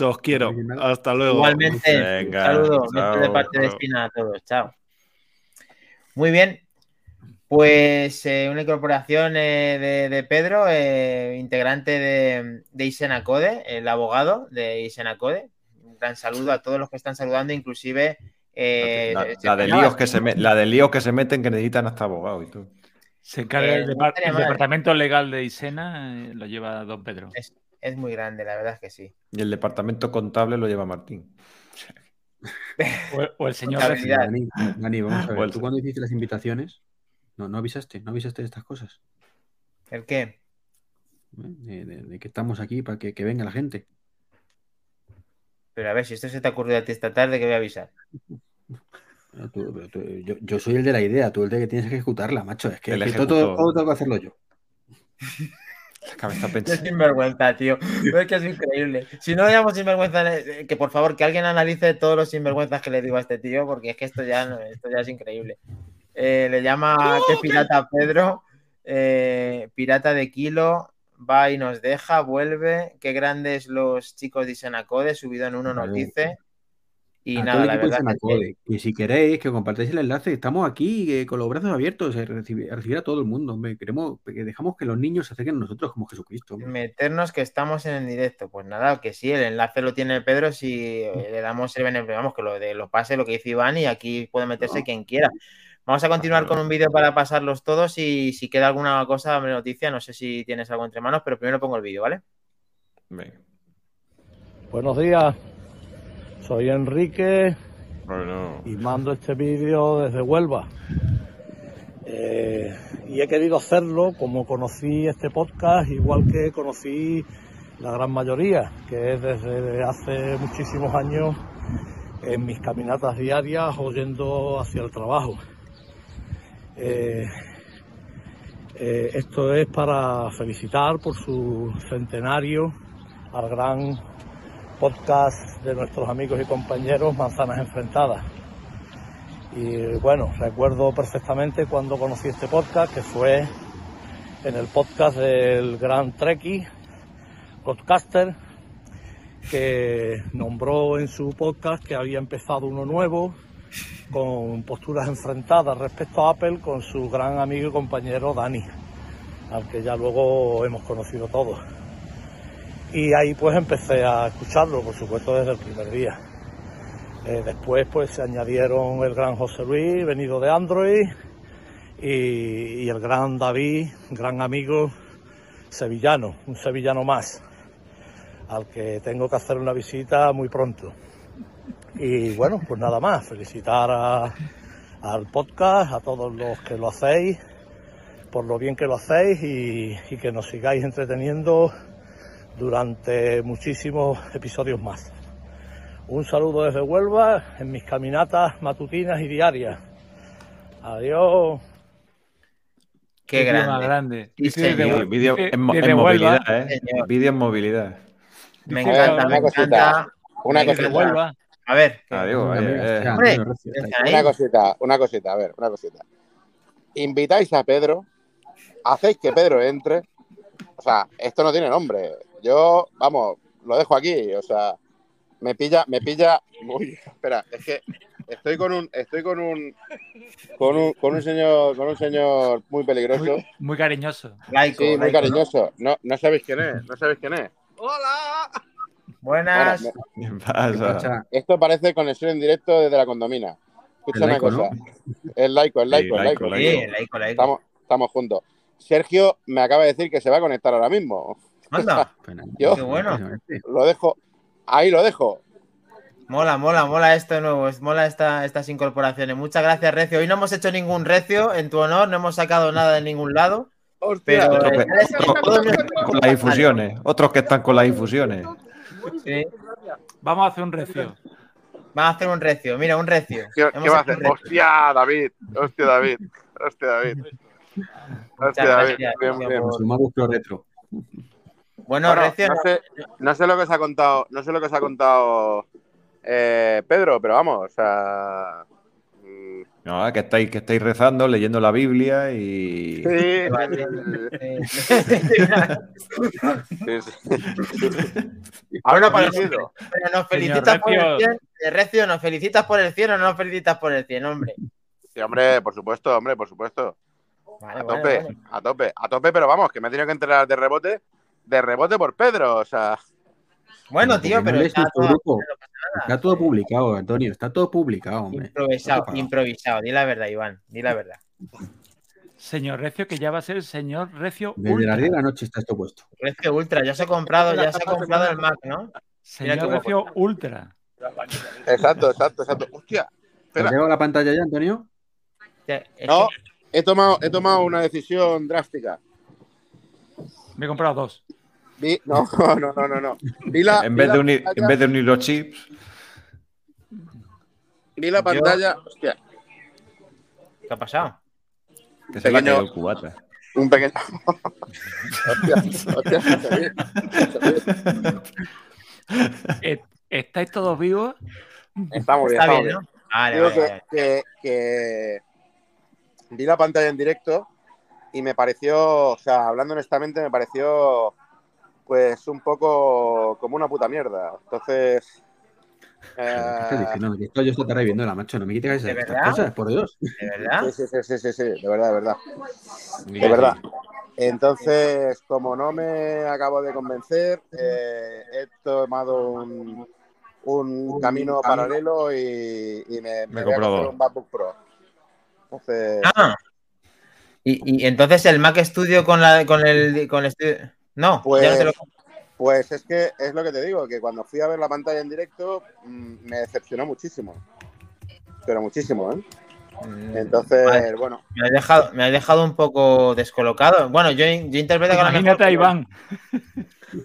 Os quiero. Hasta luego. Igualmente, Venga, un saludo chao. de parte de. Espina a todos. Chao. Muy bien. Pues eh, una incorporación eh, de, de Pedro, eh, integrante de, de Isenacode, el abogado de Isenacode. Un gran saludo a todos los que están saludando, inclusive. eh, La, de líos que se me- la de líos que se meten que necesitan hasta abogados y todo. Se encarga Eh, el, departamento legal de Isena, eh, lo lleva don Pedro. Es, es muy grande, la verdad es que sí. Y el departamento contable lo lleva Martín. O, o el señor. Dani, Dani, vamos a ver. ¿Tú cuando hiciste las invitaciones? No, no avisaste, no avisaste de estas cosas. ¿El qué? De, de- de que estamos aquí para que, que venga la gente. Pero a ver, si esto se te ha ocurrido a ti esta tarde, que voy a avisar. Pero tú- pero tú- yo, yo soy el de la idea, tú el de que tienes que ejecutarla, macho. Es que, El es que todo, todo tengo que hacerlo yo. Cabeza pensando. sinvergüenza, tío. Es que es increíble. Si no le llamo sinvergüenza, eh, que por favor que alguien analice todos los sinvergüenzas que le digo a este tío, porque es que esto ya, no- esto ya es increíble. Eh, le llama que pirata Pedro, eh, pirata de kilo, va y nos deja, vuelve. Qué grandes los chicos de Isenacode, subido en uno nos dice. Y a nada, todo el la equipo de verdad que que si queréis que compartáis el enlace, estamos aquí eh, con los brazos abiertos a recibir, a recibir a todo el mundo. hombre. Queremos que dejamos que los niños se acerquen a nosotros como Jesucristo. hombre. meternos que estamos en el directo. Pues nada, que sí, el enlace lo tiene Pedro si eh, le damos el beneficio, vamos, que lo de lo pase lo que dice Iván y aquí puede meterse quien quiera. Vamos a continuar con un vídeo para pasarlos todos y si queda alguna cosa, noticia, no sé si tienes algo entre manos, pero primero pongo el vídeo, ¿vale? Venga. Buenos días, soy Enrique Bueno, y mando este vídeo desde Huelva. Eh, y he querido hacerlo como conocí este podcast, igual que conocí la gran mayoría, que es desde hace muchísimos años en mis caminatas diarias o yendo hacia el trabajo. Eh, eh, esto es para felicitar por su centenario al gran podcast de nuestros amigos y compañeros Manzanas Enfrentadas. Y bueno, recuerdo perfectamente cuando conocí este podcast, que fue en el podcast del gran Treki, podcaster, que nombró en su podcast que había empezado uno nuevo, con posturas enfrentadas respecto a Apple, con su gran amigo y compañero Dani, al que ya luego hemos conocido todos. Y ahí pues empecé a escucharlo, por supuesto, desde el primer día. Eh, después pues se añadieron el gran José Luis, venido de Android, y, el gran David, gran amigo sevillano, un sevillano más, al que tengo que hacer una visita muy pronto. Y bueno, pues nada más, felicitar a- al podcast, a todos los que lo hacéis, por lo bien que lo hacéis y que nos sigáis entreteniendo durante muchísimos episodios más. Un saludo desde Huelva en mis caminatas matutinas y diarias. Adiós. Qué grande. más grande. Sí, señor. Dice en, movilidad, ¿eh? Señor. Vídeo en movilidad. Me encanta, me cosita, encanta. una cosita. A ver, Adiós. Venga, eh, eh. Una cosita, una cosita, a ver, una cosita. Invitáis a Pedro, hacéis que Pedro entre. O sea, esto no tiene nombre. Yo, vamos, lo dejo aquí. O sea, me pilla, me pilla. Uy, espera, es que estoy con un, estoy con un, con un, con un señor, con un señor muy peligroso. Muy, muy cariñoso. Laico, Sí, muy laico, ¿no? cariñoso. No, no sabéis quién es, no sabéis quién es. Buenas. Bueno, ¿Qué ¿Qué pasa? pasa? Esto parece conexión en directo desde la condomina. Escucha una cosa. ¿no? El laico, el laico, Sí, el laico. laico, Sí, laico, laico. Estamos, estamos juntos. Sergio me acaba de decir que se va a conectar ahora mismo. Anda, Fenomenal. Yo- Qué bueno. Lo dejo. Ahí lo dejo. mola, mola, mola esto de nuevo, es- mola esta, estas incorporaciones. Muchas gracias, Recio. Hoy no hemos hecho ningún Recio en tu honor, no hemos sacado nada de ningún lado. Hostia. Pero Otro que- eh, otro- todos nuestros- Con las infusiones. Otros que están con las infusiones. Sí. Vamos a hacer un recio. Va a hacer un recio, mira, un recio. ¿Qué, qué va a hacer? ¡Hostia, David! ¡Hostia, David! ¡Hostia, David! ¡Hostia, David! gracias, Bien, bien. Bueno, Bueno, recio, no sé, no sé lo que os ha contado, no sé lo que os ha contado eh, Pedro, pero vamos, o sea. mm, No, que estáis, que estáis rezando, leyendo la Biblia y. Sí, sí, sí. Bueno, parecido. pero nos felicitas por el 100. eh, Recio, ¿nos felicitas por el 100 o no nos felicitas por el 100, hombre? Sí, hombre, por supuesto, hombre, por supuesto. Vale, a vale, tope, vale. a tope, a tope, pero vamos, que me he tenido que enterar de rebote, de rebote por Pedro, o sea. Bueno, tío, no pero está todo, grupo. Está todo publicado, Antonio. Está todo publicado, hombre. improvisado, No improvisado. Di la verdad, Iván, di la verdad. Señor Recio, que ya va a ser el señor Recio Desde Ultra. las 10 de la noche está esto puesto. Recio Ultra, ya se ha comprado, ya se ha comprado el Mac, ¿no? Señor. Recio Ultra. Exacto, exacto, exacto. Hostia, ¿Te la pantalla ya, Antonio? no, he tomado, he tomado una decisión drástica. Me he comprado dos. Vi, no, no, no, no, no. Vi la, En vi vez, la de unir, pantalla- en vez de unir los chips, vi la pantalla, hostia, ¿Qué ha pasado? que se le ha Pequeño- caído el cubata. un pequeño. hostia, hostia, se ríe, se ríe. ¿Estáis todos vivos? Estamos bien, Está estamos bien, bien. ¿no? Vale, Digo vale, que, vale. que- que vi la pantalla en directo y me pareció, o sea, hablando honestamente, me pareció pues un poco como una puta mierda. Entonces, ¿Qué estás eh, esto yo estoy reviendo la macho. No me quites ¿De esas cosas, por Dios. ¿De verdad? sí, sí, sí, sí, sí, sí, de verdad, de verdad. De verdad. Entonces, como no me acabo de convencer, eh, he tomado un, un camino paralelo y, y me, me Me voy a comprar un MacBook Pro. Entonces, Ah. Y, y entonces el Mac Studio con la con el con el estudio. No, Pues, ya no se lo pues es que es lo que te digo, que cuando fui a ver la pantalla en directo mm, me decepcionó muchísimo. Pero muchísimo, ¿eh? Entonces, Vale. bueno. Me has dejado, me has dejado un poco descolocado. Bueno, yo, yo interpreto que a lo mejor- Iván.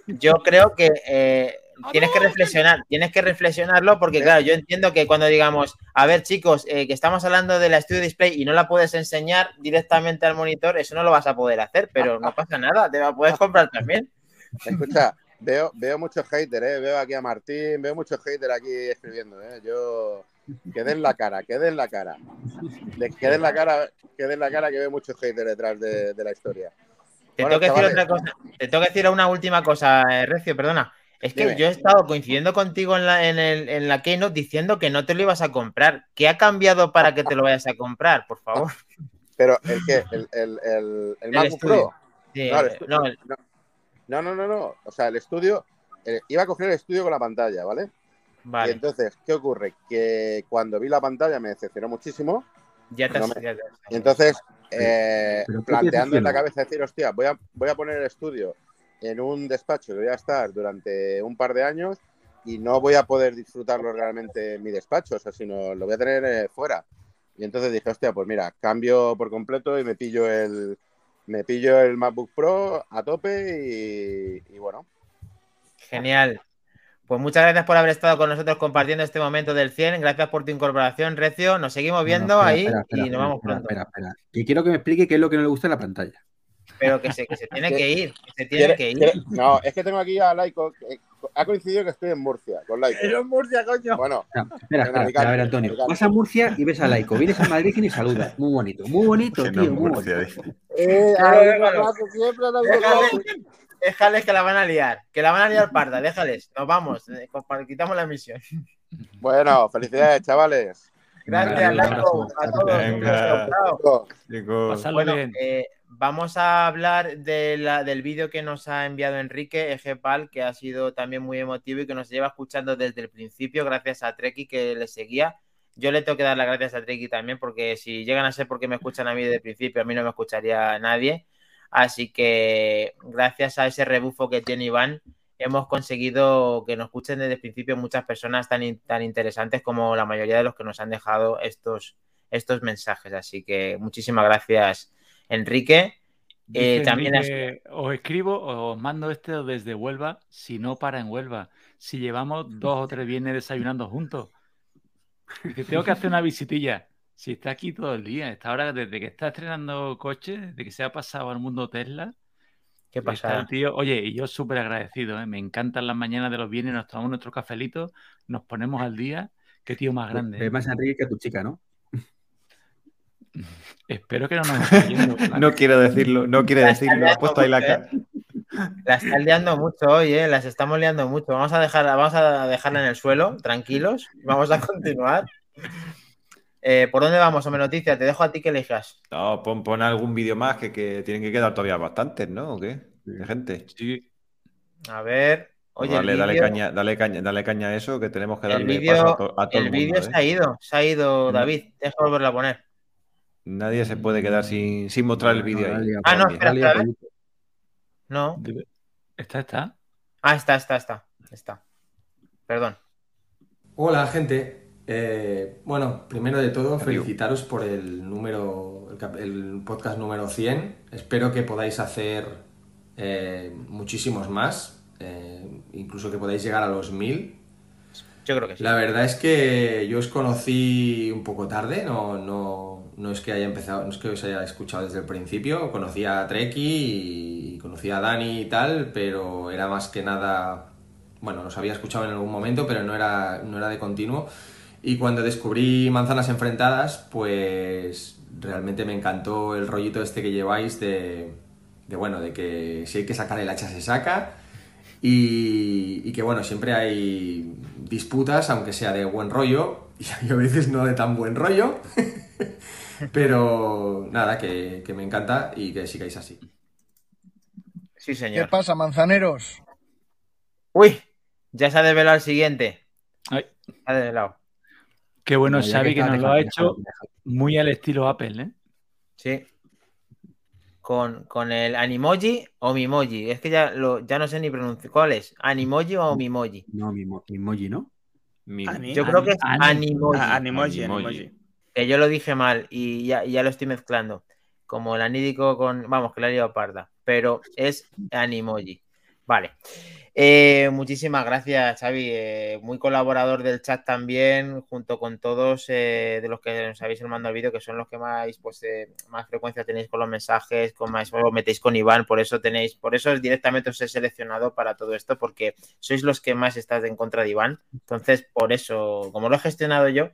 Yo creo que eh, tienes que reflexionar, tienes que reflexionarlo porque, claro, yo entiendo que cuando digamos, a ver, chicos, eh, que estamos hablando de la Studio Display y no la puedes enseñar directamente al monitor, eso no lo vas a poder hacer, pero no pasa nada, te la puedes comprar también. Escucha, veo, veo muchos haters, ¿eh? Veo aquí a Martín, veo muchos haters aquí escribiendo, ¿eh? Yo... Que den la cara, que den la cara. Que den la cara, que den la cara que veo muchos haters detrás de, de la historia. Te Bueno, tengo que decir otra cosa, te tengo que decir una última cosa, eh, Recio, perdona. Es que Dime. yo he estado coincidiendo contigo en la, en, el, en la Keynote diciendo que no te lo ibas a comprar. ¿Qué ha cambiado para que te lo vayas a comprar, por favor? Pero el que, el, el, el, el El MacBook estudio. Pro. Sí, no, el eh, no, el- no, no, no. O sea, el estudio, eh, iba a coger el estudio con la pantalla, ¿vale? Vale. Y entonces, ¿qué ocurre? Que cuando vi la pantalla me decepcionó muchísimo. Ya te No has- me- ya te has- Y entonces, eh, pero ¿qué te planteando en la cabeza decir, hostia, voy a, voy a poner el estudio en un despacho que voy a estar durante un par de años y no voy a poder disfrutarlo realmente en mi despacho, o sea, sino lo voy a tener eh, fuera. Y entonces dije, hostia, pues mira, cambio por completo y me pillo el, me pillo el MacBook Pro a tope y, y bueno. Genial. Pues muchas gracias por haber estado con nosotros compartiendo este momento del 100. Gracias por tu incorporación, Recio. Nos seguimos viendo No, no, espera, ahí espera, espera, y nos vamos espera, pronto. Espera, espera. Que quiero que me explique qué es lo que no le gusta en la pantalla. Pero que se, que se tiene que ir, que se tiene ¿Quiere- que ir. No, es que tengo aquí a Laico. que- Ha coincidido que estoy en Murcia, con Laico. en Murcia, coño. Bueno, Espera, en espera, espera, Alicante, a ver, Antonio. Alicante. Vas a Murcia y ves a Laico. Vienes a Madrid y ni saludas. Muy bonito, muy bonito, tío. no muy Murcia, bonito. Eh, siempre, déjales que la van a liar. Que la van a liar parda, déjales. Nos vamos. eh, Quitamos la misión. Bueno, felicidades, chavales. Gracias, abrazo. a todos. Venga. Chicos. Bueno, bien. eh, vamos a hablar de la- del vídeo que nos ha enviado Enrique Ejepal, que ha sido también muy emotivo y que nos lleva escuchando desde el principio, gracias a Treki que le seguía. Yo le tengo que dar las gracias a Treki también, porque si llegan a ser porque me escuchan a mí desde el principio, a mí no me escucharía nadie. Así que gracias a ese rebufo que tiene Iván, hemos conseguido que nos escuchen desde el principio muchas personas tan, tan interesantes como la mayoría de los que nos han dejado estos, estos mensajes. Así que muchísimas gracias, Enrique. Eh, también has- os escribo o os mando este desde Huelva, si no para en Huelva. Si llevamos dos o tres viernes desayunando juntos. Dice, tengo que hacer una visitilla. Si está aquí todo el día, está ahora desde que está estrenando coche, desde que se ha pasado al mundo Tesla. ¿Qué pasa? el tío, oye, y yo súper agradecido, ¿eh? me encantan las mañanas de los viernes, nos tomamos nuestro cafelito, nos ponemos al día. Qué tío más grande. Ves ¿eh? más Enrique que a tu chica, ¿no? Espero que no nos yendo. No quiero decirlo, no quiere decirlo. Ha está puesto ahí la liando cara. La están liando mucho hoy, ¿eh? Las estamos liando mucho. Vamos a dejarla, vamos a dejarla en el suelo, tranquilos. Vamos a continuar. Eh, ¿Por dónde vamos, Hombre Noticias? Te dejo a ti que elijas. No, pon, pon algún vídeo más que, que tienen que quedar todavía bastantes, ¿no? ¿O qué? De gente. Sí. A ver. Oye, dale, el caña, dale, caña, dale caña a eso, que tenemos que el darle vídeo paso a, to- a todo el el vídeo se ¿eh? ha ido, se ha ido. David. Deja volverlo a poner. Nadie se puede quedar sin, sin mostrar el vídeo ahí. Ah, no, espera. No. ¿Está, está? Ah, está, está, está. Está. Perdón. Hola, gente. Eh, bueno, primero de todo, felicitaros por el número, el, podcast número 100. Espero que podáis hacer eh, muchísimos más, eh, incluso que podáis llegar a los 1000. Yo creo que sí. La verdad es que yo os conocí un poco tarde, no, no, no es que haya empezado, no es que os haya escuchado desde el principio, conocí a Treki y conocí a Dani y tal, pero era más que nada, bueno, los había escuchado en algún momento, pero no era, no era de continuo. Y cuando descubrí Manzanas Enfrentadas, pues realmente me encantó el rollito este que lleváis de, de bueno, de que si hay que sacar el hacha se saca y, y que bueno, siempre hay disputas, aunque sea de buen rollo, y a veces no de tan buen rollo, pero nada, que, que me encanta y que sigáis así. Sí, ¿Qué señor. pasa, manzaneros? Uy, ya se ha desvelado el siguiente. Ay. Se ha desvelado. Qué bueno, Xavi, que nos lo ha hecho muy al estilo Apple, ¿eh? Sí. Con, con el Animoji o Mimoji. Es que ya, lo, ya no sé ni pronunciar. ¿Cuál es? ¿Animoji o Mimoji? No, mi, mo- mi emoji, ¿no? Yo creo que es Ani- Animoji. Ah, Animoji, Animoji. Que yo lo dije mal y ya, ya lo estoy mezclando. Como el anídico con. Vamos, que la he parda. Pero es Animoji. Vale. Eh, muchísimas gracias, Xavi. Eh, muy colaborador del chat también, junto con todos eh, de los que nos habéis mandado el vídeo, que son los que más, pues, más frecuencia tenéis con los mensajes, con más os metéis con Iván, por eso tenéis, por eso directamente os he seleccionado para todo esto, porque sois los que más estáis en contra de Iván. Entonces, por eso, como lo he gestionado yo,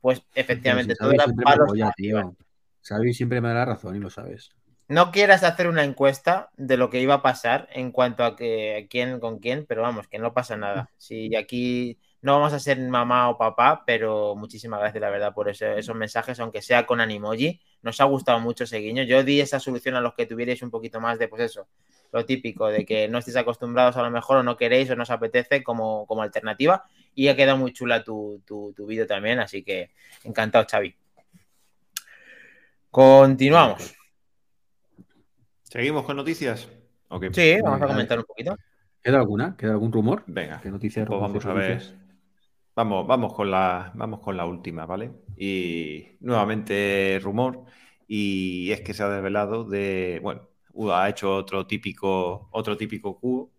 pues efectivamente todo era palos tío. Xavi siempre me da la razón y lo sabes. No quieras hacer una encuesta de lo que iba a pasar en cuanto a que a quién con quién, pero vamos, que no pasa nada. Si aquí no vamos a ser mamá o papá, pero muchísimas gracias, la verdad, por ese- esos mensajes, aunque sea con Animoji. Nos ha gustado mucho ese guiño. Yo di esa solución a los que tuvierais un poquito más de, pues eso, lo típico, de que no estéis acostumbrados a lo mejor o no queréis o no os apetece como, como alternativa. Y ha quedado muy chula tu, tu, tu vídeo también, así que encantado, Xavi. Continuamos. ¿Seguimos con noticias? Ok. Sí, vamos a comentar un poquito. ¿Queda alguna? ¿Queda algún rumor? Venga. ¿Qué noticias? Pues vamos a ver. Vamos, vamos con la, vamos con la última, ¿vale? Y nuevamente rumor. Y es que se ha desvelado de. Bueno, UDA ha hecho otro típico, otro típico cubo.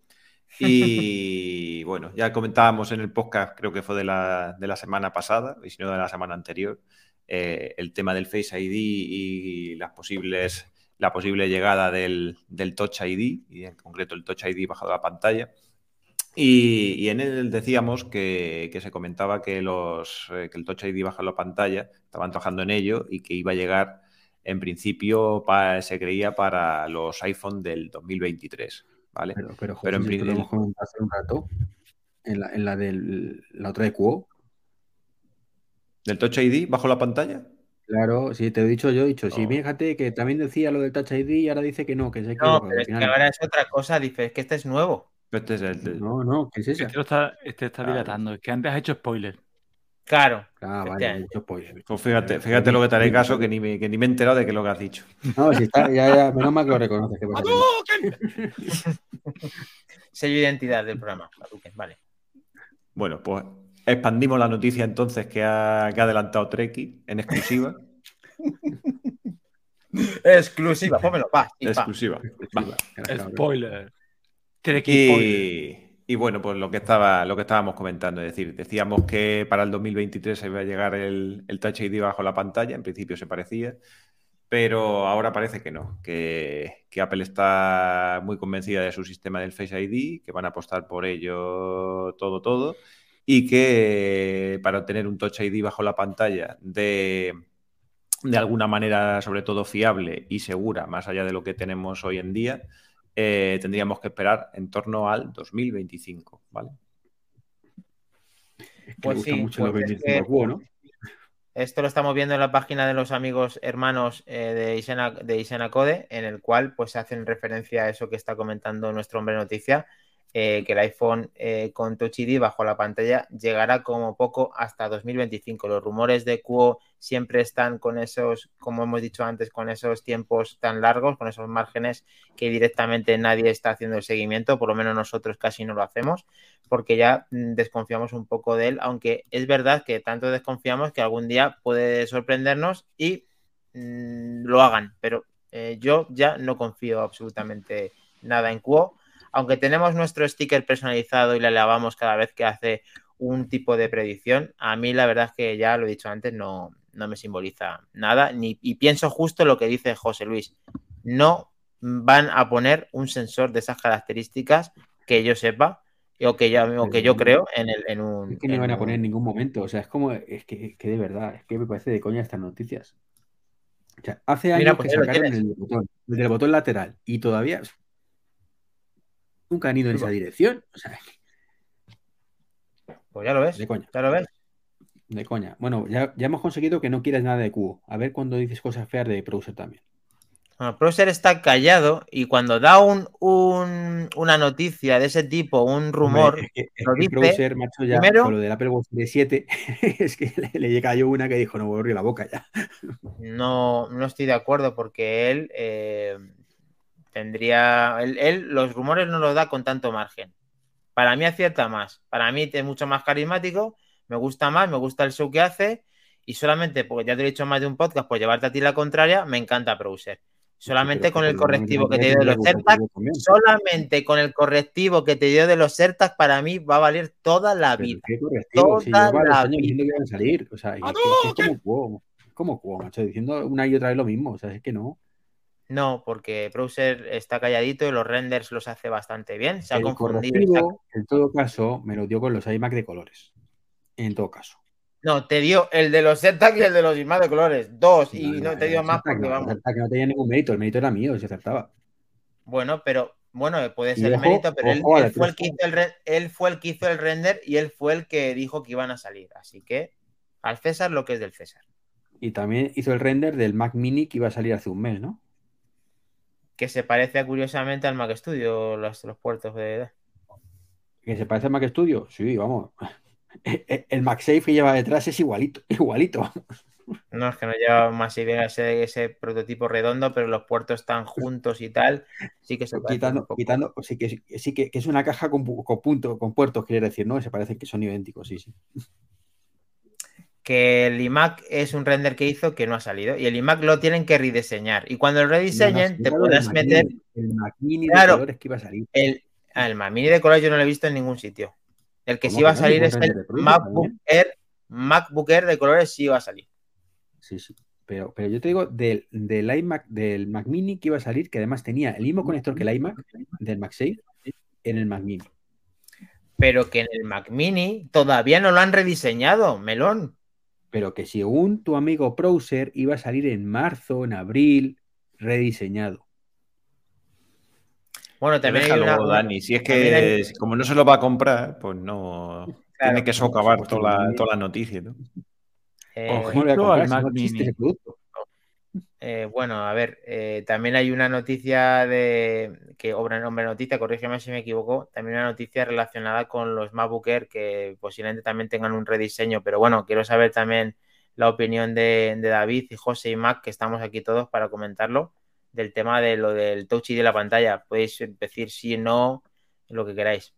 Y bueno, ya comentábamos en el podcast, creo que fue de la, de la semana pasada, y si no de la semana anterior, eh, el tema del Face ID y las posibles, la posible llegada del, del Touch ID, y en concreto el Touch ID bajado a la pantalla. Y, en él decíamos que, que se comentaba que, los, eh, que el Touch ID baja la pantalla, estaban trabajando en ello y que iba a llegar, en principio, se creía para los iPhone del 2023. ¿Vale? Pero, pero, José, Pero en si esto lo prin- hemos comentado hace un rato. En la, en la, del, la otra de Quo. ¿Del Touch ID bajo la pantalla? Claro, sí, te lo he dicho yo, he dicho, sí, Oh. fíjate que también decía lo del Touch ID y ahora dice que no, que se No, pero al es que final- ahora es otra cosa, dice, es que este es nuevo. Este es el. No, no, ¿qué es esa? Este, está, este está Claro. dilatando. Es que antes has hecho spoiler. Claro. Ah, vale, mucho spoiler. Pues fíjate, fíjate lo que te haré caso, que ni me, que ni me he enterado de que es lo que has dicho. No, si está, ya, ya, menos mal que lo reconoces. que Sello de identidad del programa. Vale. Bueno, pues expandimos la noticia entonces que ha, que ha adelantado Treki en exclusiva. Exclusiva, pómelo, va. pa. exclusiva. Va. Spoiler. Treki spoiler. Y Y bueno, pues lo que, estaba, lo que estábamos comentando, es decir, decíamos que para el 2023 se iba a llegar el, el Touch ID bajo la pantalla, en principio se parecía, pero ahora parece que no, que, Apple está muy convencida de su sistema del Face ID, que van a apostar por ello todo, todo, y que para obtener un Touch ID bajo la pantalla de, de alguna manera, sobre todo fiable y segura, más allá de lo que tenemos hoy en día, eh, tendríamos que esperar en torno al 2025, ¿vale? Es que Pues sí, mucho pues es 2025 al que- cubo, ¿no? Esto lo estamos viendo en la página de los amigos hermanos eh, de, Isena, de Isena Code, en el cual pues hacen referencia a eso que está comentando nuestro hombre noticia, eh, que el iPhone eh, con Touch ID bajo la pantalla llegará como poco hasta 2025. Los rumores de Quo siempre están con esos, como hemos dicho antes, con esos tiempos tan largos, con esos márgenes que directamente nadie está haciendo el seguimiento, por lo menos nosotros casi no lo hacemos, porque ya mm, desconfiamos un poco de él, aunque es verdad que tanto desconfiamos que algún día puede sorprendernos y mm, lo hagan, pero eh, yo ya no confío absolutamente nada en Quo, aunque tenemos nuestro sticker personalizado y le alabamos cada vez que hace un tipo de predicción, a mí la verdad es que ya lo he dicho antes, no, no me simboliza nada, ni, y pienso justo lo que dice José Luis, no van a poner un sensor de esas características que yo sepa o que, ya, o que yo creo en, el, en un... Es que no van a poner en ningún momento. O sea, es como, es que, es que de verdad, es que me parece de coña estas noticias. O sea, hace Mira, años pues que lo sacaron el botón, el del botón lateral y todavía nunca han ido en esa dirección. O sea, Pues ya lo ves. de coña. Ya lo ves. De coña. Bueno, ya, ya hemos conseguido que no quieras nada de cubo. A ver cuando dices cosas feas de Browser también. Bueno, Browser está callado y cuando da un, un- una noticia de ese tipo, un rumor, es que, es lo que dice Browser, macho, ya primero, con lo del Apple Watch Series 7, es que le, le cayó una que dijo, no voy a abrir la boca ya. no, no estoy de acuerdo porque él eh, tendría. Él, él los rumores no los da con tanto margen. Para mí acierta más. Para mí es mucho más carismático. Me gusta más, me gusta el show que hace. Y solamente, porque ya te lo he dicho más de un podcast, por llevarte a ti la contraria, me encanta Browser. Solamente con el correctivo que te dio de los también. solamente con el correctivo que te dio de los AirTags, para mí va a valer toda la vida. qué correctivo, si Toda la años vida. que a salir. O sea, y es, que, como cubo, es como cubo, macho, diciendo una y otra vez lo mismo. O sea, es que no. No, porque Browser está calladito y los renders los hace bastante bien. Se ha El confundido. en todo caso, me lo dio con los iMac de colores. En todo caso. No, te dio el de los AirTags y el de los iMac de colores. Dos. Y No, te dio el más porque no, vamos. que no tenía ningún mérito. El mérito era mío, se acertaba. Bueno, pero bueno, puede ser ojo, mérito, pero él, él fue el que hizo el él fue el que hizo el render y él fue el que dijo que iban a salir. Así que al César lo que es del César. Y también hizo el render del Mac Mini que iba a salir hace un mes, ¿no? Que se parece curiosamente al Mac Studio, los, los puertos de. Que se parece al Mac Studio. Sí, vamos. El MagSafe que lleva detrás es igualito, igualito. No, es que no lleva más idea ese, ese prototipo redondo, pero los puertos están juntos y tal. Sí que se Quitando, quitando, sí que, sí que, que es una caja con, con punto, con puertos, quiere decir, ¿no? Se parecen que son idénticos, sí, sí. Que el iMac es un render que hizo que no ha salido y el iMac lo tienen que rediseñar. Y cuando lo rediseñen, te No, Mac meter. El Mac Mini Claro. de colores que iba a salir. El, el Mac Mini de color yo no lo he visto en ningún sitio. El que ¿Cómo sí va a salir es el colores MacBook. Air. MacBook Air de colores sí va a salir. Sí, sí. Pero, pero yo te digo del, del iMac, del Mac Mini que iba a salir, que además tenía el mismo conector que el iMac del MagSafe en el Mac Mini. Pero que en el Mac Mini todavía no lo han rediseñado, melón. Pero que según tu amigo Browser iba a salir en marzo, en abril, rediseñado. Bueno, también hay Déjalo, una. Dani. Si es que hay- como no se lo va a comprar, pues no. tiene que socavar toda la, toda la noticia, ¿no? eh, ¿Cómo lo voy a Ojito al Mac Mini. producto? Eh, bueno, a ver, eh, también hay una noticia de que obra nombre noticia, corrígeme si me equivoco, también una noticia relacionada con los MacBook que posiblemente también tengan un rediseño, pero bueno, quiero saber también la opinión de, David y José y Mac, que estamos aquí todos para comentarlo, del tema de lo del Touch ID de la pantalla. Podéis decir sí no, lo que queráis.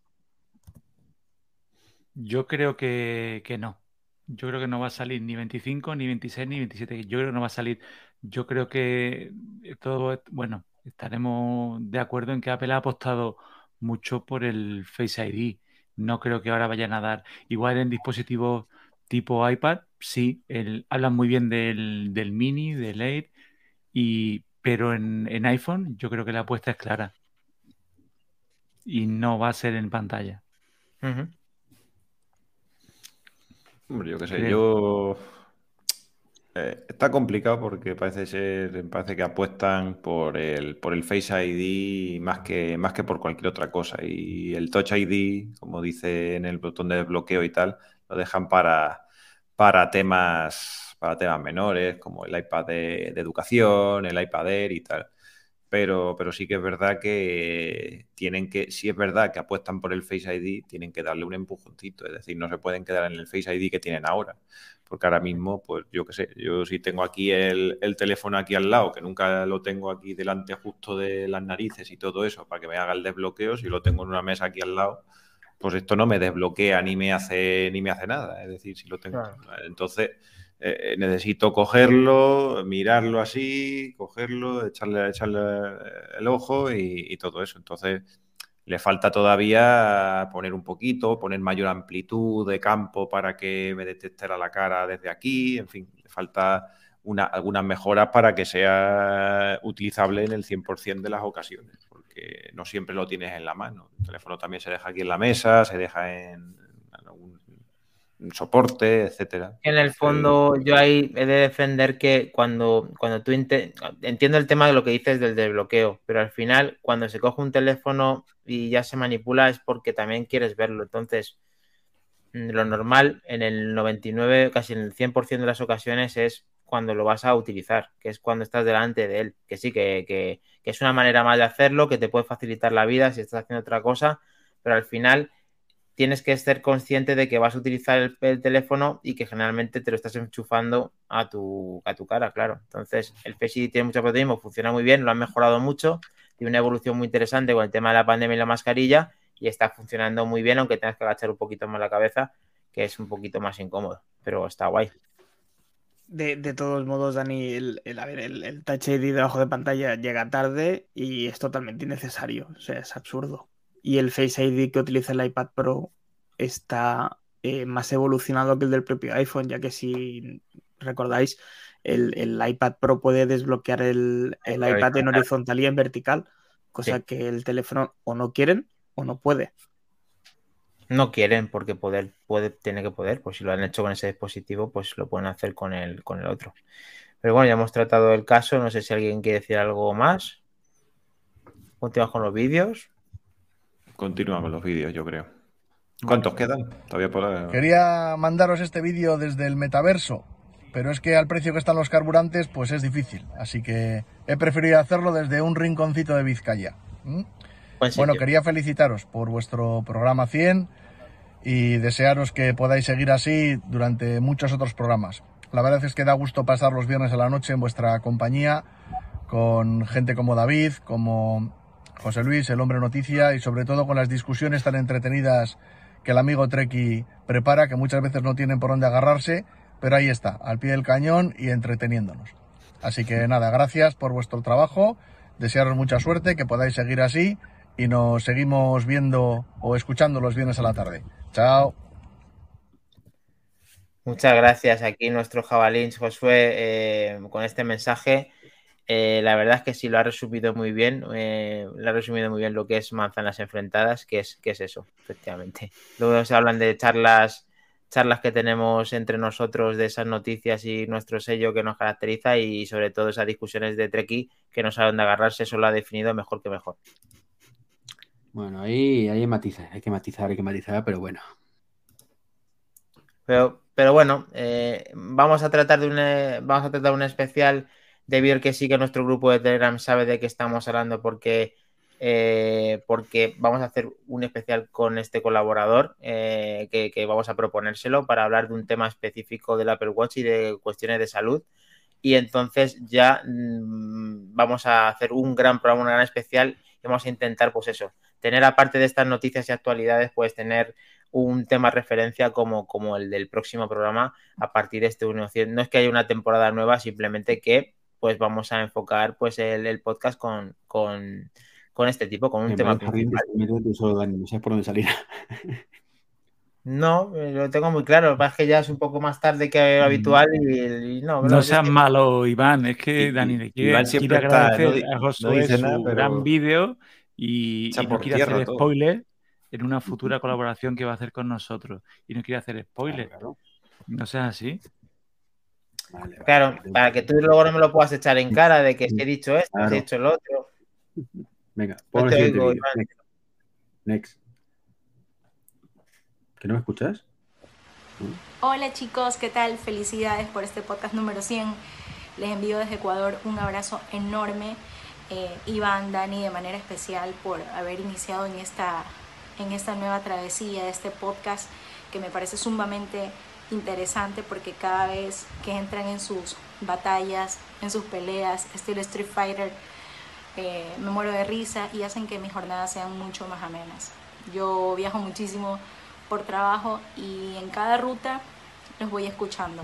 Yo creo que, que no. Yo creo que no va a salir ni 25, ni 26, ni 27. Yo creo que no va a salir. Yo creo que todo, bueno, estaremos de acuerdo en que Apple ha apostado mucho por el Face ID. No creo que ahora vayan a dar. Igual en dispositivos tipo iPad, sí, el, hablan muy bien del, del Mini, del Air, y, pero en, en iPhone yo creo que la apuesta es clara. Y no va a ser en pantalla. Hombre, yo qué sé, Creo. yo... eh, está complicado porque parece ser, parece que apuestan por el, por el Face ID más que, más que por cualquier otra cosa. Y el Touch ID, como dice en el botón de desbloqueo y tal, lo dejan para, para temas, para temas menores, como el iPad de, de educación, el iPad Air y tal. Pero, pero sí que es verdad que tienen que, si es verdad que apuestan por el Face ID, tienen que darle un empujoncito. Es decir, no se pueden quedar en el Face ID que tienen ahora. Porque ahora mismo, pues yo qué sé, yo si tengo aquí el, el teléfono aquí al lado, que nunca lo tengo aquí delante justo de las narices y todo eso, para que me haga el desbloqueo, si lo tengo en una mesa aquí al lado, pues esto no me desbloquea ni me hace ni me hace nada. Es decir, si lo tengo. Entonces, eh, necesito cogerlo, mirarlo así, cogerlo, echarle, echarle el ojo y, todo eso. Entonces, le falta todavía poner un poquito, poner mayor amplitud de campo para que me detectara la cara desde aquí. En fin, le falta una- algunas mejoras para que sea utilizable en el 100% de las ocasiones, porque no siempre lo tienes en la mano. El teléfono también se deja aquí en la mesa, se deja en soporte, etcétera. En el fondo, yo ahí he de defender que cuando, cuando tú entiendo el tema de lo que dices del desbloqueo, pero al final, cuando se coge un teléfono y ya se manipula, es porque también quieres verlo. Entonces, mm, lo normal en el 99, casi en el 100% de las ocasiones es cuando lo vas a utilizar, que es cuando estás delante de él. Que sí, que, que- que es una manera más de hacerlo, que te puede facilitar la vida si estás haciendo otra cosa, pero al final tienes que ser consciente de que vas a utilizar el, el teléfono y que generalmente te lo estás enchufando a tu, a tu cara, claro. Entonces, el Face ID tiene mucho protagonismo, funciona muy bien, lo han mejorado mucho, tiene una evolución muy interesante con el tema de la pandemia y la mascarilla y está funcionando muy bien, aunque tengas que agachar un poquito más la cabeza, que es un poquito más incómodo, pero está guay. De, todos modos, Dani, el, el- el, el Touch ID debajo de pantalla llega tarde y es totalmente innecesario. O sea, es absurdo. Y el Face ID que utiliza el iPad Pro está eh, más evolucionado que el del propio iPhone, ya que si recordáis, el, el iPad Pro puede desbloquear el, iPad en horizontal. horizontal y en vertical, cosa Sí. que el teléfono o no quieren o no puede. No quieren porque poder, puede, tiene que poder, pues si lo han hecho con ese dispositivo, pues lo pueden hacer con el, con el otro. Pero bueno, ya hemos tratado el caso, no sé si alguien quiere decir algo más. Continuamos con los vídeos. Continúa con los vídeos, yo creo. ¿Cuántos quedan? Todavía por... Quería mandaros este vídeo desde el metaverso, pero es que al precio que están los carburantes, pues es difícil. Así que he preferido hacerlo desde un rinconcito de Vizcaya. Bueno, quería felicitaros por vuestro programa 100 y desearos que podáis seguir así durante muchos otros programas. La verdad es que da gusto pasar los viernes a la noche en vuestra compañía con gente como David, como José Luis, el hombre noticia y sobre todo con las discusiones tan entretenidas que el amigo Treki prepara, que muchas veces no tienen por dónde agarrarse, pero ahí está, al pie del cañón y entreteniéndonos. Así que nada, gracias por vuestro trabajo, desearos mucha suerte, que podáis seguir así y nos seguimos viendo o escuchando los viernes a la tarde. Chao. Muchas gracias aquí nuestro jabalín Josué eh, con este mensaje. Eh, la verdad es que sí lo ha resumido muy bien, eh, lo ha resumido muy bien lo que es manzanas enfrentadas, que es, que es eso, efectivamente. Luego se hablan de charlas, charlas que tenemos entre nosotros de esas noticias y nuestro sello que nos caracteriza y sobre todo esas discusiones de Treki que no saben de agarrarse, eso lo ha definido mejor que mejor. Bueno, ahí, hay matices, hay que matizar, hay que matizar, pero bueno. Pero, pero bueno, eh, vamos a tratar de un, eh, vamos a tratar un especial debido a que sí que nuestro grupo de Telegram sabe de qué estamos hablando porque, eh, porque vamos a hacer un especial con este colaborador eh, que, vamos a proponérselo para hablar de un tema específico del Apple Watch y de cuestiones de salud. Y entonces ya mm, vamos a hacer un gran programa, un gran especial y vamos a intentar, pues eso, tener aparte de estas noticias y actualidades, pues tener un tema referencia como, como el del próximo programa a partir de este 1. No es que haya una temporada nueva, simplemente que pues vamos a enfocar pues el, el podcast con, con, con este tipo, con un tema principal. no sabes por dónde salir. No, eh, lo tengo muy claro. Lo que pasa es que ya es un poco más tarde que lo habitual y, y no. No no, seas que- malo, Iván. Es que Dani le quiere, Iván quiere siempre está, agradecer no a no Josué dice su nada, pero- gran vídeo y, no quiere tierra hacer todo. spoiler en una futura colaboración que va a hacer con nosotros. Y no quiere hacer spoiler. No seas así. Claro, para que tú luego no me lo puedas echar en cara de que si he dicho esto, si Claro. he dicho lo otro. Venga, No pon el oigo. Next. Next. ¿Que no me escuchas? Hola chicos, ¿qué tal? Felicidades por este podcast número 100. Les envío desde Ecuador un abrazo enorme. Eh, Iván, Dani, de manera especial por haber iniciado en esta, en esta nueva travesía, este podcast que me parece sumamente interesante porque cada vez que entran en sus batallas, en sus peleas, estilo Street Fighter, eh, me muero de risa y hacen que mis jornadas sean mucho más amenas. Yo viajo muchísimo por trabajo y en cada ruta los voy escuchando.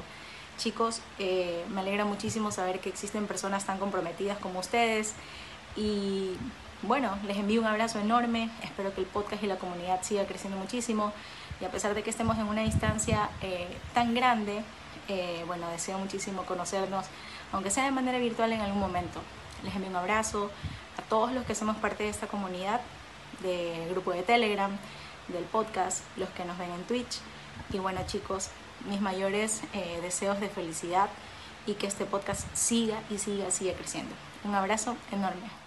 Chicos, eh, me alegra muchísimo saber que existen personas tan comprometidas como ustedes y bueno, les envío un abrazo enorme, espero que el podcast y la comunidad siga creciendo muchísimo y a pesar de que estemos en una distancia eh, tan grande, eh, bueno, deseo muchísimo conocernos, aunque sea de manera virtual en algún momento. Les envío un abrazo a todos los que somos parte de esta comunidad, del grupo de Telegram, del podcast, los que nos ven en Twitch. Y bueno chicos, mis mayores eh, deseos de felicidad y que este podcast siga y siga, siga creciendo. Un abrazo enorme.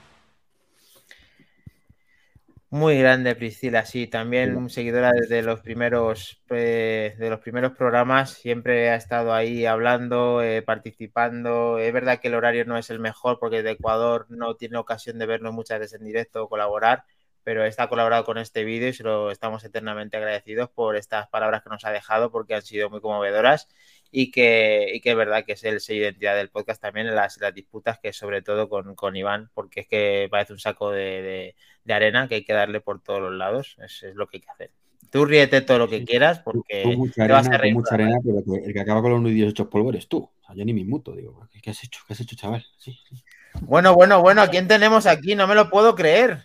Muy grande, Priscila, sí, también seguidora desde los primeros eh, de los primeros programas, siempre ha estado ahí hablando, eh, participando. Es verdad que el horario no es el mejor porque de Ecuador no tiene ocasión de vernos muchas veces en directo o colaborar, pero está colaborado con este vídeo y se lo estamos eternamente agradecidos por estas palabras que nos ha dejado porque han sido muy conmovedoras y que, y que es verdad que es el sello de identidad del podcast también en las, las disputas que sobre todo con, con Iván, porque es que parece un saco de, de- de arena que hay que darle por todos los lados, es, es lo que hay que hacer. Tú ríete todo lo que quieras porque mucha te vas a reír. mucha arena, pero el que acaba con los nudillos hechos polvo eres tú. O sea, yo ni me inmuto, digo, ¿qué, has hecho? ¿Qué has hecho, chaval? Sí, sí. Bueno, bueno, bueno, ¿a quién tenemos aquí? No me lo puedo creer.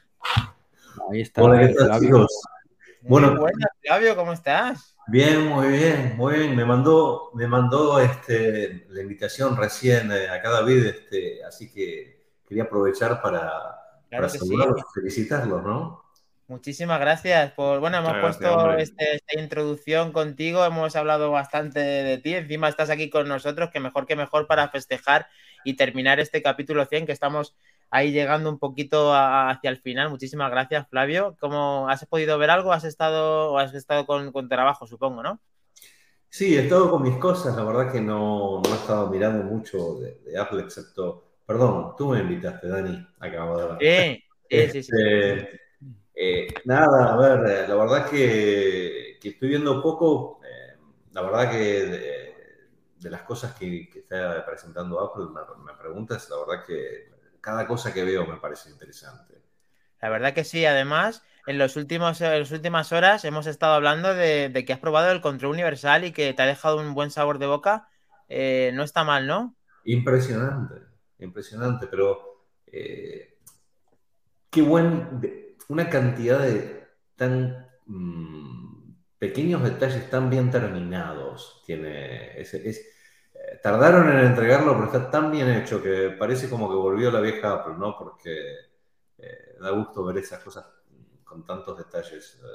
Ahí está. Hola, ¿qué tal, Flavio. chicos? Muy Bueno, buenas, Flavio, ¿cómo estás? Bien, muy bien, muy bien. Me mandó, me mandó este, la invitación recién eh, a cada David, este, así que quería aprovechar para, Claro para saludarlos, sí. felicitarlos, ¿no? Muchísimas gracias por, bueno, hemos gracias, puesto este- esta introducción contigo, hemos hablado bastante de, de ti, encima estás aquí con nosotros, que mejor que mejor para festejar y terminar este capítulo 100, que estamos ahí llegando un poquito a- hacia el final. Muchísimas gracias, Flavio. ¿Cómo has podido ver algo? ¿Has estado, has estado con, con trabajo, supongo, no? Sí, he estado con mis cosas, la verdad que no, no he estado mirando mucho de, de Apple, excepto, perdón, tú me invitaste, Dani, acabo de ver. Sí, sí, sí, sí. Este, eh, nada, a ver, eh, la verdad que, que estoy viendo poco, eh, la verdad que de, de las cosas que, que está presentando Apple, me, me preguntas, la verdad que cada cosa que veo me parece interesante. La verdad que sí, además, en, los últimos, en las últimas horas hemos estado hablando de, de que has probado el control universal y que te ha dejado un buen sabor de boca. Eh, no está mal, ¿no? Impresionante, impresionante, pero eh, qué buen, una cantidad de tan mm, pequeños detalles tan bien terminados tiene es, tardaron en entregarlo, pero está tan bien hecho que parece como que volvió la vieja Apple, ¿no? Porque eh, da gusto ver esas cosas con tantos detalles eh,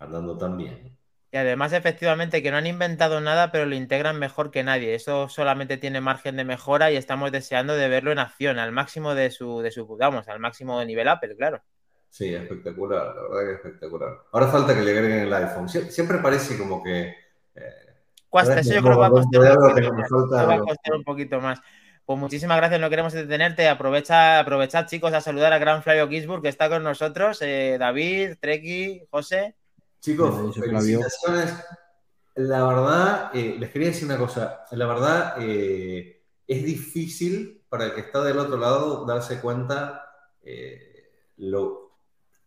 andando tan bien. Y además, efectivamente, que no han inventado nada, pero lo integran mejor que nadie. Eso solamente tiene margen de mejora y estamos deseando de verlo en acción, al máximo de su, de su vamos, al máximo de nivel Apple, claro. Sí, espectacular, la verdad que espectacular. Ahora falta que le agreguen el iPhone. Sie- Siempre parece como que... Cuesta, eso yo creo que va a costar un poquito más. falta Eso va a algo. costar un poquito más. Pues muchísimas gracias, no queremos detenerte. Aprovecha, aprovechad, chicos, a saludar a Gran Flavio Gisburg, que está con nosotros. eh, David, Treki, José. Chicos, felicitaciones. La verdad, eh, les quería decir una cosa. La verdad, eh, es difícil para el que está del otro lado darse cuenta eh, lo,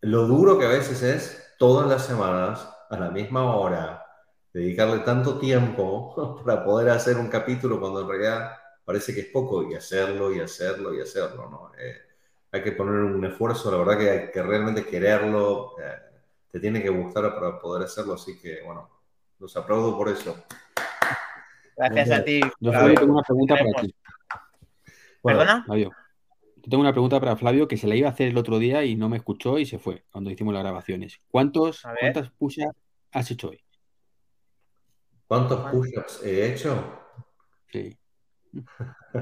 lo duro que a veces es todas las semanas, a la misma hora, dedicarle tanto tiempo para poder hacer un capítulo cuando en realidad parece que es poco y hacerlo y hacerlo y hacerlo, ¿no? Eh, hay que poner un esfuerzo, la verdad que hay que realmente quererlo, eh, te tiene que gustar para poder hacerlo, así que bueno, los aplaudo por eso. Gracias a ti. Yo Flavio. tengo una pregunta para ti. Bueno, ¿Perdona? Flavio, yo tengo una pregunta para Flavio que se la iba a hacer el otro día y no me escuchó y se fue cuando hicimos las grabaciones. ¿Cuántos. ¿Cuántas push-ups has hecho hoy? ¿Cuántos push-ups he hecho? Sí.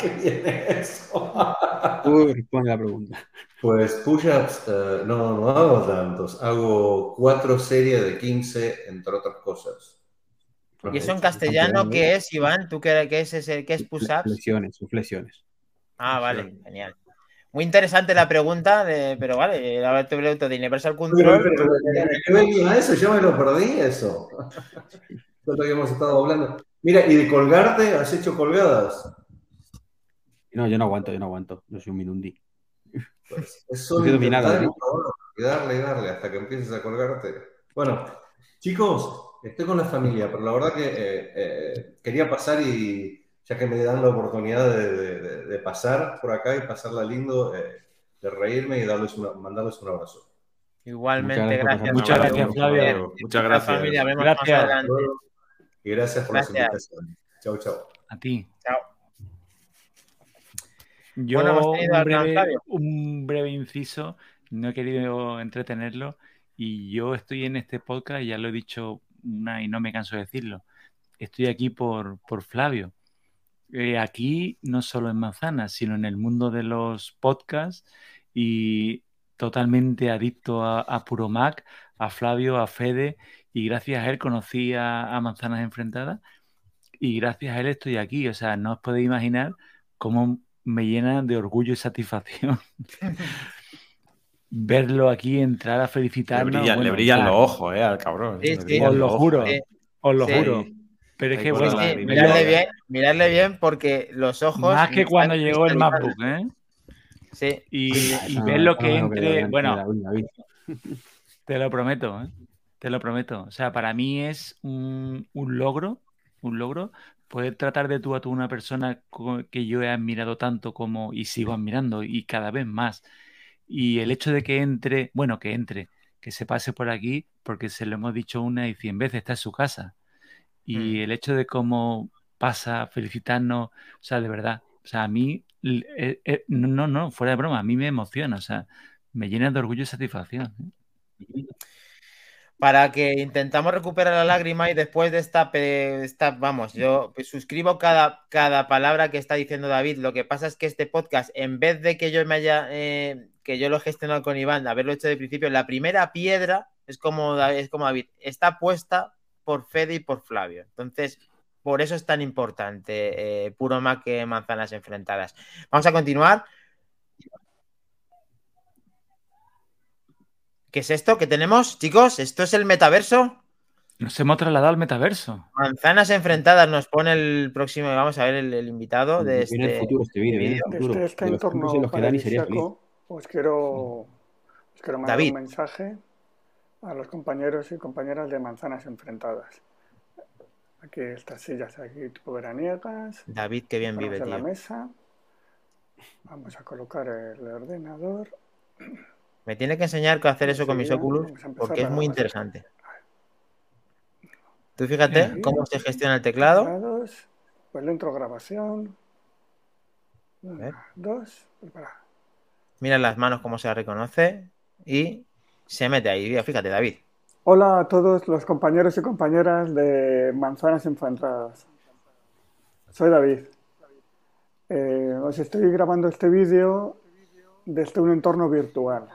¿Qué viene eso? Tú responde la pregunta. Pues push-ups, eh, no, no hago tantos. Hago cuatro series de 15, entre otras cosas. ¿Y eso en castellano qué es, Iván? ¿Tú qué, qué es ese, qué es push-ups? Flexiones, sus flexiones. Ah, vale, genial. Muy interesante la pregunta, de- pero vale, ahora te pregunto de Universal Control. pero, pero, ¿qué venía eso? Yo me lo perdí eso. Lo que habíamos estado hablando. Mira, ¿y de colgarte? ¿Has hecho colgadas? No, yo no aguanto, yo no aguanto. Yo soy un minundi. Pues es No solo y probar, y darle y darle hasta que empieces a colgarte. Bueno, chicos, estoy con la familia, pero la verdad que eh, eh, quería pasar y ya que me dan la oportunidad de, de- de- de pasar por acá y pasarla lindo, eh, de reírme y darles una- mandarles un abrazo. Igualmente, gracias. Muchas gracias, Flavio. Muchas La gracias. familia, vemos Gracias. más adelante. Y gracias por las Gracias. invitaciones. Chau, chau. A ti. Chao. Yo, Bueno, hemos tenido un, breve, Flavio. un breve inciso, no he querido entretenerlo y yo estoy en este podcast, ya lo he dicho una y no me canso de decirlo, estoy aquí por, por Flavio. Eh, aquí no solo en Manzanas, sino en el mundo de los podcasts y totalmente adicto a, a Puro Mac, a Flavio, a Fede y gracias a él conocí a, a Manzanas Enfrentadas y gracias a él estoy aquí. O sea, no os podéis imaginar cómo me llena de orgullo y satisfacción verlo aquí entrar a Le felicitarnos. le brillan los ojos, eh, al cabrón. Sí, sí. Os lo juro, eh. os lo Sí. juro. Pero es que, bueno, Sí, miradle bien, miradle bien porque los ojos. más que cuando llegó el. MacBook, ¿eh? Sí. Y, y No, ver lo que no, entre, bueno, te lo prometo, ¿eh? Te lo prometo. O sea, para mí es un, un logro, un logro poder tratar de tú a tú una persona que yo he admirado tanto como y sigo admirando y cada vez más. Y el hecho de que entre, bueno, que entre, que se pase por aquí, porque se lo hemos dicho una y cien veces, está en su casa. Y el hecho de cómo pasa felicitarnos, o sea, de verdad, o sea, a mí, eh, eh, no, no, no, fuera de broma, a mí me emociona, o sea, me llena de orgullo y satisfacción. ¿eh? para que intentamos recuperar la lágrima y después de esta, esta vamos, yo pues, suscribo cada, cada palabra que está diciendo David. Lo que pasa es que este podcast, en vez de que yo me haya, eh, que yo lo he gestionado con Iván, haberlo hecho de principio, la primera piedra es como, es como David, está puesta por Fede y por Flavio. Entonces, por eso es tan importante eh, Puro Mac que Manzanas Enfrentadas. Vamos a continuar. ¿Qué es esto que tenemos, chicos? ¿Esto es el metaverso? Nos hemos trasladado al metaverso. Manzanas enfrentadas nos pone el próximo, vamos a ver el, el invitado de Viene el este futuro este vídeo, viene el futuro. Este tiempos en entorno los que Dani sería feliz. os quiero, os quiero mandar David. un mensaje a los compañeros y compañeras de Manzanas Enfrentadas. Aquí estas sillas aquí veraniegas. David, qué bien vive, en la mesa. Vamos a colocar el ordenador. Me tiene que enseñar cómo hacer eso con mis óculos porque es muy interesante. Tú fíjate Ahí. cómo se gestiona el teclado. Teclados, Pues le entro grabación. Una, dos, prepara. Mira las manos cómo se reconoce y se mete ahí. Fíjate, David. Hola a todos los compañeros y compañeras de Manzanas Enfrentadas. Soy David. Eh, os estoy grabando este vídeo desde un entorno virtual.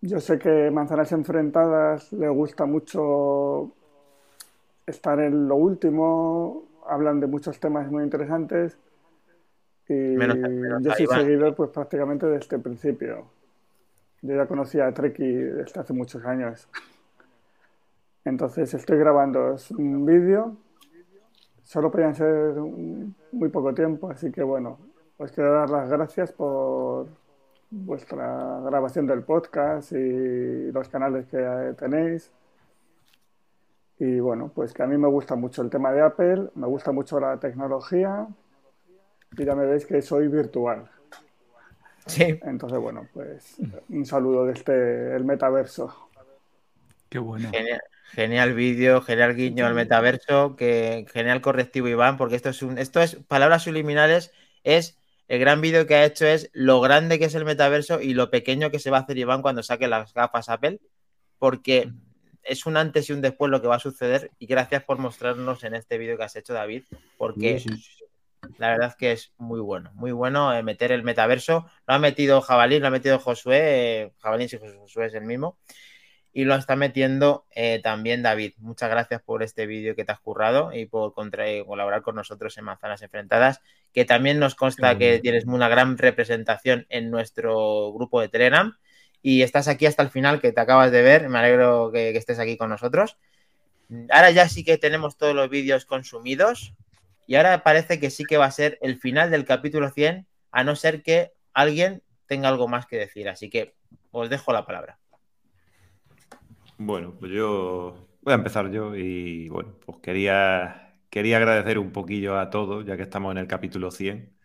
Yo sé que Manzanas Enfrentadas le gusta mucho estar en lo último, hablan de muchos temas muy interesantes y Menos- menos yo soy seguidor pues prácticamente desde el principio. Yo ya conocía a Treki desde hace muchos años. Entonces estoy grabando un vídeo. Solo podían ser muy poco tiempo, así que bueno, os quiero dar las gracias por vuestra grabación del podcast y los canales que tenéis. Y bueno, pues que a mí me gusta mucho el tema de Apple, me gusta mucho la tecnología y ya me veis que soy virtual. Sí. Entonces, bueno, pues un saludo desde el metaverso. Qué bueno. Genial, genial vídeo, genial guiño al metaverso, que genial correctivo Iván, porque esto es un, esto es palabras subliminales, es el gran vídeo que ha hecho es lo grande que es el metaverso y lo pequeño que se va a hacer Iván cuando saque las gafas Apple, porque es un antes y un después lo que va a suceder y gracias por mostrarnos en este vídeo que has hecho David, porque Sí, sí, sí. La verdad es que es muy bueno, muy bueno eh, meter el metaverso. Lo ha metido Jabalí, lo ha metido Josué, eh, Jabalí sí, Josué es el mismo. Y lo está metiendo eh, también David. Muchas gracias por este vídeo que te has currado y por contra- eh, colaborar con nosotros en Manzanas Enfrentadas, que también nos consta que tienes una gran representación en nuestro grupo de Telegram. Y estás aquí hasta el final, que te acabas de ver. Me alegro que, que estés aquí con nosotros. Ahora ya sí que tenemos todos los vídeos consumidos. Y ahora parece que sí que va a ser el final del capítulo 100, a no ser que alguien tenga algo más que decir. Así que os dejo la palabra. Bueno, pues yo voy a empezar yo y bueno, pues quería, quería agradecer un poquillo a todos, ya que estamos en el capítulo 100,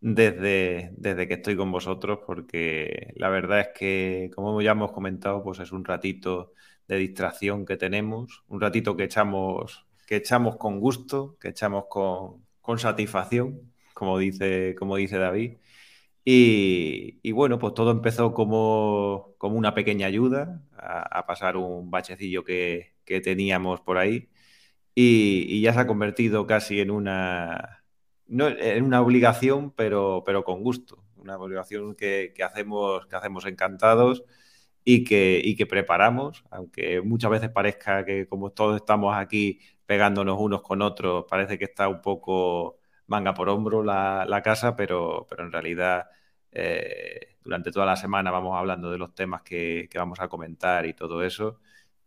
desde, desde que estoy con vosotros, porque la verdad es que, como ya hemos comentado, pues es un ratito de distracción que tenemos, un ratito que echamos, que echamos con gusto, que echamos con, con satisfacción, como dice, como dice David. Y, bueno, pues todo empezó como, como una pequeña ayuda a, a pasar un bachecillo que, que teníamos por ahí y, y ya se ha convertido casi en una, no, en una obligación, pero, pero con gusto. Una obligación que, que hacemos, que hacemos encantados y que, y que preparamos, aunque muchas veces parezca que como todos estamos aquí pegándonos unos con otros, parece que está un poco manga por hombro la, la casa, pero, pero en realidad eh, durante toda la semana vamos hablando de los temas que, que vamos a comentar y todo eso.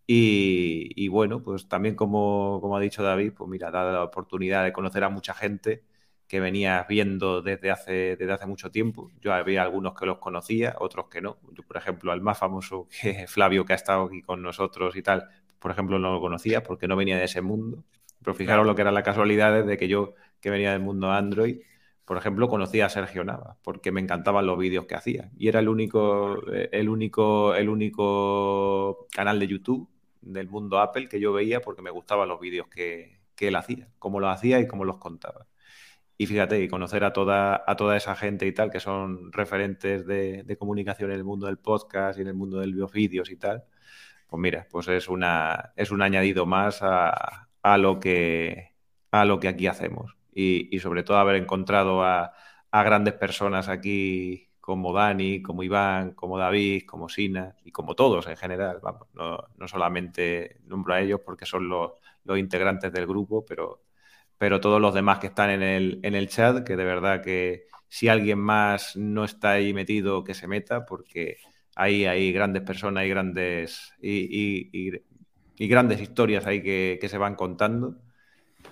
Y, y bueno, pues también como, como ha dicho David, pues mira, da la oportunidad de conocer a mucha gente que venías viendo desde hace, desde hace mucho tiempo. Yo había algunos que los conocía, otros que no. Yo, por ejemplo, al más famoso que Flavio, que ha estado aquí con nosotros y tal, por ejemplo, no lo conocía porque no venía de ese mundo. Pero fijaros lo que eran las casualidades de que yo, que venía del mundo Android, por ejemplo, conocía a Sergio Nava, porque me encantaban los vídeos que hacía. Y era el único, el único, el único canal de YouTube del mundo Apple que yo veía porque me gustaban los vídeos que, que él hacía, cómo los hacía y cómo los contaba. Y fíjate, y conocer a toda, a toda esa gente y tal, que son referentes de, de comunicación en el mundo del podcast y en el mundo de los vídeos y tal, pues mira, pues es, una, es un añadido más a, a lo, que, a lo que aquí hacemos. Y, y sobre todo haber encontrado a, a, grandes personas aquí como Dani, como Iván, como David, como Sina y como todos en general. Vamos, no, no solamente nombro a ellos porque son los, los integrantes del grupo, pero, pero todos los demás que están en el, en el chat, que de verdad que si alguien más no está ahí metido, que se meta, porque ahí hay grandes personas y grandes, y, grandes historias ahí que, se van contando.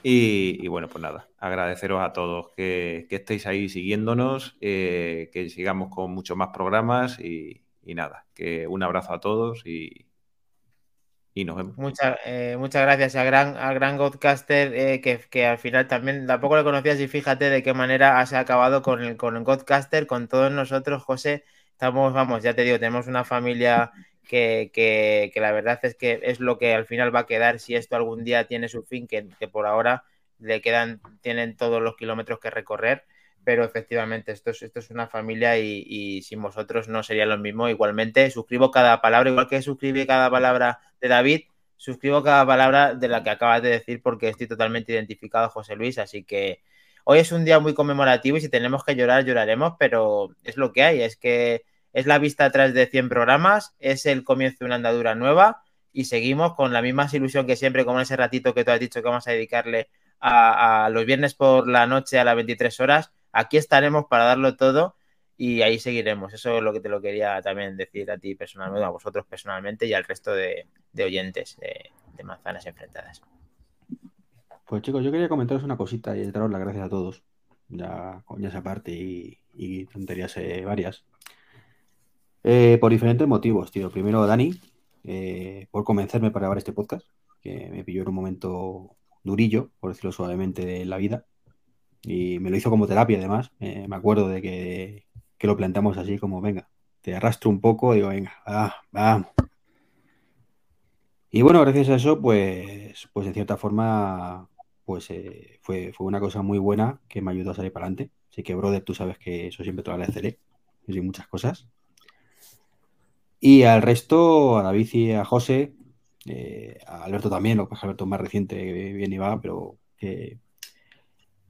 Y, bueno, pues nada, agradeceros a todos que, que estéis ahí siguiéndonos, eh, que sigamos con muchos más programas y, nada, que un abrazo a todos y, y nos vemos. Muchas, eh, muchas gracias a gran, a gran Godcaster, eh, que, que, al final también tampoco lo conocías y fíjate de qué manera has acabado con el, con el Godcaster, con todos nosotros, José. Estamos, vamos, ya te digo, tenemos una familia que, que, la verdad es que es lo que al final va a quedar si esto algún día tiene su fin, que, por ahora le quedan, tienen todos los kilómetros que recorrer pero efectivamente esto es, esto es una familia y, sin vosotros no sería lo mismo. Igualmente, suscribo cada palabra, igual que suscribí cada palabra de David, suscribo cada palabra de la que acabas de decir porque estoy totalmente identificado, José Luis, así que hoy es un día muy conmemorativo y si tenemos que llorar, lloraremos, pero es lo que hay, es que es la vista atrás de 100 programas, es el comienzo de una andadura nueva y seguimos con la misma ilusión que siempre, como en ese ratito que tú has dicho que vamos a dedicarle a, los viernes por la noche a las 23 horas aquí estaremos para darlo todo y ahí seguiremos. Eso es lo que te lo quería también decir a ti personalmente, a vosotros personalmente y al resto de, oyentes de, Manzanas Enfrentadas. Pues chicos, yo quería comentaros una cosita y daros las gracias a todos, ya con esa parte y, y tonterías eh, varias. Eh, por diferentes motivos, tío. Primero, Dani, eh, por convencerme para grabar este podcast, que me pilló en un momento durillo, por decirlo suavemente, de la vida y me lo hizo como terapia además. Eh, me acuerdo de que, que lo planteamos así como, venga, te arrastro un poco, digo, venga, vamos. Y bueno, gracias a eso, pues, pues en cierta forma, pues eh, fue, fue una cosa muy buena que me ayudó a salir para adelante. Así que, brother, tú sabes que eso siempre te lo agradeceré. Y muchas cosas. Y al resto, a David y a José, eh, a Alberto también, lo que pasa Alberto es más reciente, bien iba, pero que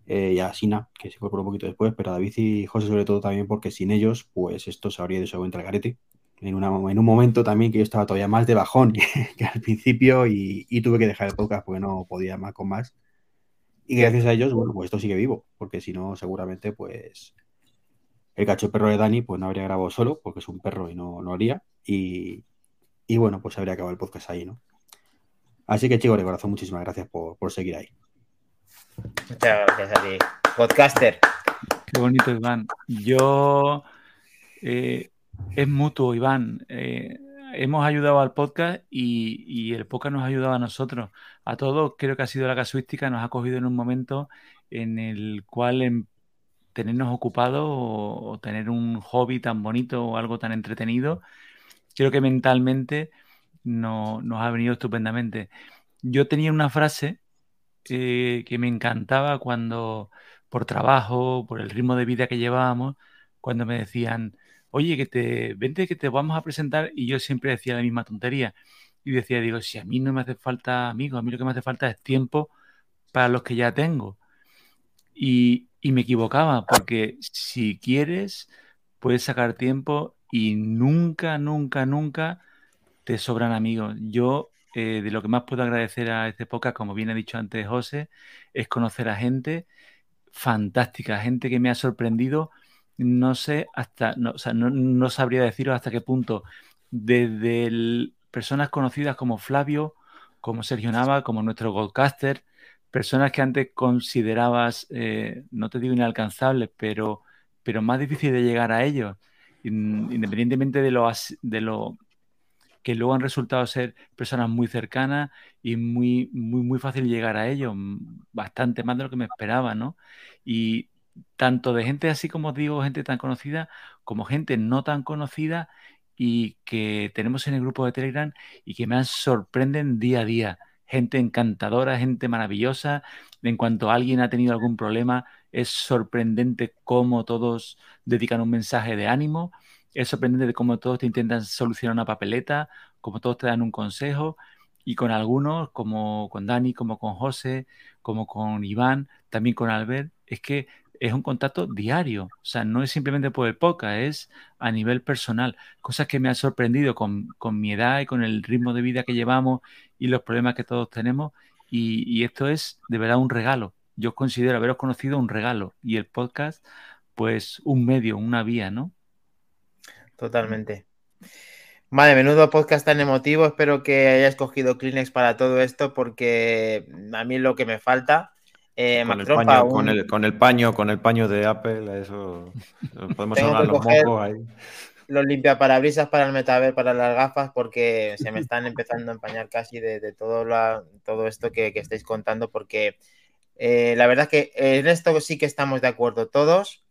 eh, y a Sina, que se incorporó un poquito después, pero a David y José sobre todo también porque sin ellos, pues esto se habría ido seguramente al garete en, en un momento también que yo estaba todavía más de bajón que, al principio y, tuve que dejar el podcast porque no podía más con más. Y gracias a ellos, bueno, pues esto sigue vivo, porque si no, seguramente, pues el cacho perro de Dani, pues no habría grabado solo, porque es un perro y no, no haría. Y, y bueno, pues habría acabado el podcast ahí, ¿no? Así que chicos, de corazón, muchísimas gracias por, por seguir ahí. Muchas gracias a ti, podcaster. Qué bonito, Iván. Yo eh, es mutuo, Iván. Eh, hemos ayudado al podcast y, el podcast nos ha ayudado a nosotros. A todos creo que ha sido la casuística, nos ha cogido en un momento en el cual en tenernos ocupados o, tener un hobby tan bonito o algo tan entretenido, creo que mentalmente no, nos ha venido estupendamente. Yo tenía una frase que me encantaba cuando, por trabajo, por el ritmo de vida que llevábamos, cuando me decían, oye, que te, vente que te vamos a presentar, y yo siempre decía la misma tontería. Y decía, digo, si a mí no me hace falta amigos, a mí lo que me hace falta es tiempo para los que ya tengo. Y, y me equivocaba, porque si quieres, puedes sacar tiempo y nunca, nunca, nunca te sobran amigos. Yo eh, de lo que más puedo agradecer a este podcast, como bien ha dicho antes José, es conocer a gente fantástica, gente que me ha sorprendido no sé hasta, no, o sea, no, sabría deciros hasta qué punto, desde personas conocidas como Flavio, como Sergio Nava, como nuestro Goldcaster, personas que antes considerabas, eh, no te digo inalcanzables, pero, pero más difícil de llegar a ellos, independientemente de lo, de lo que luego han resultado ser personas muy cercanas y muy, muy, muy fácil llegar a ellos, bastante más de lo que me esperaba, ¿no? Y tanto de gente así como digo, gente tan conocida, como gente no tan conocida y que tenemos en el grupo de Telegram y que me sorprenden día a día. Gente encantadora, gente maravillosa. En cuanto alguien ha tenido algún problema, es sorprendente cómo todos dedican un mensaje de ánimo. Es sorprendente cómo todos te intentan solucionar una papeleta, cómo todos te dan un consejo. Y con algunos, como con Dani, como con José, como con Iván, también con Albert, es que es un contacto diario, o sea, no es simplemente por podcast, es a nivel personal, cosas que me han sorprendido con, mi edad y con el ritmo de vida que llevamos y los problemas que todos tenemos, y, esto es de verdad un regalo. Yo considero haberos conocido un regalo y el podcast, pues un medio, una vía, ¿no? Totalmente. Vale, menudo podcast tan emotivo. Espero que hayas cogido Kleenex para todo esto, porque a mí lo que me falta eh, con, el paño, con, el, paño, con el paño de Apple, eso podemos hablar los mocos ahí. Los limpiaparabrisas para el metaver, para las gafas, porque se me están empezando a empañar casi de, todo, todo esto que, estáis contando, porque eh, la verdad es que en esto sí que estamos de acuerdo todos.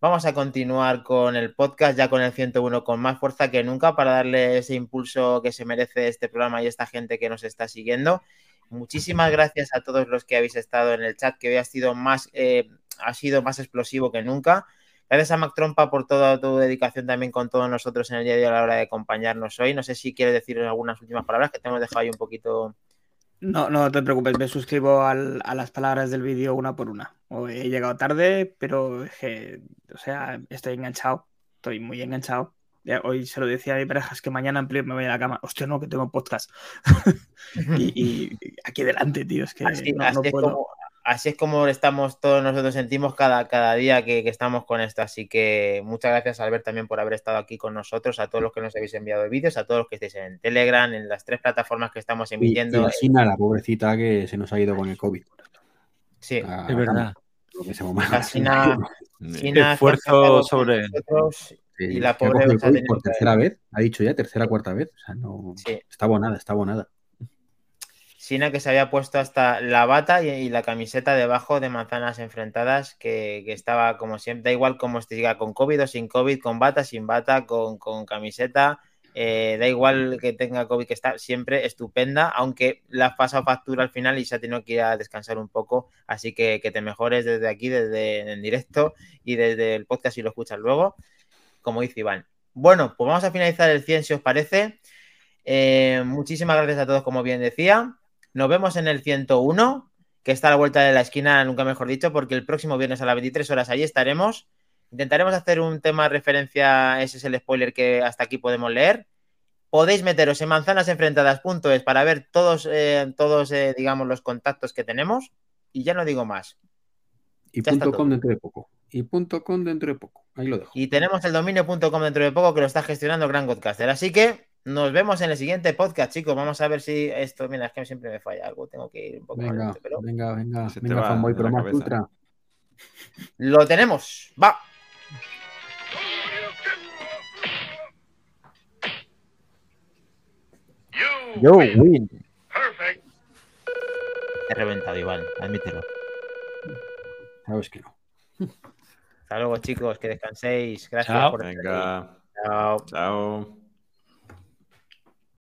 Vamos a continuar con el podcast, ya con el 101, con más fuerza que nunca, para darle ese impulso que se merece este programa y esta gente que nos está siguiendo. Muchísimas gracias a todos los que habéis estado en el chat, que hoy ha sido más, eh, ha sido más explosivo que nunca. Gracias a Mac Trompa por toda tu dedicación también con todos nosotros en el día de hoy a la hora de acompañarnos hoy. No sé si quieres decir algunas últimas palabras que te hemos dejado ahí un poquito. No, no te preocupes, me suscribo a las palabras del vídeo una por una. He llegado tarde, pero o sea, estoy enganchado, estoy muy enganchado. Hoy se lo decía a mi pareja, es que mañana amplio me voy a la cama. Hostia, no, que tengo podcast. y, aquí delante, tío, es que así, Es como, así, es como, estamos todos nosotros sentimos cada, cada día que, estamos con esto. Así que muchas gracias, Albert, también por haber estado aquí con nosotros, a todos los que nos habéis enviado vídeos, a todos los que estéis en Telegram, en las tres plataformas que estamos emitiendo. Y, y Sina, la pobrecita que se nos ha ido con el COVID. Sí, es verdad. Sina, esfuerzo sobre y la pobre por tercera vez, ha dicho ya tercera cuarta vez, o sea, no está abonada, está abonada. Sina que se había puesto hasta la bata y, la camiseta debajo de manzanas enfrentadas, que, estaba como siempre, da igual cómo se diga, con COVID o sin COVID, con bata, sin bata, con, con camiseta, eh, da igual que tenga COVID, que está siempre estupenda, aunque la has pasado factura al final y se ha tenido que ir a descansar un poco, así que que te mejores desde aquí, desde en directo y desde el podcast si lo escuchas luego, como dice Iván. Bueno, pues vamos a finalizar el 100 si os parece. Eh, muchísimas gracias a todos, como bien decía. Nos vemos en el 101, que está a la vuelta de la esquina, nunca mejor dicho, porque el próximo viernes a las 23 horas allí estaremos. Intentaremos hacer un tema de referencia, ese es el spoiler que hasta aquí podemos leer. Podéis meteros en manzanasenfrentadas.es para ver todos, eh, todos eh, digamos, los contactos que tenemos. Y ya no digo más. Y Ya punto com dentro de poco. Y punto com dentro de poco. Ahí lo dejo. Y tenemos el dominio.com dentro de poco que lo está gestionando Gran Godcaster. Así que nos vemos en el siguiente podcast, chicos. Vamos a ver si esto, mira, es que siempre me falla algo. Tengo que ir un poco más Venga, lento, pero venga, venga, Se venga, fanboy, pero más ultra. lo tenemos. Va. Yo win. He reventado, Iván, admítelo. Sabes que no. Hasta luego, chicos, que descanséis. Gracias Chao. por estar Venga. Chao. Chao.